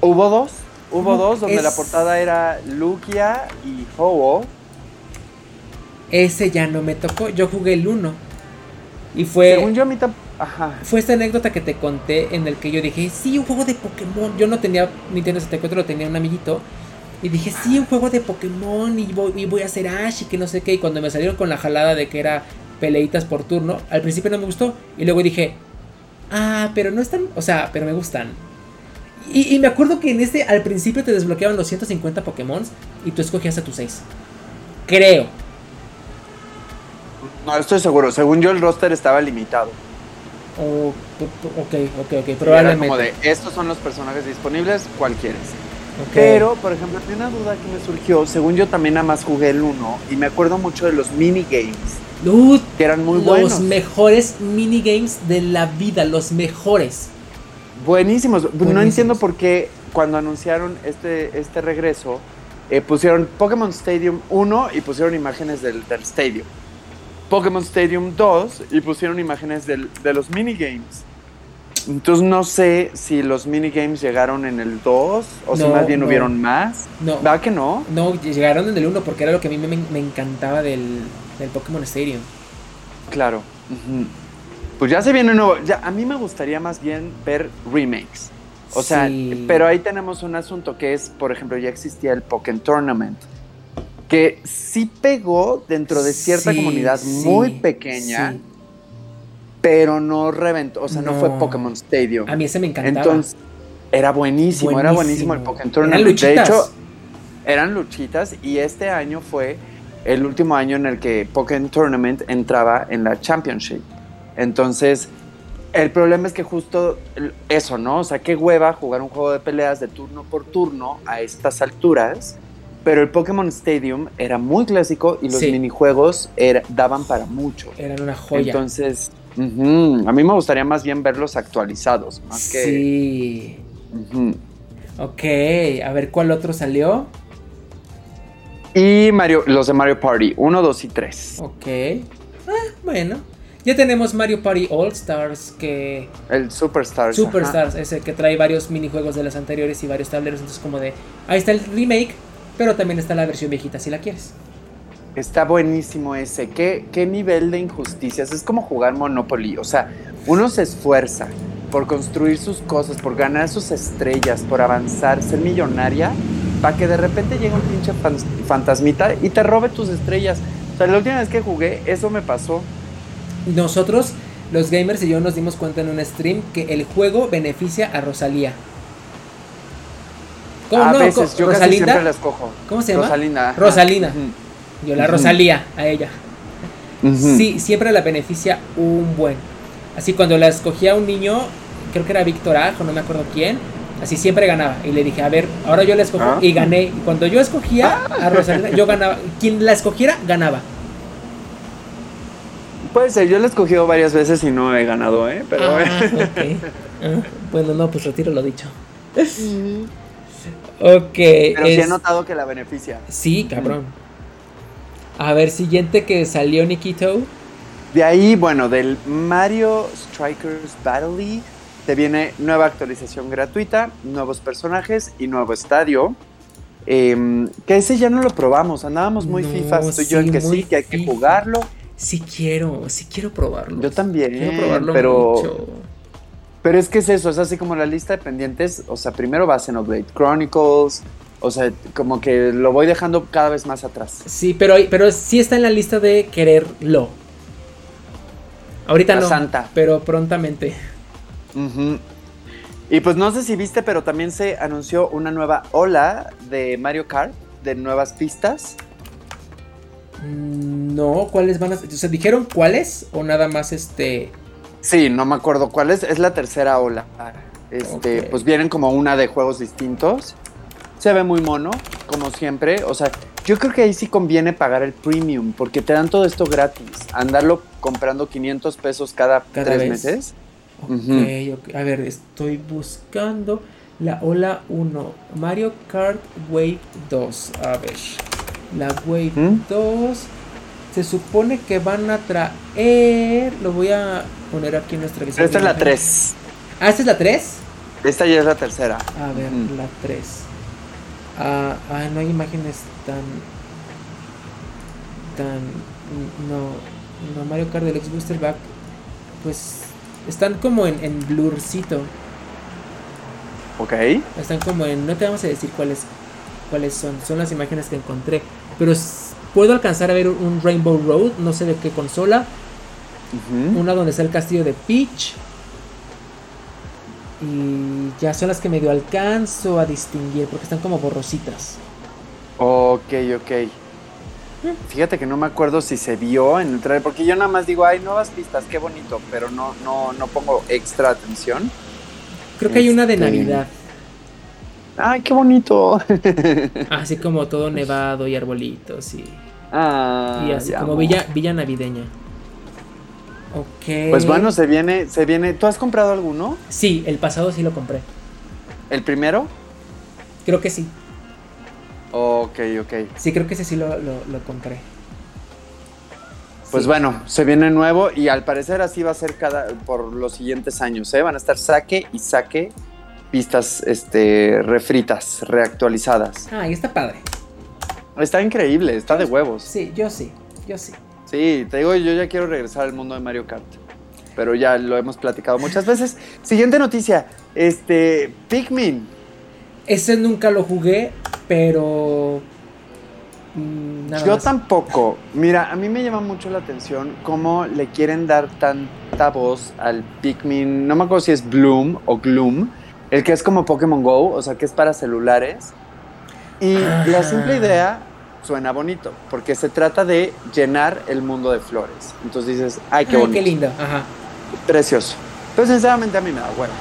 Hubo dos, hubo dos donde es- la portada era Lugia y Ho-Oh. Ese ya no me tocó. Yo jugué el uno. Y fue. Según yo, a mí Ajá. fue esta anécdota que te conté en el que yo dije, sí, un juego de Pokémon. Yo no tenía Nintendo 64, lo tenía un amiguito. Y dije, sí, un juego de Pokémon y voy, y voy a hacer Ash y que no sé qué. Y cuando me salieron con la jalada de que era peleitas por turno, al principio no me gustó. Y luego dije, ah, pero no están, o sea, pero me gustan. Y, y me acuerdo que en este, al principio te desbloqueaban los 150 Pokémon y tú escogías a tus 6. Creo. No, estoy seguro. Según yo, el roster estaba limitado. O- ok, ok, ok, Era probablemente. como de, estos son los personajes disponibles, ¿cuál quieres? Pero, por ejemplo, mí una duda que me surgió, según yo también nada más jugué el 1 y me acuerdo mucho de los minigames, Dude, que eran muy los buenos. mejores minigames de la vida, los mejores. Buenísimos. No entiendo por qué cuando anunciaron este, este regreso, eh, pusieron Pokémon Stadium 1 y pusieron imágenes del, del Stadium. Pokémon Stadium 2 y pusieron imágenes del- de los minigames. Entonces no sé si los minigames llegaron en el 2 o si más bien no. hubieron más. No, ¿Verdad que no? no, llegaron en el 1 porque era lo que a mí me, me encantaba del, del Pokémon Stadium. Claro. Pues ya se viene nuevo. Ya, a mí me gustaría más bien ver remakes. O sea, pero ahí tenemos un asunto que es, por ejemplo, ya existía el Pokémon Tournament, que sí pegó dentro de cierta Sí, comunidad sí, muy pequeña, sí. Pero no reventó, o sea, no, No. fue Pokémon Stadium. A mí ese me encantaba. Entonces, era buenísimo, era buenísimo el. Pokémon Eran Tournament. De luchitas. hecho, eran luchitas y este año fue el último año en el que Pokémon Tournament entraba en la Championship. Entonces, el problema es que justo eso, ¿no? O sea, qué hueva jugar un juego de peleas de turno por turno a estas alturas. Pero el Pokémon Stadium era muy clásico y los Sí. minijuegos era- daban para mucho. Eran una joya. Entonces, a mí me gustaría más bien verlos actualizados, más que... Sí. ujú. Ok, a ver cuál otro salió. Y Mario, los de Mario Party, 1, 2 y 3. Ok. Ah, bueno. Ya tenemos Mario Party All Stars que... El Superstars. Superstars, ese que trae varios minijuegos de las anteriores y varios tableros. Entonces como de... Ahí está el remake, pero también está la versión viejita si la quieres. Está buenísimo ese. ¿Qué, qué nivel de injusticias. Es como jugar Monopoly. O sea, uno se esfuerza por construir sus cosas, por ganar sus estrellas, por avanzar, ser millonaria, para que de repente llegue un pinche fan- fantasmita y te robe tus estrellas. O sea, la última vez que jugué, eso me pasó. Nosotros, los gamers y yo nos dimos cuenta en un stream que el juego beneficia a Rosalía. ¿Cómo a no? veces, yo casi siempre la escojo. ¿Cómo se llama? Rosalinda. Ujú, Yo la. Rosalía a ella. Sí, siempre la beneficia un buen. Así cuando la escogía un niño, creo que era Víctor Ajo, no me acuerdo quién, así siempre ganaba. Y le dije, a ver, ahora yo la escojo Ah. y gané. Y cuando yo escogía a Rosalinda, yo ganaba. Quien la escogiera, ganaba. Puede ser, yo la he escogido varias veces y no he ganado, ¿eh? Pero Ah, ok. Ah, bueno, no, pues retiro lo dicho. Ok. Pero sí he es- notado que la beneficia. Sí, cabrón. A ver, siguiente que salió Nikito. De ahí, bueno, del Mario Strikers Battle League te viene nueva actualización gratuita, nuevos personajes y nuevo estadio. Em, que ese ya no lo probamos, andábamos muy No, fifas tú y yo en que sí, que hay que FIFA. jugarlo. Sí quiero, sí quiero probarlo. Yo también, Quiero probarlo pero, mucho. pero es que es eso, es así como la lista de pendientes, o sea, primero va Xenoblade Chronicles, o sea, como que lo voy dejando cada vez más atrás. Sí, pero, pero sí está en la lista de quererlo. Ahorita La no, santa. pero prontamente. Y pues no sé si viste, pero también se anunció una nueva ola de Mario Kart, de nuevas pistas. Mm, No, ¿cuáles van a ser? O sea, ¿dijeron cuáles? ¿O nada más este? Sí, no me acuerdo cuál es, la tercera ola. Este, pues vienen como una de juegos distintos. Se ve muy mono, como siempre. O sea, yo creo que ahí sí conviene pagar el premium, porque te dan todo esto gratis. Andarlo comprando 500 pesos cada, Cada tres vez. meses. Ok, Ujú. ok. A ver, estoy buscando la ola 1. Mario Kart Wave 2. A ver. La Wave ¿Mm? 2. Se supone que van a traer. Lo voy a poner aquí en nuestra Pero esta es la 3. Ah, ¿esta es la 3? Esta ya es la tercera. A ver, la 3. Ah, ah, no hay imágenes tan. tan. No. No, Mario Kart Deluxe Booster Back. Pues. Están como en, en blurcito. Ok. Están como en. No te vamos a decir cuáles cuáles son. Son las imágenes que encontré. Pero puedo alcanzar a ver un Rainbow Road. No sé de qué consola. Una donde está el castillo de Peach. Y ya son las que medio alcanzo a distinguir. Porque están como borrositas. Ok, ok. Fíjate que no me acuerdo si se vio en el trailer, porque yo nada más digo, ay, nuevas pistas, qué bonito, pero no, no, no pongo extra atención. Creo que hay una de este, Navidad. Ay, qué bonito. Así como todo nevado y arbolitos y. Ah, y así como villa, villa navideña. Ok. Pues bueno, se viene, se viene. ¿Tú has comprado alguno? Sí, el pasado sí lo compré. ¿El primero? Creo que sí. Ok, ok. Sí, creo que ese sí lo, compré. Pues bueno, se viene nuevo y al parecer así va a ser cada por los siguientes años, ¿eh? Van a estar saque y saque pistas este refritas, reactualizadas. Ah, y está padre. Está increíble, está de huevos. Sí, yo sí, yo sí. Sí, te digo, yo ya quiero regresar al mundo de Mario Kart. Pero ya lo hemos platicado muchas veces. Siguiente noticia, este Pikmin. Ese nunca lo jugué, pero... Mm, Yo tampoco. Mira, a mí me llama mucho la atención cómo le quieren dar tanta voz al Pikmin. No me acuerdo si es Bloom o Gloom. El que es como Pokémon Go, o sea, que es para celulares. Y la simple idea suena bonito, porque se trata de llenar el mundo de flores. Entonces dices, ay, qué bonito. Qué lindo, ajá. Precioso. Pero sinceramente a mí me da bueno.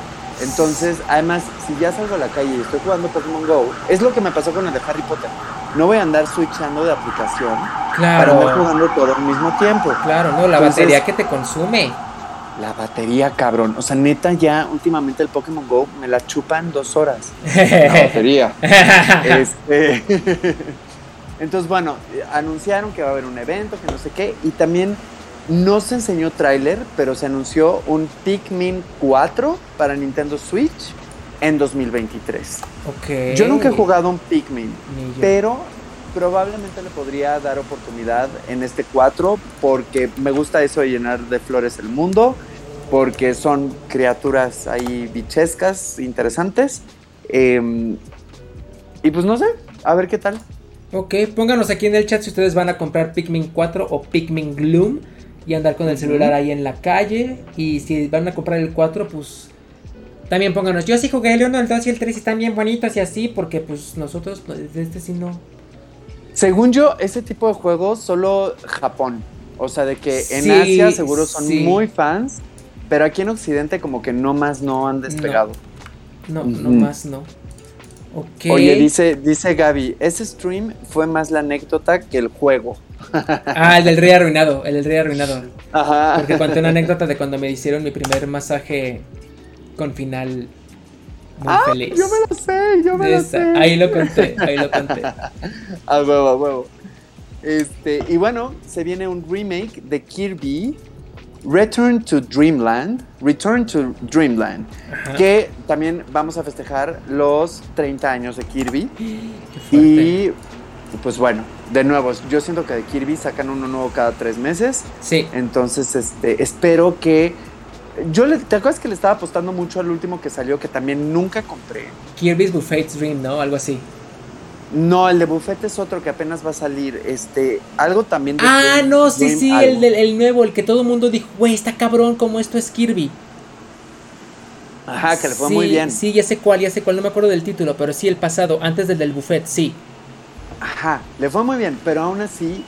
Entonces, además, si ya salgo a la calle y estoy jugando Pokémon Go, es lo que me pasó con el de Harry Potter. No voy a andar switchando de aplicación claro. para andar jugando todo al mismo tiempo. Claro, no, la batería que te consume. La batería, cabrón. O sea, neta, ya últimamente el Pokémon Go me la chupan dos horas. La batería. este... Entonces, bueno, anunciaron que va a haber un evento, que no sé qué, y también no se enseñó tráiler, pero se anunció un Pikmin 4 para Nintendo Switch en 2023. Okay. Yo nunca he jugado un Pikmin, pero probablemente le podría dar oportunidad en este 4 porque me gusta eso de llenar de flores el mundo, porque son criaturas ahí bichescas, interesantes. Em, y pues no sé, a ver qué tal. Ok, pónganos aquí en el chat si ustedes van a comprar Pikmin 4 o Pikmin Gloom y andar con el celular ahí en la calle. Y si van a comprar el 4, pues también pónganos. Yo sí jugué el 1, el 2 y el 3 y están bien bonitos y así, porque pues nosotros pues, de este sí no. Según yo, ese tipo de juegos solo Japón. O sea, de que en Asia seguro son muy fans, pero aquí en Occidente como que no más no han despegado. No, no, más no. Oye, dice, dice Gaby, ese stream fue más la anécdota que el juego. Ah, el del rey arruinado, el del rey arruinado. Ajá. Porque conté una anécdota de cuando me hicieron mi primer masaje con final muy ah, feliz. Yo me lo sé, yo me lo sé. Ahí lo conté, ahí lo conté. A huevo, a huevo. Este, y bueno, se viene un remake de Kirby Return to Dreamland, Return to Dreamland, que también vamos a festejar los 30 años de Kirby. y pues bueno, de nuevo, yo siento que de Kirby sacan uno nuevo cada tres meses. Sí. Entonces, este, espero que. Yo le, ¿te acuerdas que le estaba apostando mucho al último que salió que también nunca compré? Kirby's Buffet's Dream, ¿no? Algo así. No, el de Buffet es otro que apenas va a salir. Este, algo también de Ah, no, sí, sí, el, el nuevo, el que todo el mundo dijo, güey, está cabrón, como esto es Kirby. Ajá, que le fue muy bien. Sí, ya sé cuál, ya sé cuál, no me acuerdo del título, pero sí el pasado, antes del del Buffet, sí. Ajá, le fue muy bien, pero aún así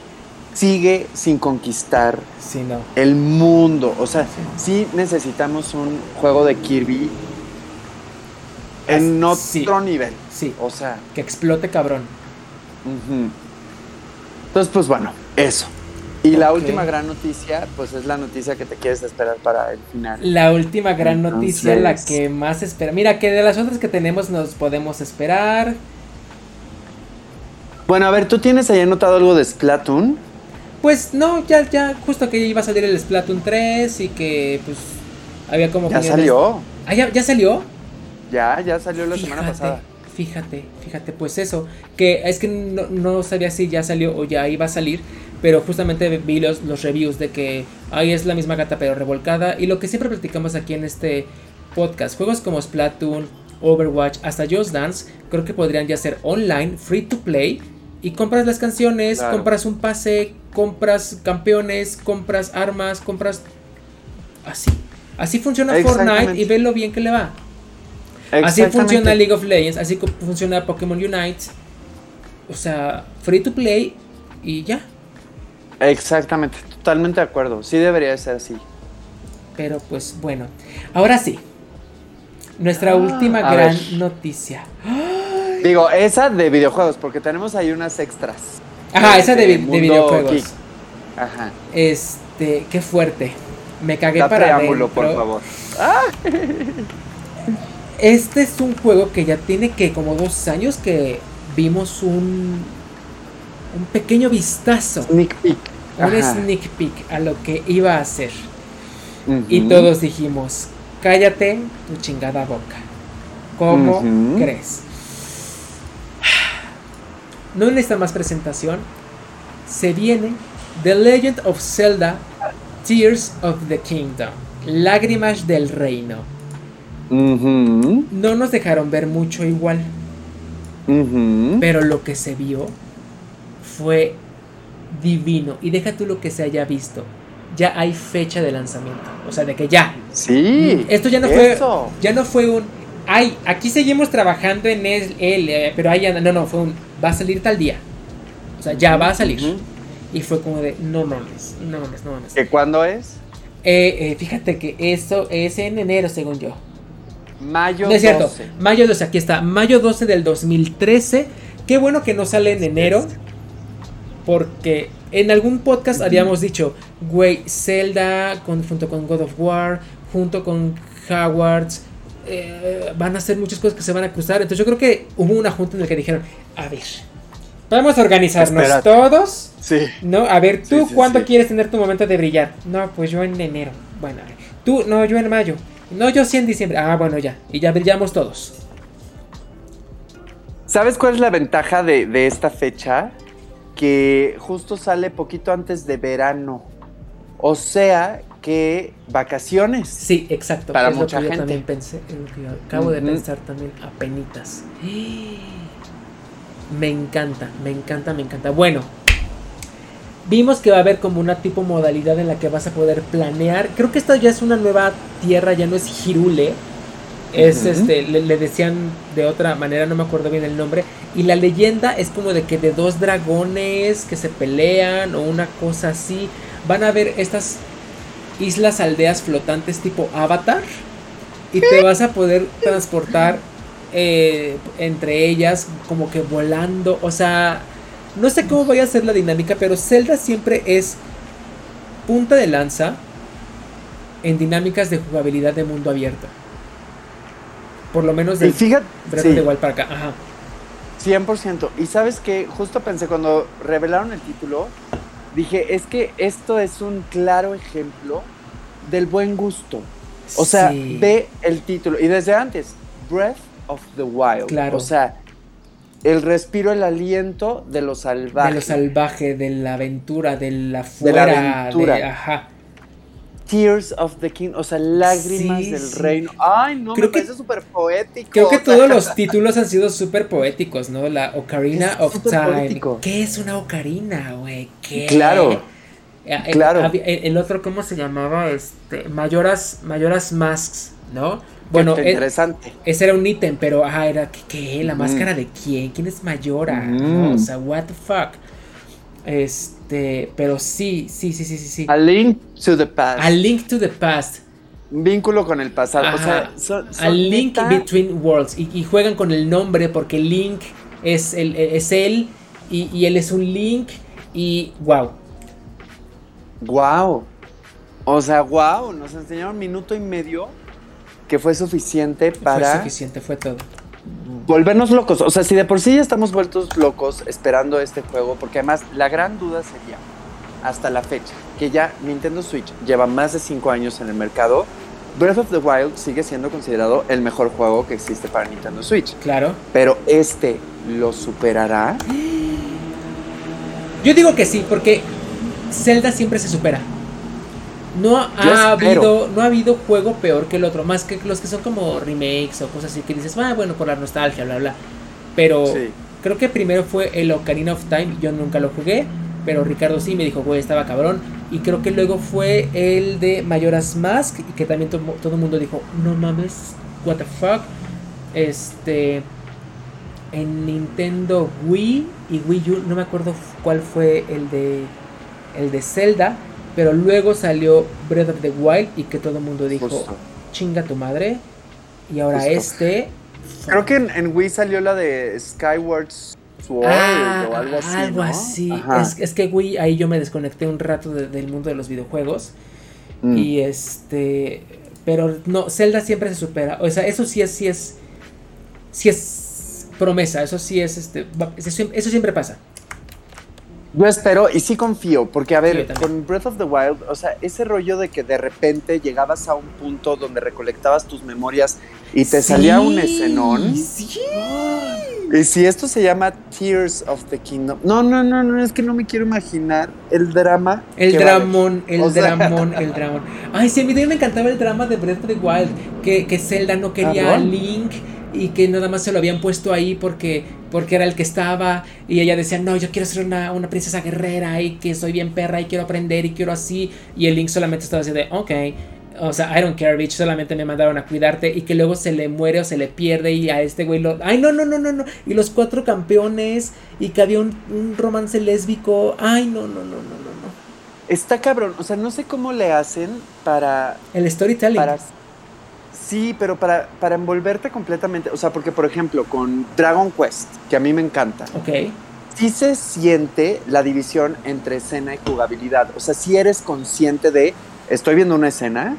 sigue sin conquistar sí, no. el mundo. O sea, sí. necesitamos un juego de Kirby en otro nivel. Sí. O sea. Que explote cabrón. Entonces, pues bueno, eso. Y la última gran noticia, pues es la noticia que te quieres esperar para el final. La última gran noticia, la que más espera. Mira, que de las otras que tenemos nos podemos esperar. Bueno, a ver, ¿tú tienes ahí anotado algo de Splatoon? Pues no, ya, ya, justo que ya iba a salir el Splatoon 3 y que pues había como... Ya salió. Ah, ¿ya, salió? Ya, ya salió la semana pasada. Fíjate, fíjate, pues eso, que es que no, no sabía si ya salió o ya iba a salir, pero justamente vi los, los reviews de que ahí es la misma gata pero revolcada y lo que siempre platicamos aquí en este podcast, juegos como Splatoon, Overwatch, hasta Just Dance, creo que podrían ya ser online, free to play y compras las canciones, compras un pase, compras campeones, compras armas, compras así. Así funciona Fortnite y ve lo bien que le va. Así funciona League of Legends, así funciona Pokémon Unite. O sea, free to play y ya. Exactamente, totalmente de acuerdo. Sí debería ser así. Pero pues bueno, ahora sí. Nuestra ah, última gran noticia. Digo, esa de videojuegos, porque tenemos ahí unas extras. Ajá, esa de, videojuegos. Ajá. Este, qué fuerte. Me cagué para preámbulo, por favor. Este es un juego que ya tiene que como dos años que vimos un un pequeño vistazo. Sneak peek. Un sneak peek a lo que iba a hacer. Y todos dijimos, cállate tu chingada boca. ¿Cómo crees? No necesita más presentación. Se viene The Legend of Zelda Tears of the Kingdom. Lágrimas del reino. No nos dejaron ver mucho igual. Pero lo que se vio fue divino. Y deja tú lo que se haya visto. Ya hay fecha de lanzamiento. O sea, de que ya. Sí. Esto ya no fue. Ya no fue un. Ay, aquí seguimos trabajando en él, eh, pero ahí no, no, fue un. Va a salir tal día. O sea, ya va a salir. Y fue como de, no mames, no mames, no mames. ¿Que cuándo es? Eh, eh, fíjate que eso es en enero, según yo. Mayo no es cierto, mayo 12, aquí está, mayo 12 del 2013. Qué bueno que no sale en enero. Porque en algún podcast habíamos dicho, güey, Zelda junto con God of War, junto con Hogwarts, eh, van a hacer muchas cosas que se van a cruzar. Entonces yo creo que hubo una junta en la que dijeron, a ver, vamos a organizarnos todos. Sí. ¿No? A ver, ¿tú cuándo quieres tener tu momento de brillar? No, pues yo en enero. Bueno, tú, no, yo en mayo. No, yo sí en diciembre. Ah, bueno, ya. Y ya brillamos todos. ¿Sabes cuál es la ventaja de, de esta fecha? que justo sale poquito antes de verano. O sea que vacaciones. Sí, exacto. Para mucha gente. también pensé, acabo de pensar también apenitas. Me encanta, me encanta, me encanta. Bueno, vimos que va a haber como una tipo modalidad en la que vas a poder planear. Creo que esta ya es una nueva tierra, ya no es Girule es este, le, decían de otra manera, no me acuerdo bien el nombre. Y la leyenda es como de que de dos dragones que se pelean o una cosa así. Van a ver estas islas aldeas flotantes tipo Avatar. Y te vas a poder transportar eh, entre ellas como que volando. O sea, no sé cómo vaya a ser la dinámica, pero Zelda siempre es punta de lanza en dinámicas de jugabilidad de mundo abierto. Por lo menos de y fíjate, igual para acá. Ajá. 100%. Y sabes que justo pensé cuando revelaron el título, dije, es que esto es un claro ejemplo del buen gusto. O sea, ve el título. Y desde antes, Breath of the Wild. Claro. O sea, el respiro, el aliento de lo salvaje. De lo salvaje, de la aventura, de la fuera. De la aventura. ajá. Tears of the King, o sea, lágrimas del reino. Ay, no, creo me parece súper poético. Creo que todos los títulos han sido súper poéticos, ¿no? La Ocarina of Time. ¿Qué es una ocarina, güey? ¿Qué? Claro. Eh, el, claro. El, otro, ¿cómo se llamaba? Este, Mayoras, Mayoras Masks, ¿no? Bueno, e interesante. ese era un ítem, pero ajá, era ¿qué? ¿La máscara de quién? ¿Quién es Mayora? O sea, what the fuck. Este, pero sí, sí, sí, sí, sí. A Link to the Past. A Link to the Past. Un vínculo con el pasado. O sea, a Link Between Worlds. Y, juegan con el nombre porque Link es, el, es él y, él es un Link. Y wow. Wow. O sea, wow. Nos enseñaron minuto y medio que fue suficiente para. Fue suficiente, fue todo volvernos locos. O sea, si de por sí ya estamos vueltos locos esperando este juego, porque además la gran duda sería, hasta la fecha, que ya Nintendo Switch lleva más de 5 años en el mercado, Breath of the Wild sigue siendo considerado el mejor juego que existe para Nintendo Switch. Claro. Pero este lo superará. Yo digo que sí, porque Zelda siempre se supera. No ha, habido, no ha habido juego peor que el otro, más que los que son como remakes o cosas así que dices, ah, bueno, por la nostalgia, bla, bla. Pero Sí. creo que primero fue el Ocarina of Time, yo nunca lo jugué, pero Ricardo sí me dijo, güey, estaba cabrón. Y creo que luego fue el de Majora's Mask, y que también to- todo el mundo dijo, no mames, what the fuck. Este. En Nintendo Wii y Wii U, no me acuerdo cuál fue el de. El de Zelda. Pero luego salió Breath of the Wild y que todo el mundo dijo, Justo. chinga tu madre. Y ahora Justo. este. Creo que en, en Wii salió la de Skyward Sword Ah, o algo así. algo ¿no? así. Es, es que Wii, ahí yo me desconecté un rato de- del mundo de los videojuegos. Mm. Y este. Pero no, Zelda siempre se supera. O sea, eso sí es, sí es. Sí es promesa. Eso sí es este. va- Eso, siempre- eso siempre pasa. Yo espero y sí confío, porque a ver, con Breath of the Wild, o sea, ese rollo de que de repente llegabas a un punto donde recolectabas tus memorias y te salía un escenón. Sí. Y si esto se llama Tears of the Kingdom. No, no, no, no, es que no me quiero imaginar el drama. El dramón, el O sea- dramón, el dramón. Ay, sí, a mí también me encantaba el drama de Breath of the Wild. Que, que Zelda no quería a. Link y que nada más se lo habían puesto ahí porque, porque era el que estaba. Y ella decía, no, yo quiero ser una, una princesa guerrera y que soy bien perra y quiero aprender y quiero así. Y el Link solamente estaba así de, ok. O sea, I don't care, bitch, solamente me mandaron a cuidarte y que luego se le muere o se le pierde y a este güey lo... Ay, no, no, no, no, no. Y los cuatro campeones y que había un, un romance lésbico. Ay, no, no, no, no, no, no. Está cabrón, o sea, no sé cómo le hacen para El storytelling. para sí, pero para, para envolverte completamente, o sea, porque por ejemplo con Dragon Quest, que a mí me encanta, Ok. sí se siente la división entre escena y jugabilidad, o sea, si eres consciente de, estoy viendo una escena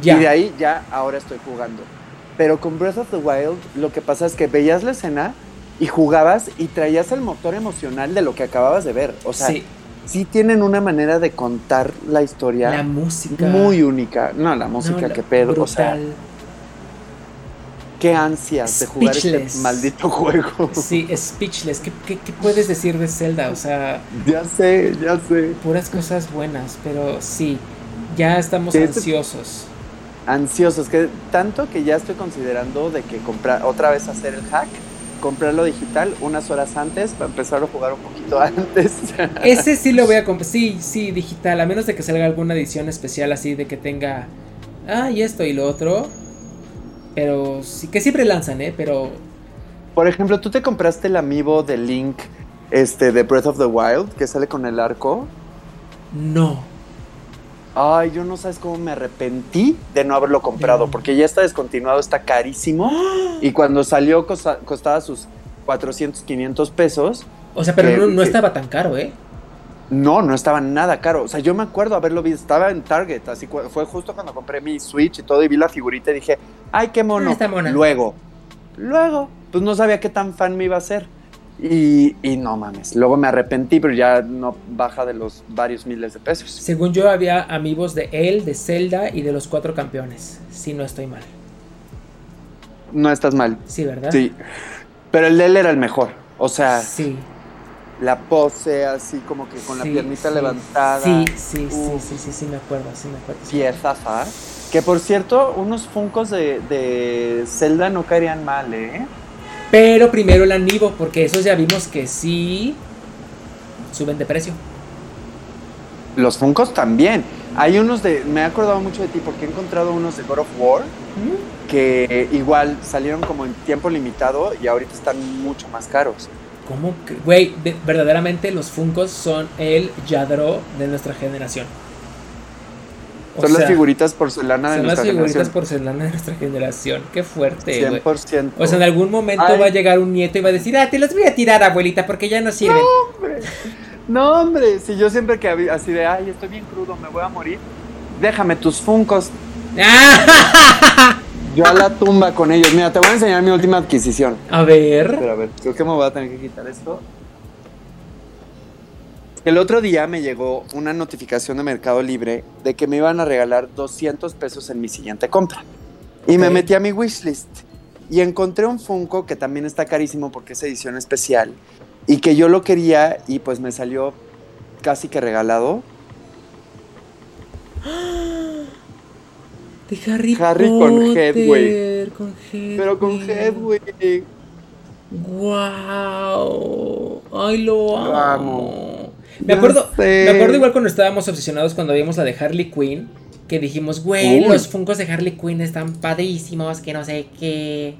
Ya. y de ahí ya ahora estoy jugando. Pero con Breath of the Wild lo que pasa es que veías la escena y jugabas y traías el motor emocional de lo que acababas de ver, o sea, sí. sí tienen una manera de contar la historia La música. muy única. No, la No, música, la- qué pedo. O sea, brutal. Qué ansias de jugar este maldito juego. Sí, speechless. ¿Qué, qué, qué puedes decir de Zelda? O sea, ya sé, ya sé. puras cosas buenas, pero sí, ya estamos este- ansiosos. Ansiosos, que tanto que ya estoy considerando de que comprar, otra vez hacer el hack, comprarlo digital unas horas antes para empezar a jugar un poquito antes. Ese sí lo voy a comprar. Sí, sí, digital. A menos de que salga alguna edición especial así de que tenga. Ah, y esto y lo otro. Pero sí, que siempre lanzan, ¿eh? Pero. Por ejemplo, tú te compraste el amiibo de Link, este, de Breath of the Wild, que sale con el arco. No. Ay, yo no sabes cómo me arrepentí de no haberlo comprado, porque ya está descontinuado, está carísimo. Y cuando salió costa- costaba sus 400, 500 pesos. O sea, pero Que- no, no que- estaba tan caro, ¿eh? No, no estaba nada caro. O sea, yo me acuerdo haberlo visto, estaba en Target, así fue justo cuando compré mi Switch y todo y vi la figurita y dije, ay, qué mono. Ah, está mona. Luego, luego, pues no sabía qué tan fan me iba a ser. Y, y no mames, luego me arrepentí, pero ya no baja de los varios miles de pesos. Según yo, había amigos de él, de Zelda y de los cuatro campeones. Si no estoy mal. No estás mal, Sí, ¿verdad? sí. Pero el de él era el mejor. O sea, Sí. La pose así como que con la piernita sí. levantada. Sí, sí, sí, sí, sí, sí, me acuerdo, sí me acuerdo. sí. Piezaza. Que por cierto, unos funcos de, de Zelda no caerían mal, ¿eh? Pero primero el amiibo, porque esos ya vimos que sí suben de precio. Los funcos también. Hay unos de. Me he acordado mucho de ti porque he encontrado unos de God of War que igual salieron como en tiempo limitado y ahorita están mucho más caros. ¿Cómo que? Güey, de- verdaderamente los Funkos son el Yadro de nuestra generación. O Son las figuritas porcelana de Son las nuestra figuritas generación. porcelana de nuestra generación. Qué fuerte, güey. 100%. O sea, en algún momento Ay. va a llegar un nieto y va a decir, ah, te los voy a tirar, abuelita, porque ya no sirven. hombre. No, hombre. Si yo siempre que había- así de, ay, estoy bien crudo, me voy a morir. Déjame tus funcos. ¡Ah! Yo a la tumba con ellos. Mira, te voy a enseñar mi última adquisición. A ver. Pero a ver, creo que me voy a tener que quitar esto. El otro día me llegó una notificación de Mercado Libre de que me iban a regalar 200 pesos en mi siguiente compra. Y me metí a mi wishlist y encontré un Funko que también está carísimo porque es edición especial y que yo lo quería y pues me salió casi que regalado. De Harry, Harry Potter. con güey. Con Head, Pero con güey. Wow. Ay, lo amo. Lo amo. Me Ya acuerdo, sé. me acuerdo igual cuando estábamos obsesionados cuando vimos la de Harley Quinn. Que dijimos, güey, Uy. los funcos de Harley Quinn están padrísimos, que no sé qué.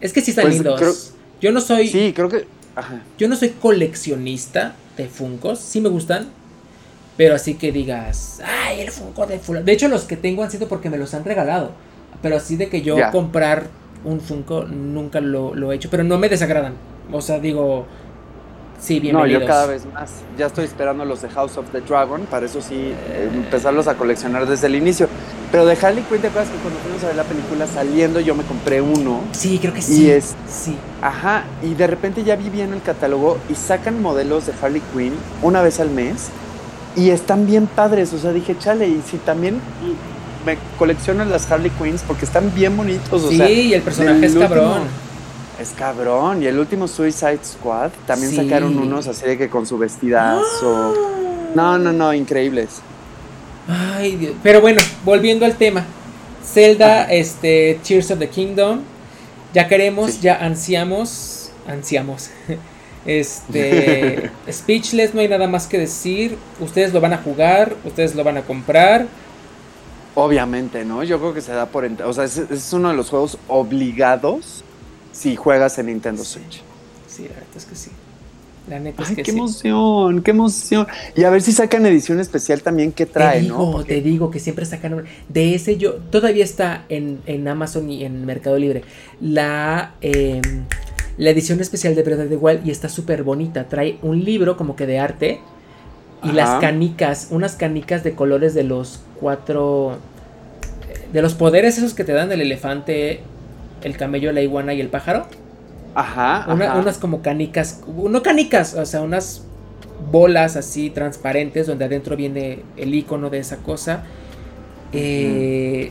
Es que sí están Pues, lindos. creo- Yo no soy. Sí, creo que. Ajá. Yo no soy coleccionista de Funkos, sí me gustan, pero así que digas, ay, el Funko de fulano. De hecho, los que tengo han sido porque me los han regalado, pero así de que yo Ya. comprar un Funko nunca lo, lo he hecho, pero no me desagradan. O sea, digo, sí, No, bienvenidos. yo cada vez más. Ya estoy esperando los de House of the Dragon. Para eso sí, eh, empezarlos a coleccionar desde el inicio. Pero de Harley Quinn, ¿te acuerdas que cuando fuimos a ver la película saliendo yo me compré uno? Sí, creo que sí. es- Sí. Ajá, y de repente ya vi bien el catálogo y sacan modelos de Harley Quinn una vez al mes y están bien padres. O sea, dije, chale, y si también me colecciono las Harley Quinns porque están bien bonitos. O sí, sea, y el personaje es último- cabrón. Es cabrón. Y el último Suicide Squad también Sí. sacaron unos así de que con su vestidazo. No, no, no, increíbles. Ay, Dios. Pero bueno, volviendo al tema. Zelda, este, Tears of the Kingdom. Ya queremos, Sí. ya ansiamos. Ansiamos. Este. Speechless, no hay nada más que decir. Ustedes lo van a jugar, ustedes lo van a comprar. Obviamente, ¿no? Yo creo que se da por... O sea, es, es uno de los juegos obligados si juegas en Nintendo Switch. Sí, la neta es que sí. La neta es Ay, que qué sí. emoción, qué emoción. Y a ver si sacan edición especial también que trae, te digo, ¿no? Porque- te digo que siempre sacan de ese yo todavía está en, en Amazon y en Mercado Libre la em, la edición especial de Breath of the Wild y está súper bonita trae un libro como que de arte y Ajá. las canicas unas canicas de colores de los cuatro de los poderes esos que te dan el elefante el camello la iguana y el pájaro Ajá, una- ajá. unas como canicas, no canicas, o sea, unas bolas así transparentes donde adentro viene el icono de esa cosa. Eh,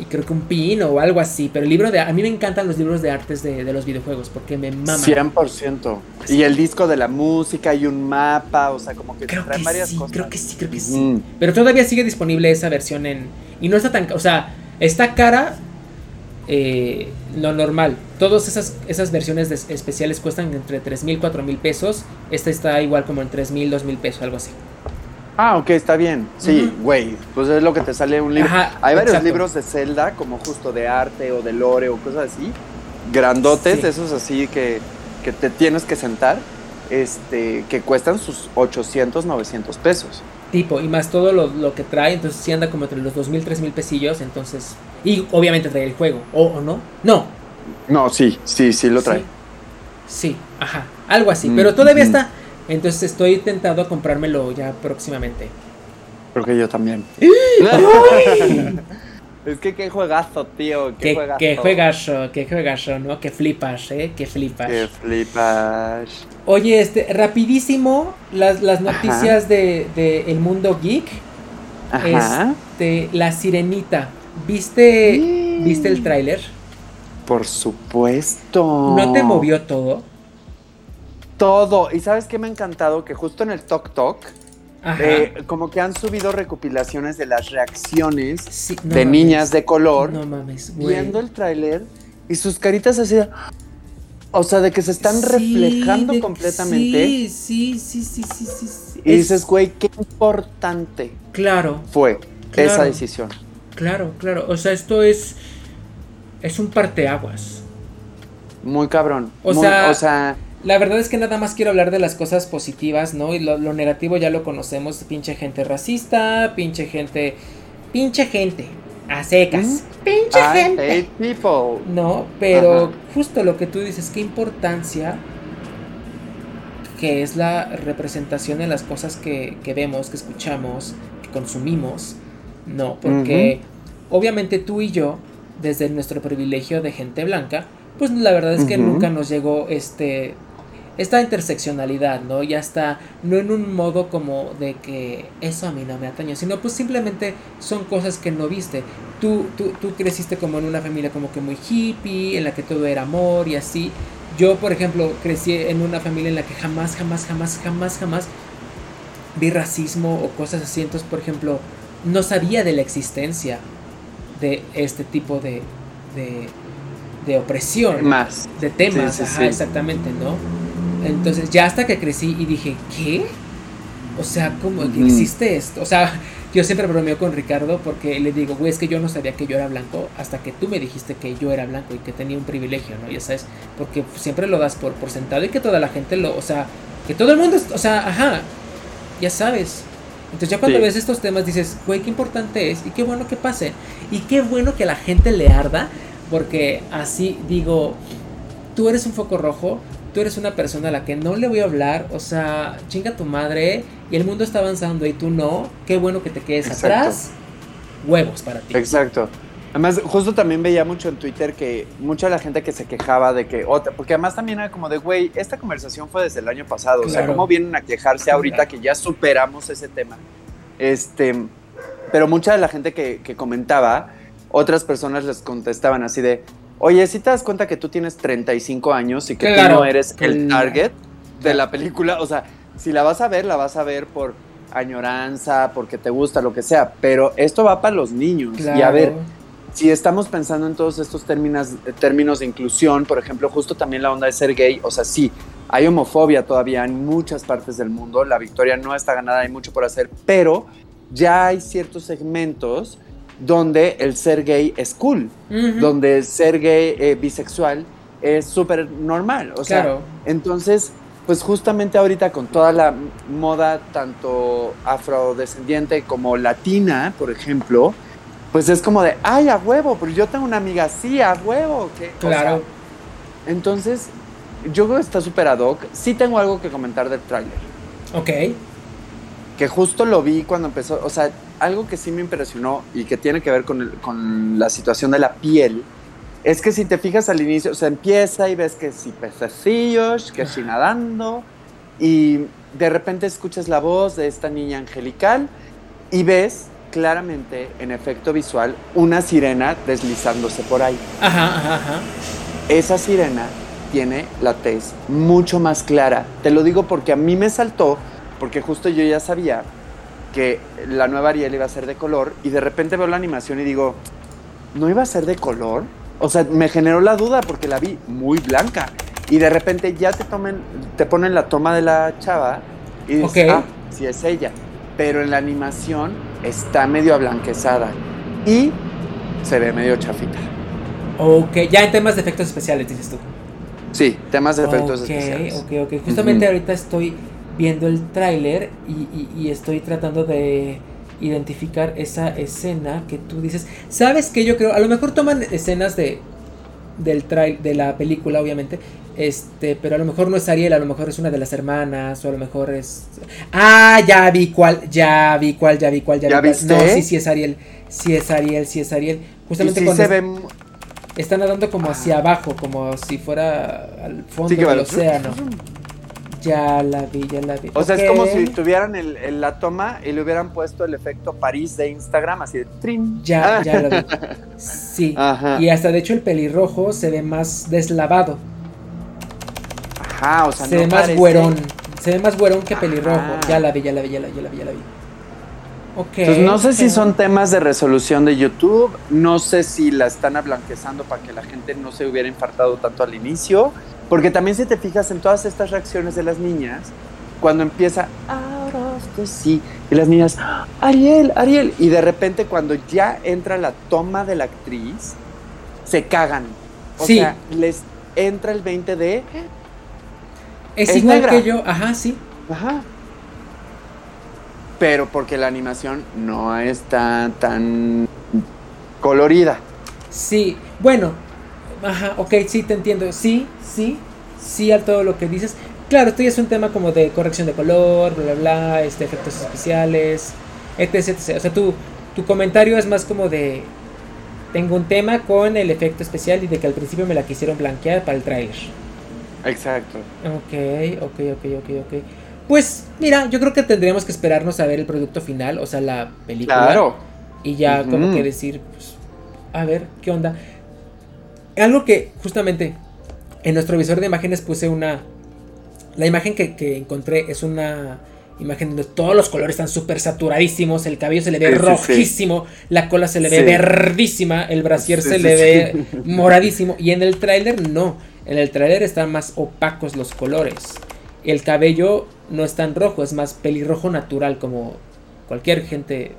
y creo que un pin o algo así, pero el libro de... A mí me encantan los libros de artes de, de los videojuegos porque me maman. 100%. Y el disco de la música y un mapa, o sea, como que Creo trae que varias sí, cosas. creo que sí, creo que sí. Mm. Pero todavía sigue disponible esa versión en... Y no está tan... O sea, está cara eh, lo normal. Todas esas, esas versiones de- especiales cuestan entre 3 mil, 4 mil pesos. Esta está igual como en 3 mil, 2 mil pesos, algo así. Ah, ok, está bien. Sí, güey. Pues es lo que te sale un libro. Ajá, Hay varios exacto. libros de Zelda, como justo de arte o de lore o cosas así. Grandotes, Sí. esos así que, que te tienes que sentar. Este, que cuestan sus 800, 900 pesos. Tipo, y más todo lo, lo que trae, entonces sí anda como entre los 2 mil, 3 mil pesillos, entonces... Y obviamente trae el juego, ¿o, o no? No, No, sí, sí, sí lo trae. Sí, sí, ajá, algo así, Mm, pero todavía ujú. está. Entonces estoy tentado a comprármelo ya próximamente. Creo que yo también. es que qué juegazo, tío. Qué, Que, juegazo. que juegazo, que juegazo, ¿no? Que flipas, ¿eh? Que flipas. Qué flipas. Oye, este, rapidísimo, las, las noticias de, de el mundo geek. Ajá. Este, la sirenita. ¿Viste, Sí. ¿viste el tráiler? Por supuesto. ¿No te movió todo? Todo. ¿Y sabes qué me ha encantado? Que justo en el Tok Tok, eh, como que han subido recopilaciones de las reacciones Sí, no de mames. niñas de color No mames, güey. viendo el tráiler y sus caritas así. de- O sea, de que se están Sí, reflejando de- completamente. Sí, sí, sí, sí, sí, sí, sí. Y Es- dices, güey, qué importante Claro, fue Claro. esa decisión. claro, claro. O sea, esto es. Es un parteaguas. Muy cabrón. O Muy- sea- o sea, La verdad es que nada más quiero hablar de las cosas positivas, ¿no? Y lo, lo negativo ya lo conocemos. Pinche gente racista, pinche gente. Pinche gente. A secas. ¿Mm? Pinche I gente. hate people. No, pero Ajá. justo lo que tú dices, qué importancia que es la representación en las cosas que, que vemos, que escuchamos, que consumimos, ¿no? Porque obviamente tú y yo, desde nuestro privilegio de gente blanca, pues la verdad es que nunca nos llegó este esta interseccionalidad, ¿no? Ya está, no en un modo como de que eso a mí no me atañe, sino pues simplemente son cosas que no viste. Tú, tú, tú creciste como en una familia como que muy hippie, en la que todo era amor y así. Yo, por ejemplo, crecí en una familia en la que jamás, jamás, jamás, jamás, jamás vi racismo o cosas así. Entonces, por ejemplo, no sabía de la existencia de este tipo de, de, de opresión. Más. De temas, Sí, sí, ajá, sí. exactamente, ¿no? Entonces, ya hasta que crecí y dije, ¿qué? O sea, ¿cómo que existe esto? O sea, yo siempre bromeo con Ricardo porque le digo, güey, es que yo no sabía que yo era blanco hasta que tú me dijiste que yo era blanco y que tenía un privilegio, ¿no? Ya sabes, porque siempre lo das por, por sentado y que toda la gente lo, o sea, que todo el mundo, o sea, ajá, ya sabes. Entonces ya cuando Sí. ves estos temas dices, güey, qué importante es y qué bueno que pase. Y qué bueno que la gente le arda, porque así digo, tú eres un foco rojo, tú eres una persona a la que no le voy a hablar, o sea, chinga tu madre y el mundo está avanzando y tú no, qué bueno que te quedes Exacto. atrás. Huevos para ti. Exacto. Además, justo también veía mucho en Twitter que mucha de la gente que se quejaba de que otra, porque además también era como de, güey, esta conversación fue desde el año pasado, o sea. ¿cómo vienen a quejarse ahorita Claro. que ya superamos ese tema? Este, pero mucha de la gente que, que comentaba, otras personas les contestaban así de, oye, si te das cuenta que tú tienes 35 años y que Claro. tú no eres el Claro. target de la película, o sea, si la vas a ver, la vas a ver por añoranza, porque te gusta, lo que sea, pero esto va para los niños. Y a ver, si estamos pensando en todos estos términos, términos de inclusión, por ejemplo, justo también la onda de ser gay, o sea, sí, hay homofobia todavía en muchas partes del mundo, la victoria no está ganada, hay mucho por hacer, pero ya hay ciertos segmentos donde el ser gay es cool, donde ser gay eh, bisexual es súper normal, o sea, Claro. entonces, pues justamente ahorita con toda la moda tanto afrodescendiente como latina, por ejemplo, pues es como de, ay, a huevo, pero yo tengo una amiga así, a huevo. que Claro. entonces, yo creo que está súper ad hoc. Sí tengo algo que comentar del tráiler, Ok. Que justo lo vi cuando empezó, o sea, algo que sí me impresionó y que tiene que ver con, el- con la situación de la piel, es que si te fijas al inicio, o sea, empieza y ves que si pececillos, que si nadando, y de repente escuchas la voz de esta niña angelical y ves claramente en efecto visual una sirena deslizándose por ahí. Ajá, ajá, ajá. Esa sirena tiene la tez mucho más clara. Te lo digo porque a mí me saltó, porque justo yo ya sabía que la nueva Ariel iba a ser de color y de repente veo la animación y digo, ¿no iba a ser de color? O sea, me generó la duda porque la vi muy blanca y de repente ya te tomen, te ponen la toma de la chava y dices, ah, sí es ella. Pero en la animación está medio ablanquezada y se ve medio chafita. Ok, ya en temas de efectos especiales, dices tú. Sí, temas de efectos especiales. Ok, ok. Justamente ahorita estoy viendo el tráiler y, y- y estoy tratando de identificar esa escena que tú dices. ¿Sabes qué? Yo creo, a lo mejor toman escenas de del trail de la película, obviamente. Este, pero a lo mejor no es Ariel, a lo mejor es una de las hermanas, o a lo mejor es. Ah, ya vi cuál, ya vi cuál, ya vi cuál, ya, ¿Ya vi cuál. No, sí, sí es Ariel, sí es Ariel, sí es Ariel. Justamente sí cuando se es- ve mu- están nadando como hacia abajo, como si fuera al fondo Sí, del va- océano. Ya la vi, ya la vi. O sea, es como si tuvieran el, el- la toma y le hubieran puesto el efecto París de Instagram, así de trin. Ya, Ah. ya lo vi. Sí. Ajá. Y hasta de hecho el pelirrojo se ve más deslavado. Ajá, o sea, se no ve más parece- güerón. Se ve más güerón que pelirrojo. Ya la vi, ya la vi, ya la vi, ya la vi, ya la vi. Ok. Entonces, no sé si son temas de resolución de YouTube, no sé si la están ablanquezando para que la gente no se hubiera infartado tanto al inicio, porque también si te fijas en todas estas reacciones de las niñas, cuando empieza, ahora usted sí, y las niñas, "Ah, Ariel, Ariel, y de repente cuando ya entra la toma de la actriz, se cagan. O Sí. sea, les entra el 20 de, Es, es igual negra. que yo. Ajá, sí. Ajá. Pero porque la animación no está tan colorida. Sí. Bueno. Ajá, ok, sí, te entiendo. Sí, sí. Sí a todo lo que dices. Claro, esto ya es un tema como de corrección de color, bla, bla, bla, este, efectos especiales, etc, etc. O sea, tu, tu comentario es más como de... Tengo un tema con el efecto especial y de que al principio me la quisieron blanquear para el trailer. Exacto. Ok, ok, ok, ok, ok. Pues mira, yo creo que tendríamos que esperarnos a ver el producto final, o sea, la película. Claro. Y ya como que decir, pues, a ver, ¿qué onda? Algo que justamente en nuestro visor de imágenes puse una... La imagen que, que encontré es una imagen donde todos los colores están súper saturadísimos, el cabello se le ve rojísimo, la cola se le ve verdísima, el brasier se le ve moradísimo. Y en el tráiler no, en el tráiler están más opacos los colores. El cabello no es tan rojo, es más pelirrojo natural, como cualquier gente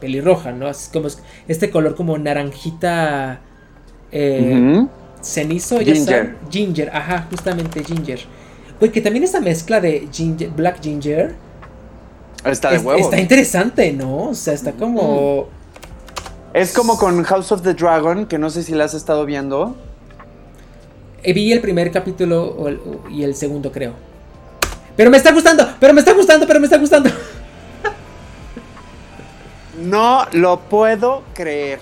pelirroja, ¿no? Es como este color como naranjita eh, cenizo, ginger. ginger, ajá, justamente ginger. Güey, que también esta mezcla de ginger, black ginger. Está de huevo. Está interesante, ¿no? O sea, está como. Es como con House of the Dragon, que no sé si la has estado viendo. Eh, vi el primer capítulo y el segundo, creo. Pero me está gustando, pero me está gustando, pero me está gustando. No lo puedo creer.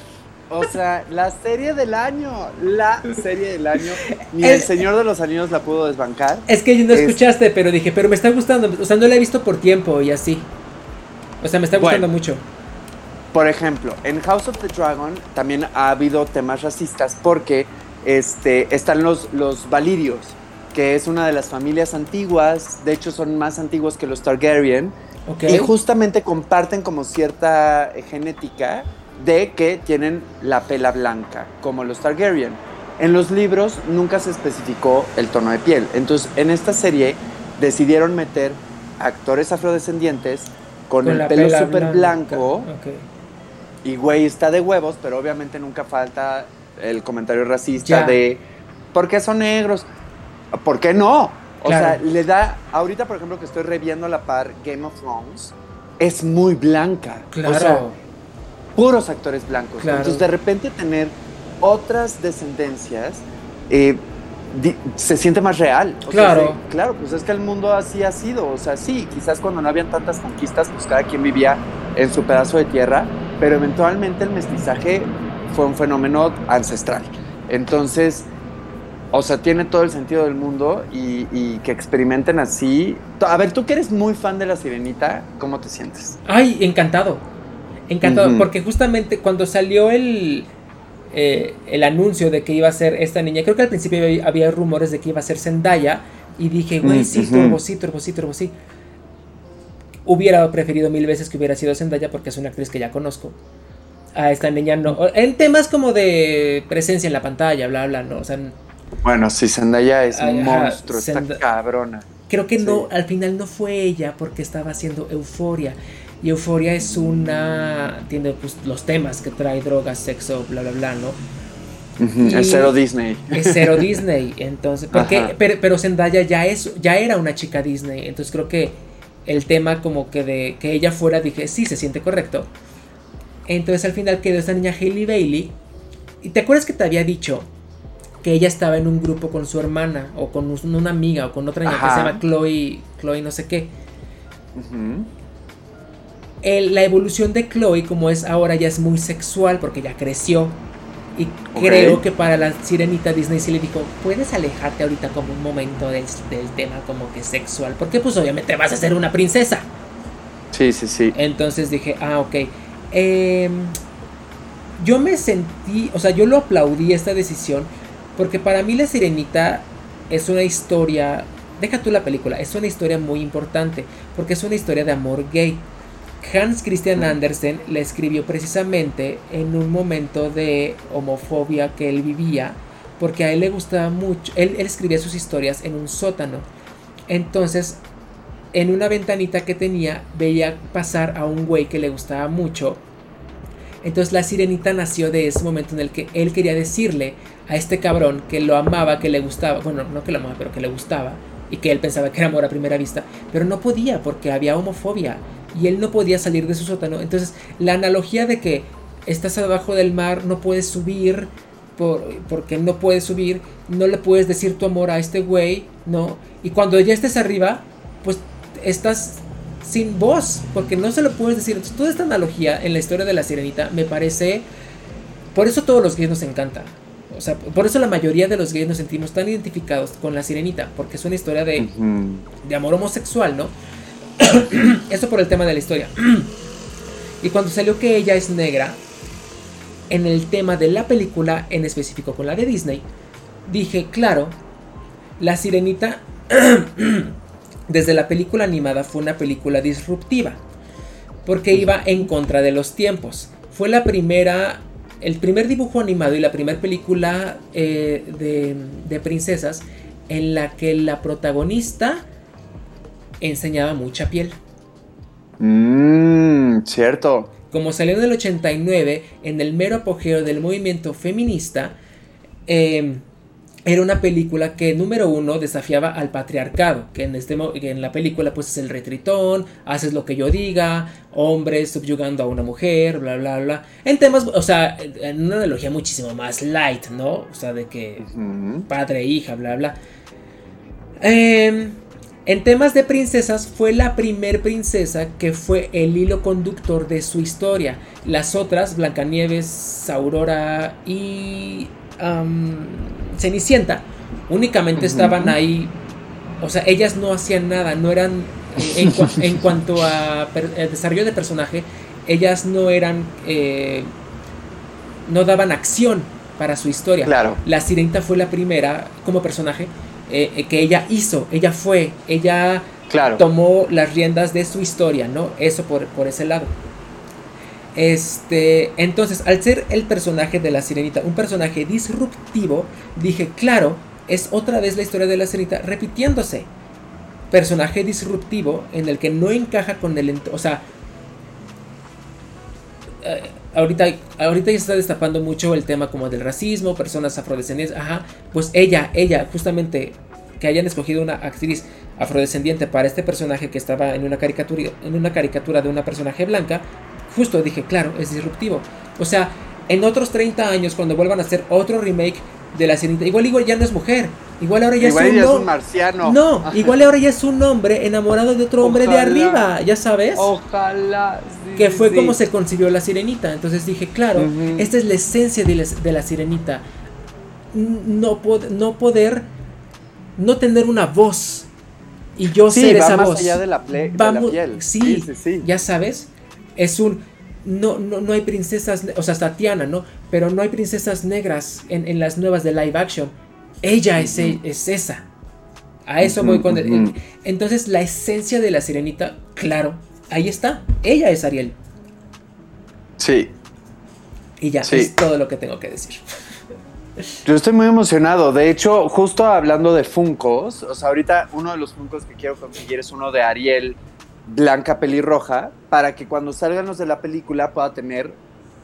O sea, la serie del año, la serie del año. Ni el, Señor de los Anillos la pudo desbancar. Es que no escuchaste, pero dije, pero me está gustando. O sea, no la he visto por tiempo y así. O sea, me está gustando mucho. Por ejemplo, en House of the Dragon también ha habido temas racistas porque este, están los, los Valirios, que es una de las familias antiguas. De hecho, son más antiguos que los Targaryen. Y justamente comparten como cierta genética de que tienen la pela blanca, como los Targaryen. En los libros nunca se especificó el tono de piel. Entonces, en esta serie decidieron meter actores afrodescendientes con, el pelo súper blanco. Y güey, está de huevos, pero obviamente nunca falta el comentario racista de ¿por qué son negros? ¿Por qué no? O sea, le da. Ahorita, por ejemplo, que estoy reviendo a la par Game of Thrones, es muy blanca. Claro puros actores blancos. Entonces, de repente tener otras descendencias eh, se siente más real. claro. claro, pues es que el mundo así ha sido. O sea, sí, quizás cuando no habían tantas conquistas, pues cada quien vivía en su pedazo de tierra, pero eventualmente el mestizaje fue un fenómeno ancestral. Entonces, o sea, tiene todo el sentido del mundo y, y, que experimenten así. A ver, tú que eres muy fan de la sirenita, ¿cómo te sientes? Ay, encantado. Encantado, porque justamente cuando salió el, eh, el anuncio de que iba a ser esta niña, creo que al principio había, rumores de que iba a ser Zendaya, y dije, güey, sí, turbo, sí, turbo, sí, turbo, sí. Hubiera preferido mil veces que hubiera sido Zendaya porque es una actriz que ya conozco. A esta niña no. En temas como de presencia en la pantalla, bla, bla, no. O sea, bueno, sí, Zendaya es un monstruo, está cabrona. Creo que no, al final no fue ella porque estaba haciendo euforia. Y Euforia es una. Tiene pues, los temas que trae drogas, sexo, bla, bla, bla, ¿no? es cero Disney. Es cero Disney. Entonces, porque, pero, pero, Zendaya ya, es, ya era una chica Disney. Entonces creo que el tema como que de que ella fuera, dije, sí, se siente correcto. Entonces al final quedó esta niña Hailey Bailey. ¿Y te acuerdas que te había dicho que ella estaba en un grupo con su hermana o con una amiga o con otra niña que se llama Chloe, Chloe no sé qué? La evolución de Chloe, como es ahora, ya es muy sexual porque ya creció. Y creo que para la sirenita Disney sí le dijo, puedes alejarte ahorita como un momento del, tema como que sexual, porque pues obviamente vas a ser una princesa. Sí, sí, sí. Entonces dije, ah, ok. Em, yo me sentí, o sea, yo lo aplaudí esta decisión, porque para mí la sirenita es una historia, deja tú la película, es una historia muy importante, porque es una historia de amor gay. Hans Christian Andersen la escribió precisamente en un momento de homofobia que él vivía, porque a él le gustaba mucho, él, escribía sus historias en un sótano. Entonces, en una ventanita que tenía, veía pasar a un güey que le gustaba mucho. Entonces la sirenita nació de ese momento en el que él quería decirle a este cabrón que lo amaba, que le gustaba, bueno, no que lo amaba, pero que le gustaba, y que él pensaba que era amor a primera vista, pero no podía porque había homofobia y él no podía salir de su sótano. Entonces, la analogía de que estás abajo del mar, no puedes subir, por, porque no puedes subir, no le puedes decir tu amor a este güey, ¿no? Y cuando ya estés arriba, pues estás sin voz, porque no se lo puedes decir. Entonces, toda esta analogía en la historia de la sirenita me parece... Por eso todos los gays nos encanta. O sea, por eso la mayoría de los gays nos sentimos tan identificados con la sirenita, porque es una historia de, de amor homosexual, ¿no? Eso por el tema de la historia. y cuando salió que ella es negra, en el tema de la película, en específico con la de Disney, dije, claro, la sirenita desde la película animada fue una película disruptiva, porque iba en contra de los tiempos. Fue la primera, el primer dibujo animado y la primera película eh, de, de princesas en la que la protagonista enseñaba mucha piel. Mmm, cierto. Como salió en el 89, en el mero apogeo del movimiento feminista, eh, era una película que, número uno, desafiaba al patriarcado, que en, este, que en la película pues es el retritón, haces lo que yo diga, hombres subyugando a una mujer, bla, bla, bla. En temas, o sea, en una analogía muchísimo más light, ¿no? O sea, de que padre, hija, bla, bla. Eh, en temas de princesas, fue la primer princesa que fue el hilo conductor de su historia. Las otras, Blancanieves, Aurora y Cenicienta únicamente estaban ahí, o sea, ellas no hacían nada, no eran, eh, en, cuanto a desarrollo de personaje, ellas no eran, eh, no daban acción para su historia. Claro. La Sirenita fue la primera como personaje eh, que ella hizo, ella fue, ella tomó las riendas de su historia, ¿no? Eso por, por ese lado. Este, entonces, al ser el personaje de la sirenita un personaje disruptivo, dije, claro, es otra vez la historia de la sirenita repitiéndose. Personaje disruptivo en el que no encaja con el... O sea, eh, ahorita, ahorita ya se está destapando mucho el tema como del racismo, personas afrodescendientes, ajá, pues ella, ella, justamente que hayan escogido una actriz afrodescendiente para este personaje que estaba en una caricatura, en una caricatura de una personaje blanca, justo dije, claro, es disruptivo. O sea, en otros 30 años, cuando vuelvan a hacer otro remake de la sirenita, igual, igual ya no es mujer. Igual ahora ya, es, un, marciano. No, igual ahora ya es un hombre enamorado de otro hombre de arriba, ya sabes. Ojalá. que fue como se concibió la sirenita. Entonces dije, claro, esta es la esencia de la, sirenita. No, no poder, no tener una voz. Y yo ser esa voz. allá de la, de piel. sí, ya sabes es un no, no, no hay princesas, o sea, Tatiana, ¿no? Pero no hay princesas negras en, las nuevas de live action. Ella es, e, es esa. A eso voy con... entonces la esencia de la sirenita, claro, ahí está. Ella es Ariel. Sí. Y ya, es todo lo que tengo que decir. Yo estoy muy emocionado. De hecho, justo hablando de Funcos, o sea, ahorita uno de los Funcos que quiero conseguir es uno de Ariel blanca pelirroja para que cuando salgan los de la película pueda tener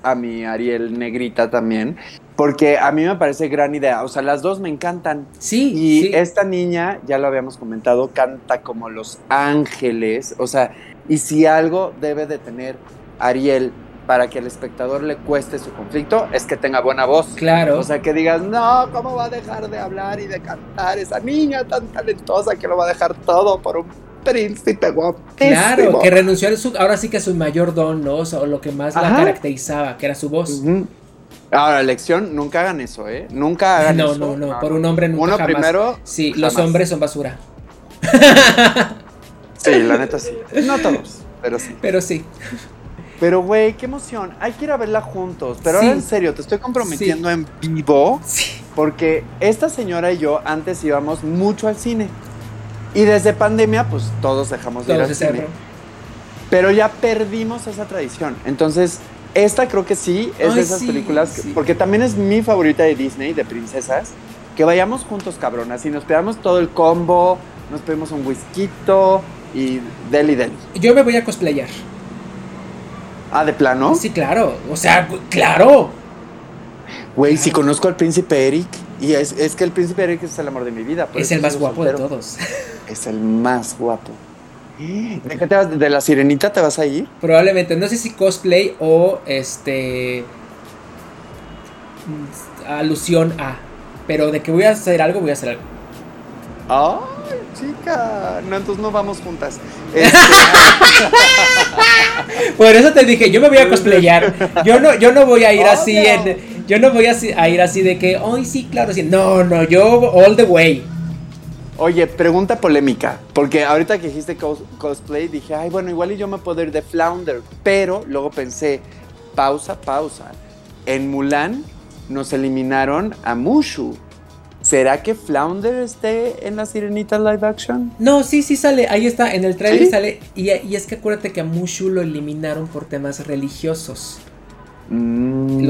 a mi Ariel negrita también, porque a mí me parece gran idea. O sea, las dos me encantan. Sí. Y esta niña, ya lo habíamos comentado, canta como los ángeles. O sea, y si algo debe de tener Ariel para que al espectador le cueste su conflicto, es que tenga buena voz. Claro. O sea, que digas, no, ¿cómo va a dejar de hablar y de cantar esa niña tan talentosa que lo va a dejar todo por un príncipe guapísimo. Claro, que renunció a su, ahora sí que a su mayor don, ¿no? O, lo que más la caracterizaba, que era su voz. Ahora, lección, nunca hagan eso, ¿eh? Nunca hagan eso. No, no, no, por un hombre nunca Uno primero. Sí, los hombres son basura. sí, la neta sí. No todos, pero sí. Pero sí. Pero, güey, qué emoción. Hay que ir a verla juntos. Pero ahora en serio, te estoy comprometiendo en vivo. Sí. Porque esta señora y yo antes íbamos mucho al cine. Y desde pandemia, pues todos dejamos de ir al cine. Pero ya perdimos esa tradición. Entonces, esta creo que sí es de esas películas, porque también es mi favorita de Disney, de princesas, que vayamos juntos, cabronas, y nos pedamos todo el combo, nos pedimos un whisky y deli deli. Yo me voy a cosplayar. Ah, ¿de plano? Sí, claro. O sea, claro. Güey, si conozco al príncipe Eric, y es, es, que el príncipe Eric es el amor de mi vida. Es el más guapo de todos. Es el más guapo. ¿De qué te vas? ¿De la sirenita te vas a ir? Probablemente, no sé si cosplay o este. alusión a. Pero de que voy a hacer algo, voy a hacer algo. ¡Ay, chica! No, entonces no vamos juntas. Este, Por eso te dije, yo me voy a cosplayar. Yo no, yo no voy a ir así en yo no voy a, ir así de que, ay, sí, claro, sí. No, no, yo all the way. Oye, pregunta polémica, porque ahorita que dijiste cosplay dije, ay, bueno, igual y yo me puedo ir de Flounder, pero luego pensé, pausa, pausa. En Mulan nos eliminaron a Mushu. ¿Será que Flounder esté en la Sirenita live action? No, sí, sí sale. Ahí está, en el trailer ¿Sí? sale. Y, y es que acuérdate que a Mushu lo eliminaron por temas religiosos. Lo-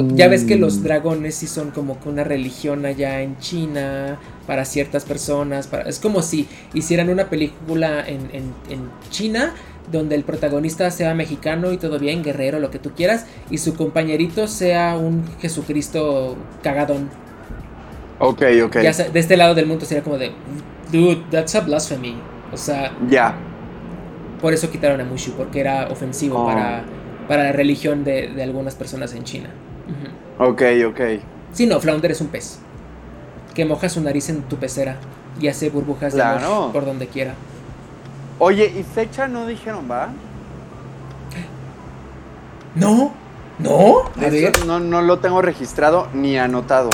Mm. ya ves que los dragones sí son como que una religión allá en China para ciertas personas. Para, es como si hicieran una película en, en- en China donde el protagonista sea mexicano y todo bien, guerrero, lo que tú quieras, y su compañerito sea un Jesucristo cagadón. Ok, ok. Ya de este lado del mundo sería como de, dude, that's a blasphemy. O sea, Ya. por eso quitaron a Mushu, porque era ofensivo Oh. para, para la religión de, de algunas personas en China. Ujú. Ok, ok. Sí, no, Flounder es un pez. Que moja su nariz en tu pecera y hace burbujas de Claro. amor por donde quiera. Oye, ¿y fecha no dijeron, va? No, no. A ver, no, no lo tengo registrado ni anotado.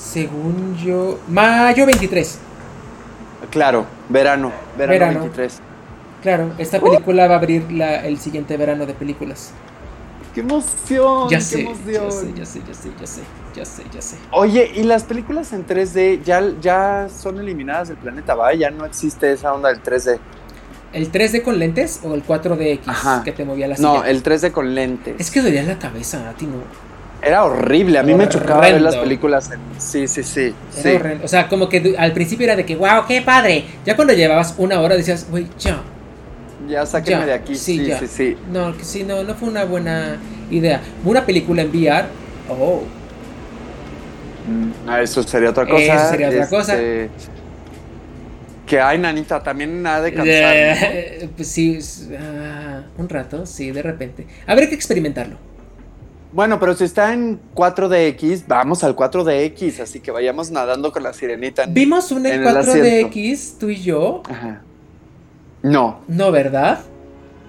Según yo. Mayo 23. Claro, verano, verano, Verano. 23. Claro, esta película va a abrir la- el siguiente verano de películas. ¡Qué emoción! Ya ¡Qué sé, ya emoción! sé, ya sé, ya sé, ya sé, ya sé, ya sé. Oye, ¿y las películas en 3D ya, ya son eliminadas del planeta, va? Ya no existe esa onda del 3D. ¿El 3D con lentes o el 4DX Ajá. que te movía la No, silla? el 3D con lentes. Es que dolía la cabeza, a ti no. Era horrible, a mí me chocaba ver las películas en... Sí, sí, sí. Era sí. O sea, como que al principio era de que, wow, qué padre. Ya cuando llevabas una hora decías, güey, ya. Ya sáquenme Ya, de aquí. sí, Sí, ya. sí, sí. No, que sí, no, no fue una buena idea. Una película en VR, oh, Mm, ah, eso sería otra cosa. Eso sería otra cosa. este, Que hay, nanita, también nada de cansar. ¿no? eh, pues sí, ah, un rato, sí, de repente. Habría que experimentarlo. Bueno, pero si está en 4DX, vamos al 4DX, así que vayamos nadando con la sirenita. en- Vimos una En en el 4DX, tú y yo, Ajá. No, ¿no, verdad?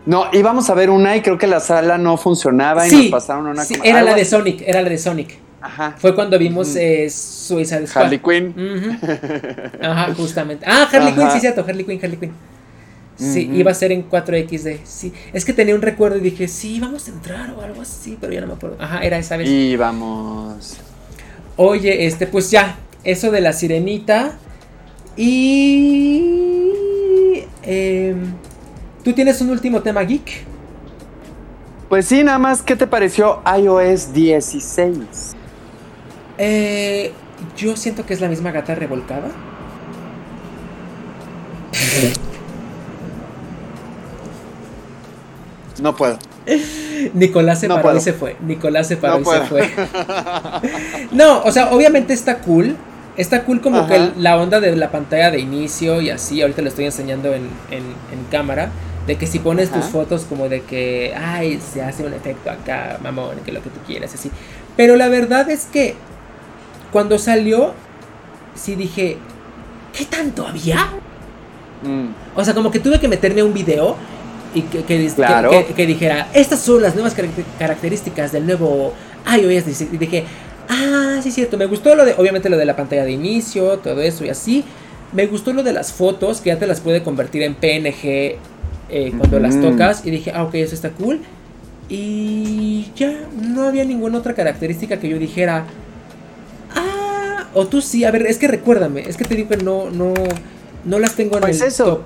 no, íbamos a ver una y creo que la sala no funcionaba y Sí, nos pasaron una sí, era la de. Sonic, era la de Sonic. Ajá. Fue cuando vimos Ujú. eh, Suicide Squad. Harley Quinn. Ajá, justamente. Ah, Harley Quinn, sí, cierto, Harley Quinn, Harley Quinn. Sí, iba a ser en 4XD. Sí, es que tenía un recuerdo y dije, sí, vamos a entrar o algo así, pero ya no me acuerdo. Ajá, era esa vez. Y vamos. Oye, este, pues ya, eso de la sirenita. Y. em, ¿Tú tienes un último tema geek? Pues sí, nada más, ¿qué te pareció iOS 16? Eh, yo siento que es la misma gata revolcada. No puedo. Nicolás se No paró puedo. y se fue. Nicolás se paró No y puedo. se fue. No, o sea, obviamente está cool. Está cool como Ajá. que la onda de la pantalla de inicio y así. Ahorita lo estoy enseñando en, en- en cámara. De que si pones tus fotos como de que, ay, se hace un efecto acá, mamón, que lo que tú quieras, así. Pero la verdad es que cuando salió, sí dije, ¿qué tanto había? Mm, O sea, como que tuve que meterme a un video y que, que, que- Claro. que- que dijera, estas son las nuevas caracter- características del nuevo iOS 16. Y dije, ah, sí cierto, me gustó lo de, obviamente lo de la pantalla de inicio, todo eso y así. Me gustó lo de las fotos, que ya te las puede convertir en PNG eh, cuando las tocas. Y dije, ah, ok, eso está cool. Y ya, no había ninguna otra característica que yo dijera, ah, o tú sí, a ver, es que recuérdame, es que te digo que no, no, no las tengo en Pues el eso. top.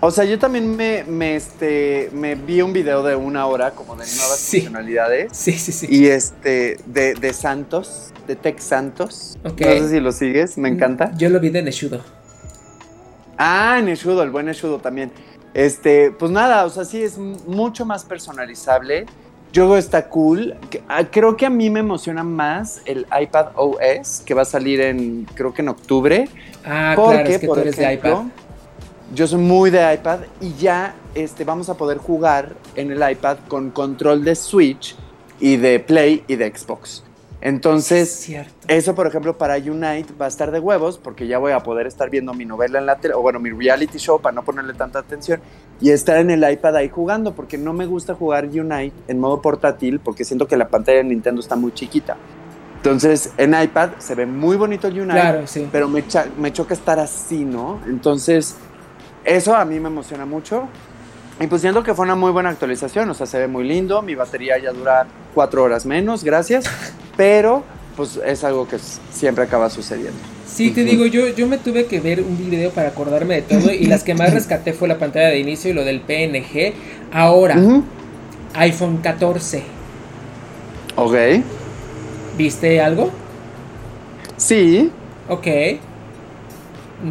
O sea, yo también me, me, este, me vi un video de una hora como de nuevas Sí. funcionalidades. Sí, sí, sí. Y este, de, de Santos, de Tech Santos. No sé si lo sigues, me encanta. Yo lo vi de Neshudo. Ah, Neshudo, el buen Neshudo también. Este, pues nada, o sea, sí es mucho más personalizable. Yo está cool. Ah, Creo que a mí me emociona más el iPad OS, que va a salir en, creo que en octubre. Ah, Porque, claro, es que tú eres de iPad. Yo soy muy de iPad y ya este, vamos a poder jugar en el iPad con control de Switch y de Play y de Xbox. Entonces, Cierto. eso, por ejemplo, para Unite va a estar de huevos porque ya voy a poder estar viendo mi novela en la tele, o bueno, mi reality show para no ponerle tanta atención y estar en el iPad ahí jugando porque no me gusta jugar Unite en modo portátil porque siento que la pantalla de Nintendo está muy chiquita. Entonces, en iPad se ve muy bonito el Unite, Claro, sí. pero me, me choca estar así, ¿no? Entonces, eso a mí me emociona mucho. Y pues siento que fue una muy buena actualización, o sea, se ve muy lindo, mi batería ya dura cuatro horas menos, gracias. Pero pues es algo que siempre acaba sucediendo. Sí, te digo, yo, yo me tuve que ver un video para acordarme de todo y las que más rescaté fue la pantalla de inicio y lo del PNG. Ahora, iPhone 14. Ok. ¿Viste algo? Sí. Ok.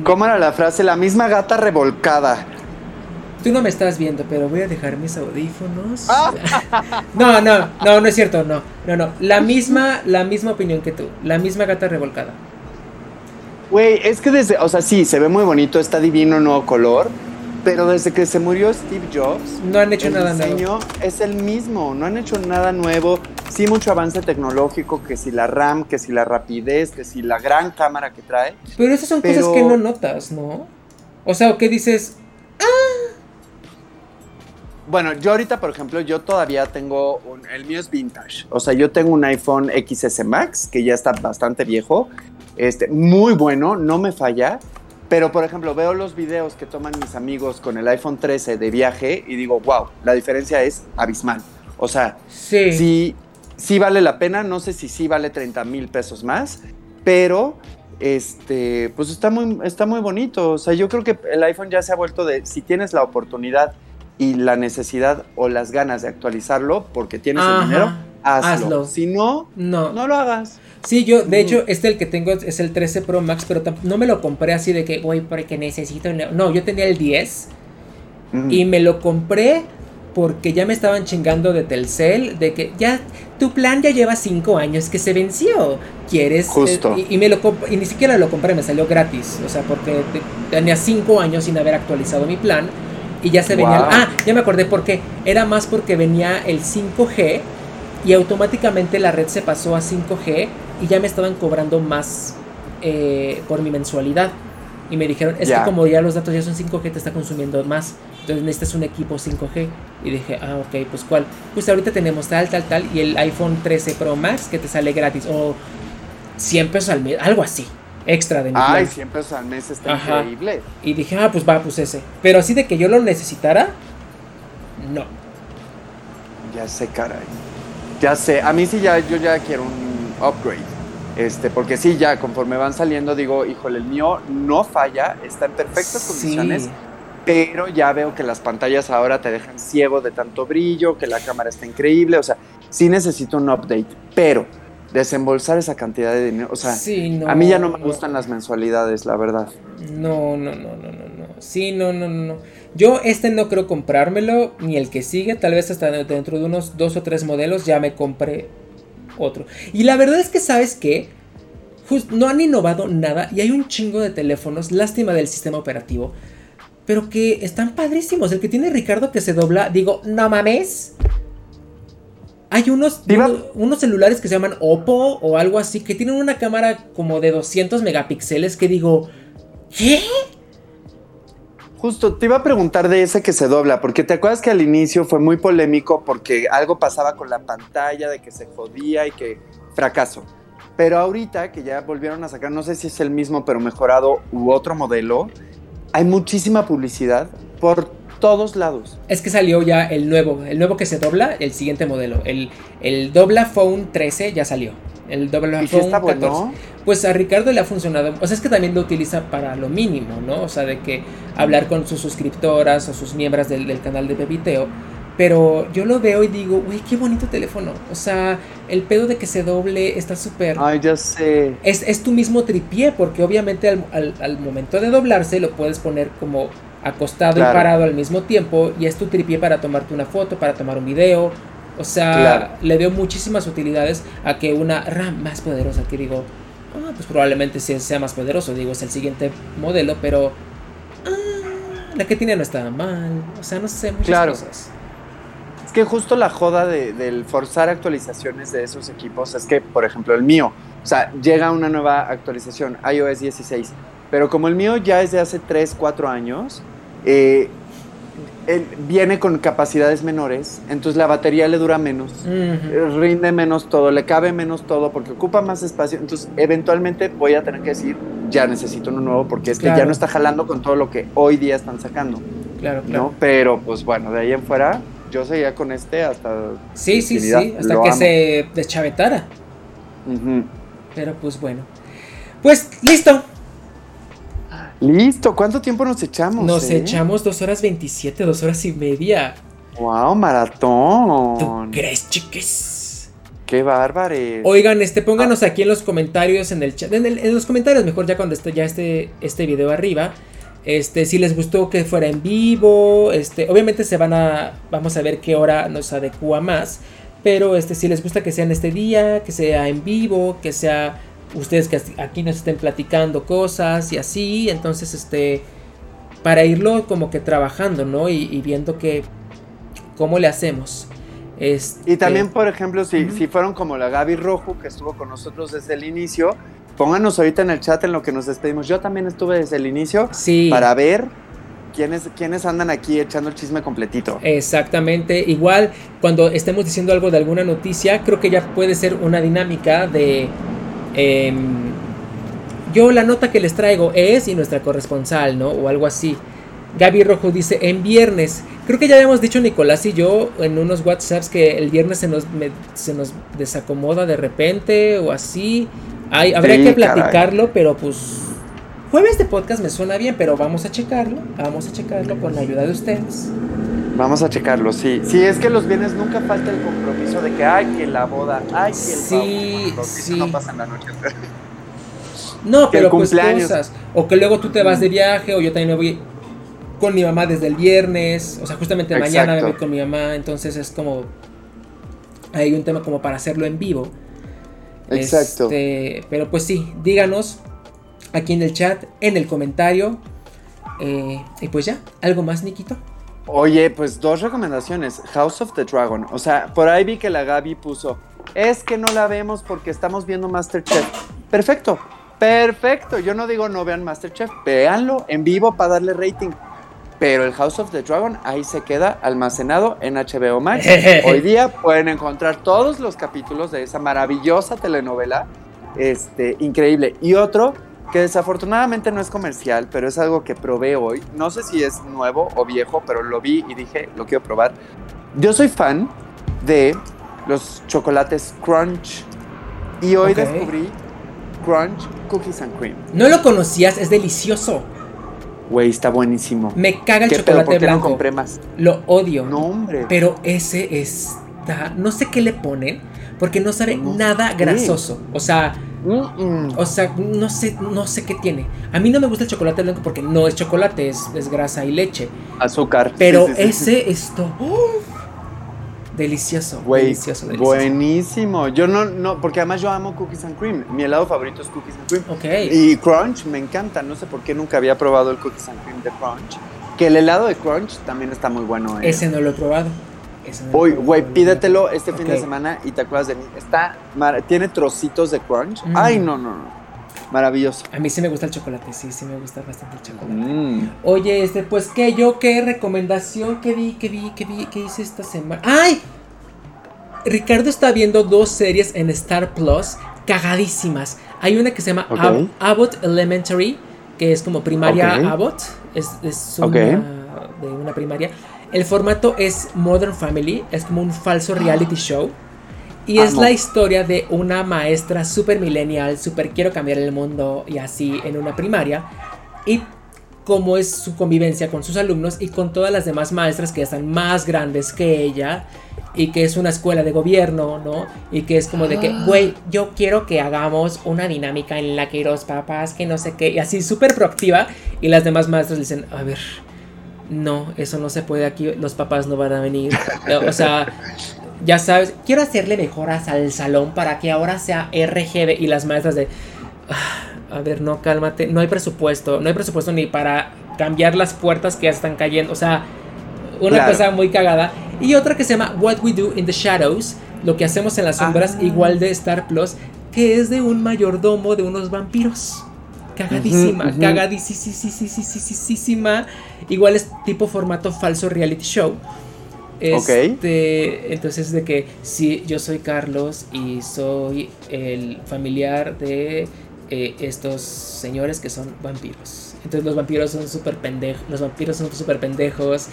¿Cómo era la frase? La misma gata revolcada. Tú no me estás viendo, pero voy a dejar mis audífonos. Ah. no, no, no, no es cierto, no. No, no. La misma, la misma opinión que tú. La misma gata revolcada. Güey, es que desde, o sea, sí, se ve muy bonito, está divino, nuevo color, pero desde que se murió Steve Jobs, no han hecho nada nuevo. Es el mismo, no han hecho nada nuevo. Sí, mucho avance tecnológico, que si la RAM, que si la rapidez, que si la gran cámara que trae. Pero esas son cosas que no notas, ¿no? O sea, ¿o qué dices? ¡Ah! Bueno, yo ahorita, por ejemplo, yo todavía tengo un, el mío es vintage. O sea, yo tengo un iPhone XS Max que ya está bastante viejo este, muy bueno, no me falla. Pero, por ejemplo, veo los videos que toman mis amigos con el iPhone 13 de viaje y digo, wow, la diferencia es abismal. O sea, sí. sí, vale la pena, no sé si sí vale 30 mil pesos más, pero este, pues está muy, está muy bonito. O sea, yo creo que el iPhone ya se ha vuelto de, si tienes la oportunidad y la necesidad o las ganas de actualizarlo porque tienes el dinero, hazlo. Si no, no, no lo hagas. Sí, yo, de hecho, este el que tengo es el 13 Pro Max, pero no me lo compré así de que, güey, porque necesito. No, yo tenía el 10 y me lo compré porque ya me estaban chingando de Telcel, de que ya tu plan ya lleva 5 años que se venció. ¿Quieres? Justo. y, me lo y ni siquiera lo compré, me salió gratis. O sea, porque tenía 5 años sin haber actualizado mi plan. Y ya se venía. Ah, ya me acordé por qué. Era más porque venía el 5G y automáticamente la red se pasó a 5G y ya me estaban cobrando más eh, por mi mensualidad. Y me dijeron, es que como ya los datos ya son 5G, te está consumiendo más. Entonces necesitas un equipo 5G. Y dije, ah, ok, pues cuál. Pues ahorita tenemos tal, tal, tal. Y el iPhone 13 Pro Max que te sale gratis. O 100 pesos al mes, algo así. Extra de mi Ay, 100 pesos al mes está increíble. Y dije, ah, pues va, pues ese. Pero así de que yo lo necesitara, no. Ya sé, caray. Ya sé, a mí sí ya, yo ya quiero un upgrade. Este, porque sí, ya conforme van saliendo, digo, híjole, el mío no falla, está en perfectas condiciones, pero ya veo que las pantallas ahora te dejan ciego de tanto brillo, que la cámara está increíble, o sea, sí necesito un update, pero desembolsar esa cantidad de dinero, o sea, a mí ya no me gustan las mensualidades, la verdad. No, no, no, no, no, no. Sí, no, no, no. Yo este no creo comprármelo, ni el que sigue, tal vez hasta dentro de unos dos o tres modelos ya me compré otro. Y la verdad es que, ¿sabes qué? no han innovado nada y hay un chingo de teléfonos, lástima del sistema operativo, pero que están padrísimos. El que tiene Ricardo que se dobla, digo, no mames. Hay unos, unos, celulares que se llaman Oppo o algo así, que tienen una cámara como de 200 megapíxeles que digo, ¿qué? Justo, te iba a preguntar de ese que se dobla, porque te acuerdas que al inicio fue muy polémico porque algo pasaba con la pantalla, de que se jodía y que fracaso. Pero ahorita que ya volvieron a sacar, no sé si es el mismo pero mejorado u otro modelo, hay muchísima publicidad por todos lados. Es que salió ya el nuevo, el nuevo que se dobla, el siguiente modelo. El, el Dobla Phone 13 ya salió. El Dobla Phone 14 pues a Ricardo le ha funcionado. O sea, es que también lo utiliza para lo mínimo, ¿no? O sea, de que hablar con sus suscriptoras o sus miembros del, canal de Bebiteo. Pero yo lo veo y digo, güey, qué bonito teléfono. O sea, el pedo de que se doble está súper. Ay, ya sé. Es, es tu mismo tripié, porque obviamente al, momento de doblarse lo puedes poner como acostado y parado al mismo tiempo. Y es tu tripié para tomarte una foto, para tomar un video. O sea, le veo muchísimas utilidades a que una RAM más poderosa, que digo, Ah, pues probablemente sea más poderoso, digo, es el siguiente modelo, pero ah, la que tiene no está mal, o sea, no sé, muchas claro. cosas. Es que justo la joda de, del forzar actualizaciones de esos equipos es que, por ejemplo, el mío, o sea, llega una nueva actualización, iOS 16, pero como el mío ya es de hace 3, 4 años, eh, viene con capacidades menores, entonces la batería le dura menos, eh, rinde menos todo, le cabe menos todo porque ocupa más espacio, entonces eventualmente voy a tener que decir, ya necesito uno nuevo porque es que ya no está jalando con todo lo que hoy día están sacando. Claro, claro. ¿no? Pero pues bueno, de ahí en fuera yo seguía con este hasta... Sí, sí, sí, hasta que se deschavetara. Pero pues bueno. Pues listo. Listo, ¿cuánto tiempo nos echamos? Nos eh? echamos dos horas 27, dos horas y media. Wow, maratón. ¿Tú crees, chiques? Qué bárbares. Oigan, este, pónganos aquí en los comentarios, en el chat, en, el- en los comentarios, mejor ya cuando esté ya este, este video arriba. Este, si les gustó que fuera en vivo, este, obviamente se van a, vamos a ver qué hora nos adecua más. Pero este, si les gusta que sea en este día, que sea en vivo, que sea ustedes que aquí nos estén platicando cosas y así, entonces este, para irlo como que trabajando, ¿no? Y, y viendo que, cómo le hacemos. Este, Y también, por ejemplo, si, Ujú. si fueron como la Gaby Rojo, que estuvo con nosotros desde el inicio, pónganos ahorita en el chat en lo que nos despedimos. Yo también estuve desde el inicio sí. para ver quiénes, quiénes andan aquí echando el chisme completito. Exactamente, igual cuando estemos diciendo algo de alguna noticia, creo que ya puede ser una dinámica de em, yo la nota que les traigo es y nuestra corresponsal, ¿no? O algo así. Gaby Rojo dice en viernes. Creo que ya habíamos dicho Nicolás y yo en unos WhatsApps que el viernes se nos, me- se nos desacomoda de repente o así. Hay, habría Sí, que caray. platicarlo, pero pues jueves de podcast me suena bien, pero vamos a checarlo. Vamos a checarlo con la ayuda de ustedes. Vamos a checarlo, sí. Sí, es que los viernes nunca falta el compromiso de que, ay, que la boda, ay, que el Sí, sí. no pasa en la noche. No, pero pues cosas. O que luego tú te vas de viaje, o yo también me voy con mi mamá desde el viernes. O sea, justamente mañana me voy con mi mamá. Entonces es como. Hay un tema como para hacerlo en vivo. Exacto. Este, pero pues sí, díganos aquí en el chat, en el comentario. eh, y pues ya, ¿algo más, Nikito? Oye, pues dos recomendaciones. House of the Dragon. O sea, por ahí vi que la Gaby puso, es que no la vemos porque estamos viendo Masterchef. Perfecto, perfecto. Yo no digo no vean Masterchef, véanlo en vivo para darle rating. Pero el House of the Dragon ahí se queda almacenado en HBO Max. Hoy día pueden encontrar todos los capítulos de esa maravillosa telenovela. Este, increíble. Y otro que desafortunadamente no es comercial, pero es algo que probé hoy. No sé si es nuevo o viejo, pero lo vi y dije, lo quiero probar. Yo soy fan de los chocolates Crunch. Y hoy descubrí Crunch Cookies and Cream. No lo conocías, es delicioso. Güey, está buenísimo. Me caga el ¿Qué pedo? chocolate ¿Por qué no blanco. compré más? Lo odio. No, hombre. Pero ese está. No sé qué le ponen. Porque no sabe No nada grasoso. O sea, O sea, no sé, no sé qué tiene. A mí no me gusta el chocolate blanco porque no es chocolate, es, es grasa y leche. Azúcar. Pero Sí, sí, sí. ese esto. delicioso. Delicioso, delicioso. buenísimo. Yo no, no, porque además yo amo cookies and cream. Mi helado favorito es cookies and cream. Ok. Y Crunch me encanta. No sé por qué nunca había probado el cookies and cream de Crunch. Que el helado de Crunch también está muy bueno. eh. Ese no lo he probado. Uy, güey, pídetelo este fin de semana y te acuerdas de mí. Está, tiene trocitos de Crunch. Mm. Ay, no, no, no. Maravilloso. A mí sí me gusta el chocolate, sí, sí me gusta bastante el chocolate. Mm. Oye, este, pues qué, yo qué recomendación que vi, que vi, que vi, que hice esta semana. ¡Ay! Ricardo está viendo dos series en Star Plus cagadísimas. Hay una que se llama. Ab- Abbott Elementary, que es como primaria. Abbott. Es, es una de una primaria. El formato es Modern Family, es como un falso reality show. Y es la historia de una maestra super millennial, super quiero cambiar el mundo y así en una primaria. Y cómo es su convivencia con sus alumnos y con todas las demás maestras que están más grandes que ella y que es una escuela de gobierno, ¿no? Y que es como de que, Ah. güey, yo quiero que hagamos una dinámica en la que los papás, que no sé qué, y así súper proactiva y las demás maestras dicen, a ver, no, eso no se puede aquí, los papás no van a venir. O sea, ya sabes, quiero hacerle mejoras al salón para que ahora sea RGB y las maestras de, "Ah, a ver, no, cálmate, no hay presupuesto, no hay presupuesto ni para cambiar las puertas que ya están cayendo, o sea, una Claro. cosa muy cagada. Y otra que se llama What We Do in the Shadows, lo que hacemos en las sombras, Ah. igual de Star Plus, que es de un mayordomo de unos vampiros. Cagadísima, ujú. cagadísima. Igual es tipo formato falso reality show. Este, entonces de que si yo soy Carlos y soy el familiar de eh, estos señores que son vampiros. Entonces los vampiros son súper pendejos. Los vampiros son súper pendejos.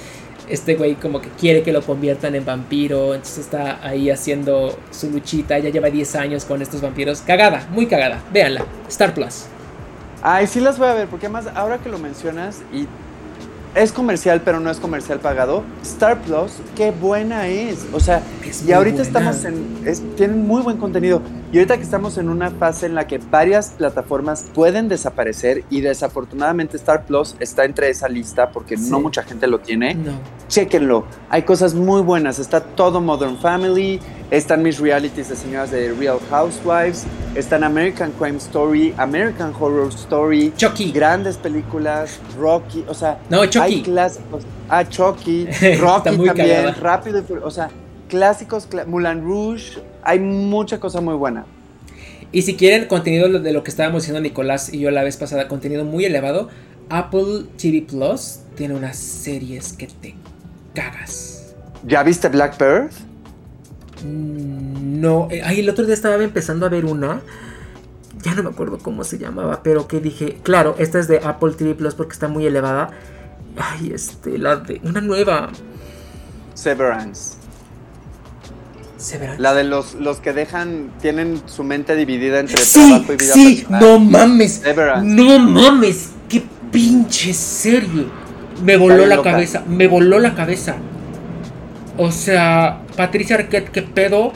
Este güey como que quiere que lo conviertan en vampiro. Entonces está ahí haciendo su luchita. Ya lleva 10 años con estos vampiros. Cagada, muy cagada. Véanla. Star Plus. Ay, sí las voy a ver, porque además ahora que lo mencionas y es comercial, pero no es comercial pagado. Star Plus, qué buena es. O sea, y ahorita estamos en. tienen muy buen contenido. Y ahorita que estamos en una fase en la que varias plataformas pueden desaparecer y desafortunadamente Star Plus está entre esa lista porque no mucha gente lo tiene. No. Chéquenlo. Hay cosas muy buenas. Está todo Modern Family. Están mis realities de señoras de Real Housewives. Están American Crime Story, American Horror Story. Chucky. Grandes películas. Rocky. O sea, no, Chucky. hay clásicos. Ah, Chucky. Rocky también. Rápido y O sea, clásicos. Mulan Rouge. Hay mucha cosa muy buena. Y si quieren contenido de lo que estábamos diciendo Nicolás y yo la vez pasada, contenido muy elevado, Apple TV Plus tiene unas series que te cagas. ¿Ya viste Blackbird? Mm, no, eh, ay, el otro día estaba empezando a ver una. Ya no me acuerdo cómo se llamaba, pero que dije, claro, esta es de Apple TV Plus porque está muy elevada. Ay, este, la de una nueva. Severance. La de los, los que dejan, tienen su mente dividida entre trabajo y vida sí, no mames. No mames, qué pinche serie. Me voló la cabeza, me voló la cabeza. O sea, Patricia Arquette, qué pedo.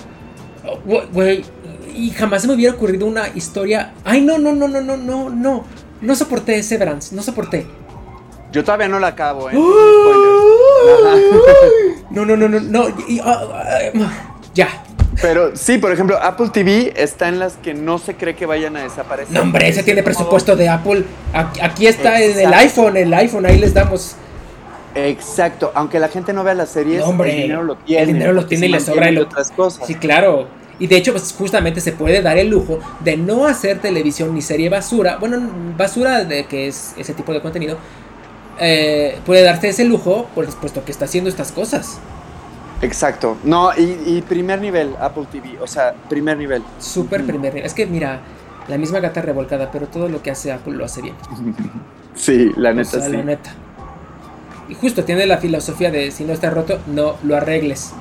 Güey, y jamás se me hubiera ocurrido una historia. Ay, no, no, no, no, no, no, no. No soporté Severance, no soporté. Yo todavía no la acabo, ¿eh? no, no, no, no, no. Ah, ah, ya. Pero sí, por ejemplo, Apple TV está en las que no se cree que vayan a desaparecer. No, hombre, ese tiene presupuesto de Apple. Aquí está en el iPhone, el iPhone, ahí les damos. Exacto, aunque la gente no vea las series, hombre, el dinero lo tiene. El dinero lo tiene y le sobra el otras cosas. Sí, claro. Y de hecho, pues justamente se puede dar el lujo de no hacer televisión ni serie basura. Bueno, basura de que es ese tipo de contenido. Eh, puede darte ese lujo, por supuesto que está haciendo estas cosas. Exacto. No, y, primer nivel Apple TV, o sea, primer nivel. Súper primer nivel. Es que mira, la misma gata revolcada, pero todo lo que hace Apple lo hace bien. sí, la neta sí. La neta. Y justo tiene la filosofía de si no está roto, no lo arregles.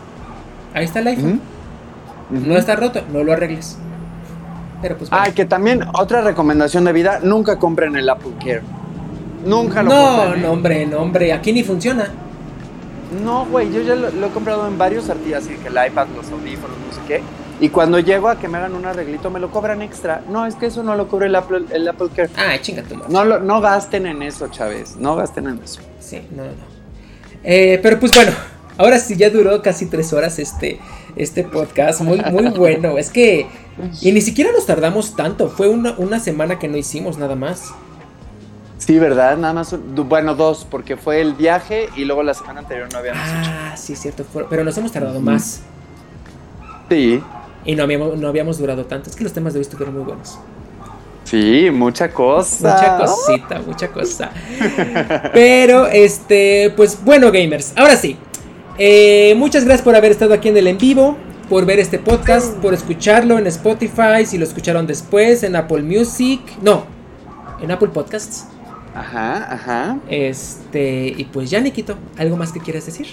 Ahí está el iPhone. No está roto, no lo arregles. Pero pues. Ah, que también otra recomendación de vida: nunca compren el Apple Care. Nunca lo no, compren. No, hombre, no, hombre, aquí ni funciona. No, güey, yo ya lo, he comprado en varios artículos, así que el iPad, los audífonos, no sé qué. Y cuando llego a que me hagan un arreglito, me lo cobran extra. No, es que eso no lo cubre el Apple, el Apple Care. Ah, chinga No, no gasten en eso, Chávez. No gasten en eso. Sí, no, no. Eh, pero pues bueno, ahora sí ya duró casi tres horas este, este podcast. Muy, muy bueno. Es que. Y ni siquiera nos tardamos tanto. Fue una, una semana que no hicimos nada más. Sí, ¿verdad? Nada más, bueno, dos, porque fue el viaje y luego la semana anterior no habíamos ah, sí, cierto, pero nos hemos tardado más. Sí. Y no habíamos, no habíamos durado tanto. Es que los temas de hoy estuvieron muy buenos. Sí, mucha cosa. Mucha cosita, mucha cosa. Pero, este, pues bueno, gamers. Ahora sí. Eh, muchas gracias por haber estado aquí en el en vivo, por ver este podcast, por escucharlo en Spotify, si lo escucharon después, en Apple Music. No, en Apple Podcasts. Ajá, ajá. Este, y pues ya, Nikito, ¿algo más que quieras decir?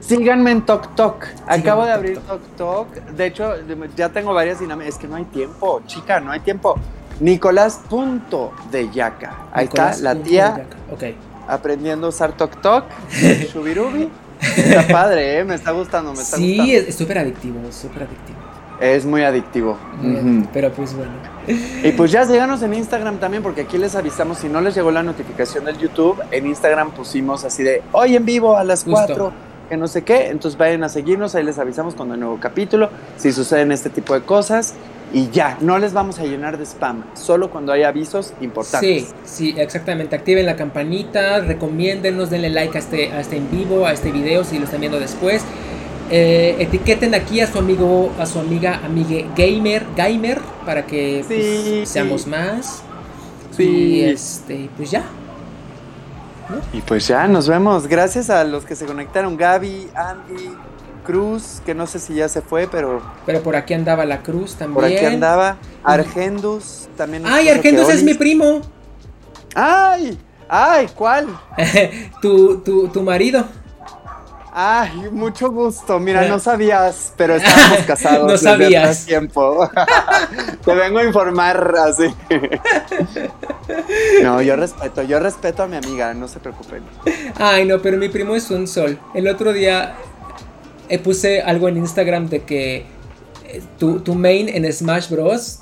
Síganme en Tok Tok. Acabo de abrir Tok Tok. De hecho, ya tengo varias dinámicas. Es que no hay tiempo, chica, no hay tiempo. Nicolás punto de Yaca. Ahí está la tía. Aprendiendo a usar Tok Tok. Shubirubi. Está padre, ¿eh? Me está gustando, me está sí, es súper adictivo, súper adictivo. Es muy adictivo. Pero pues bueno. Y pues ya síganos en Instagram también, porque aquí les avisamos, si no les llegó la notificación del YouTube, en Instagram pusimos así de hoy en vivo a las 4, que no sé qué. Entonces vayan a seguirnos, ahí les avisamos cuando hay nuevo capítulo, si suceden este tipo de cosas. Y ya, no les vamos a llenar de spam, solo cuando hay avisos importantes. Sí, sí, exactamente. Activen la campanita, recomiéndenos, denle like a este, a este en vivo, a este video si lo están viendo después. Eh, etiqueten aquí a su amigo, a su amiga, amigue gamer, gamer, para que pues, seamos más. Sí. Y este, pues ya. Y pues ya, nos vemos. Gracias a los que se conectaron, Gaby, Andy, Cruz, que no sé si ya se fue, pero Pero por aquí andaba la Cruz también. por aquí andaba. Argendus también. Ay, Argendus es mi primo. ¡Ay! ¡Ay! ¿Cuál? tu, tu, tu marido. Ay, mucho gusto. Mira, no sabías, pero estábamos casados. No desde sabías. hace tiempo. Te vengo a informar así. No, yo respeto, yo respeto a mi amiga, no se preocupen. Ay, no, pero mi primo es un sol. El otro día eh, puse algo en Instagram de que eh, tu, tu main en Smash Bros.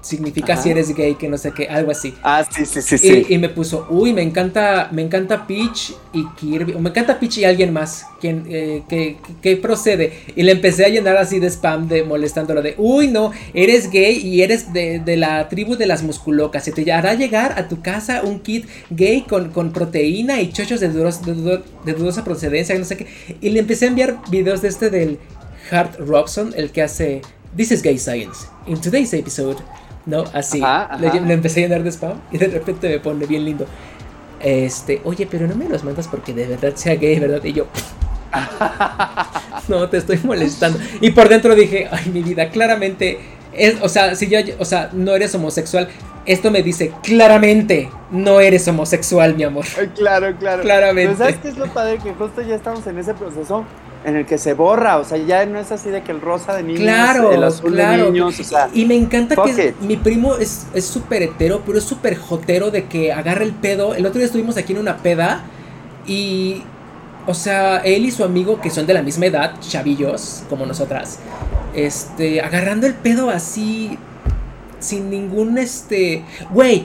Significa Ajá. si eres gay, que no sé qué, algo así. Ah, sí, sí, sí, Y, sí. y me puso, uy, me encanta, me encanta Peach y Kirby, o me encanta Peach y alguien más, quien, eh, que, que procede. Y le empecé a llenar así de spam, de molestándolo, de, uy, no, eres gay y eres de, de la tribu de las musculocas, se te hará llegar a tu casa un kit gay con, con proteína y chochos de, duros- de dudosa procedencia, no sé qué. Y le empecé a enviar videos de este del Hart Robson, el que hace, This is Gay Science, in today's episode. No, así. Ajá, Le, ajá. le empecé a llenar de spam y de repente me pone bien lindo. Este, oye, pero no me los mandas porque de verdad sea gay, ¿verdad? Y yo, no, te estoy molestando. Y por dentro dije, ay, mi vida, claramente, es, o sea, si yo, o sea, no eres homosexual, esto me dice claramente, no eres homosexual, mi amor. Claro, claro. Claramente. Pero ¿sabes qué es lo padre? Que justo ya estamos en ese proceso en el que se borra. O sea, ya no es así de que el rosa de niños, Claro, el azul claro. de niños. O sea, Y me encanta que it. mi primo es es súper hetero, pero es súper jotero de que agarra el pedo. El otro día estuvimos aquí en una peda y, o sea, él y su amigo, que son de la misma edad, chavillos, como nosotras, este, agarrando el pedo así, sin ningún, este, güey,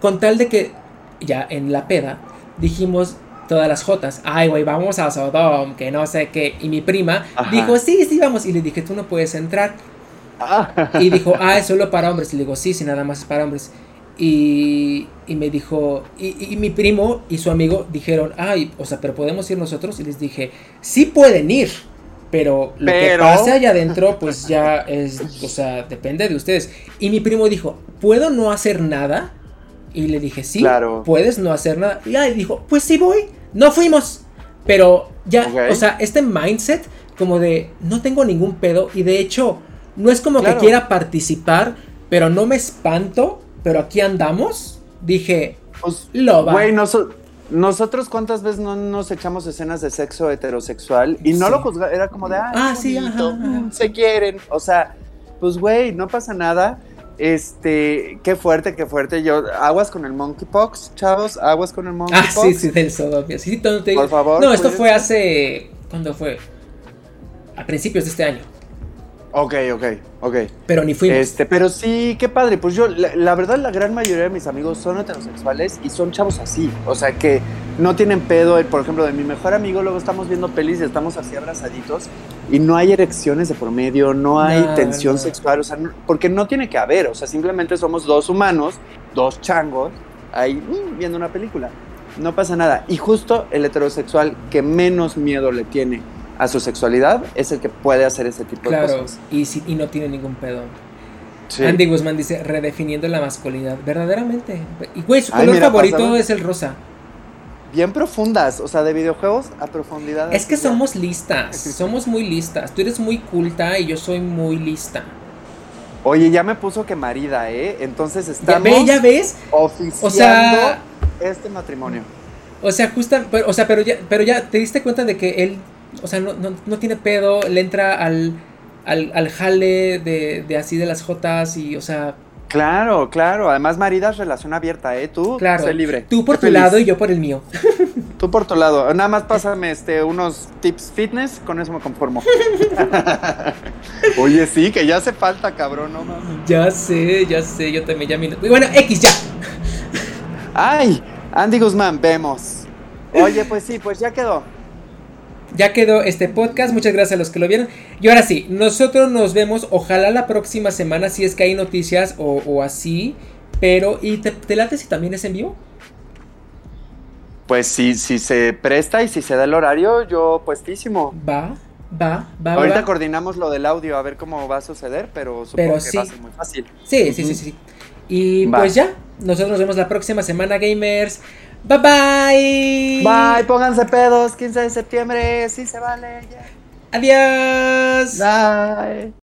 con tal de que, ya en la peda, dijimos todas las jotas, ay, güey, vamos a Sodom, que no sé qué, y mi prima Ajá. dijo, sí, sí, vamos, y le dije, tú no puedes entrar. ah, Y dijo, ah, es solo para hombres. Y le digo, sí, sí, nada más es para hombres. Y, y me dijo, y, y mi primo y su amigo dijeron, ay, o sea, pero podemos ir nosotros. Y les dije, sí pueden ir, pero lo que pase allá adentro, pues ya es, o sea, depende de ustedes. Y mi primo dijo, ¿puedo no hacer nada? Y le dije, sí, Claro. puedes no hacer nada. Y ahí dijo, pues sí voy. No fuimos. Pero ya, o sea, este mindset como de no tengo ningún pedo y de hecho no es como Claro. que quiera participar, pero no me espanto, pero aquí andamos. Dije, pues, lo va. Güey, noso- nosotros cuántas veces no nos echamos escenas de sexo heterosexual y no Sí. lo juzgaba, era como de, ah, Ah, sí, ajá, ajá. se quieren. O sea, pues güey, no pasa nada. Este, qué fuerte, qué fuerte. Yo, aguas con el monkeypox, chavos, aguas con el ah, monkeypox. sí, sí, del. Sí, sí, no, te- Por favor, No, esto fue hace. ¿Cuándo fue? A principios de este año. Ok, ok, ok. Pero ni fuimos. Este, pero sí, qué padre. Pues yo, la, la verdad, la gran mayoría de mis amigos son heterosexuales y son chavos así. O sea, que no tienen pedo. Por ejemplo, de mi mejor amigo, luego estamos viendo pelis y estamos así abrazaditos y no hay erecciones de por medio, no hay No, tensión no. sexual. O sea, no- porque no tiene que haber. O sea, simplemente somos dos humanos, dos changos, ahí mm, viendo una película. No pasa nada. Y justo el heterosexual que menos miedo le tiene a su sexualidad es el que puede hacer ese tipo de claro, cosas. y, sí- y no tiene ningún pedo. Sí. Andy Guzmán dice, redefiniendo la masculinidad. Verdaderamente. Y güey, su Ay, color mira, favorito es el rosa. bien profundas, o sea, de videojuegos a profundidad. Es que ya. somos listas, somos muy listas. Tú eres muy culta y yo soy muy lista. Oye, ya me puso que marida, ¿eh? Entonces Ya, estamos ve, ya ves. oficiando O sea- este matrimonio. O sea, justa, pero, o sea, pero ya, pero ya te diste cuenta de que él, o sea, no, no, no tiene pedo, le entra al, al, al jale de, de así de las jotas y, o sea, Claro, claro. Además, marida es relación abierta, ¿eh? Tú, claro. sé libre. Tú por tu feliz. lado y yo por el mío. Tú por tu lado. Nada más pásame este, unos tips fitness, con eso me conformo. Oye, sí, que ya hace falta, cabrón, no. Ya sé, ya sé, yo también ya y Bueno, X ya. Ay, Andy Guzmán, vemos. Oye, pues sí, pues ya quedó. Ya quedó este podcast, muchas gracias a los que lo vieron. Y ahora sí, nosotros nos vemos, ojalá la próxima semana, si es que hay noticias o, o así. Pero, ¿y te, te late si también es en vivo? Pues sí, si se presta y si se da el horario, yo puestísimo. Va, va, va. Ahorita va. coordinamos lo del audio a ver cómo va a suceder, pero supongo Pero que sí. va a ser muy fácil. Sí, sí, sí, sí. Y Va. pues ya, nosotros nos vemos la próxima semana, gamers. Bye bye. Bye, pónganse pedos, 15 de septiembre, sí se vale. Adiós. Bye.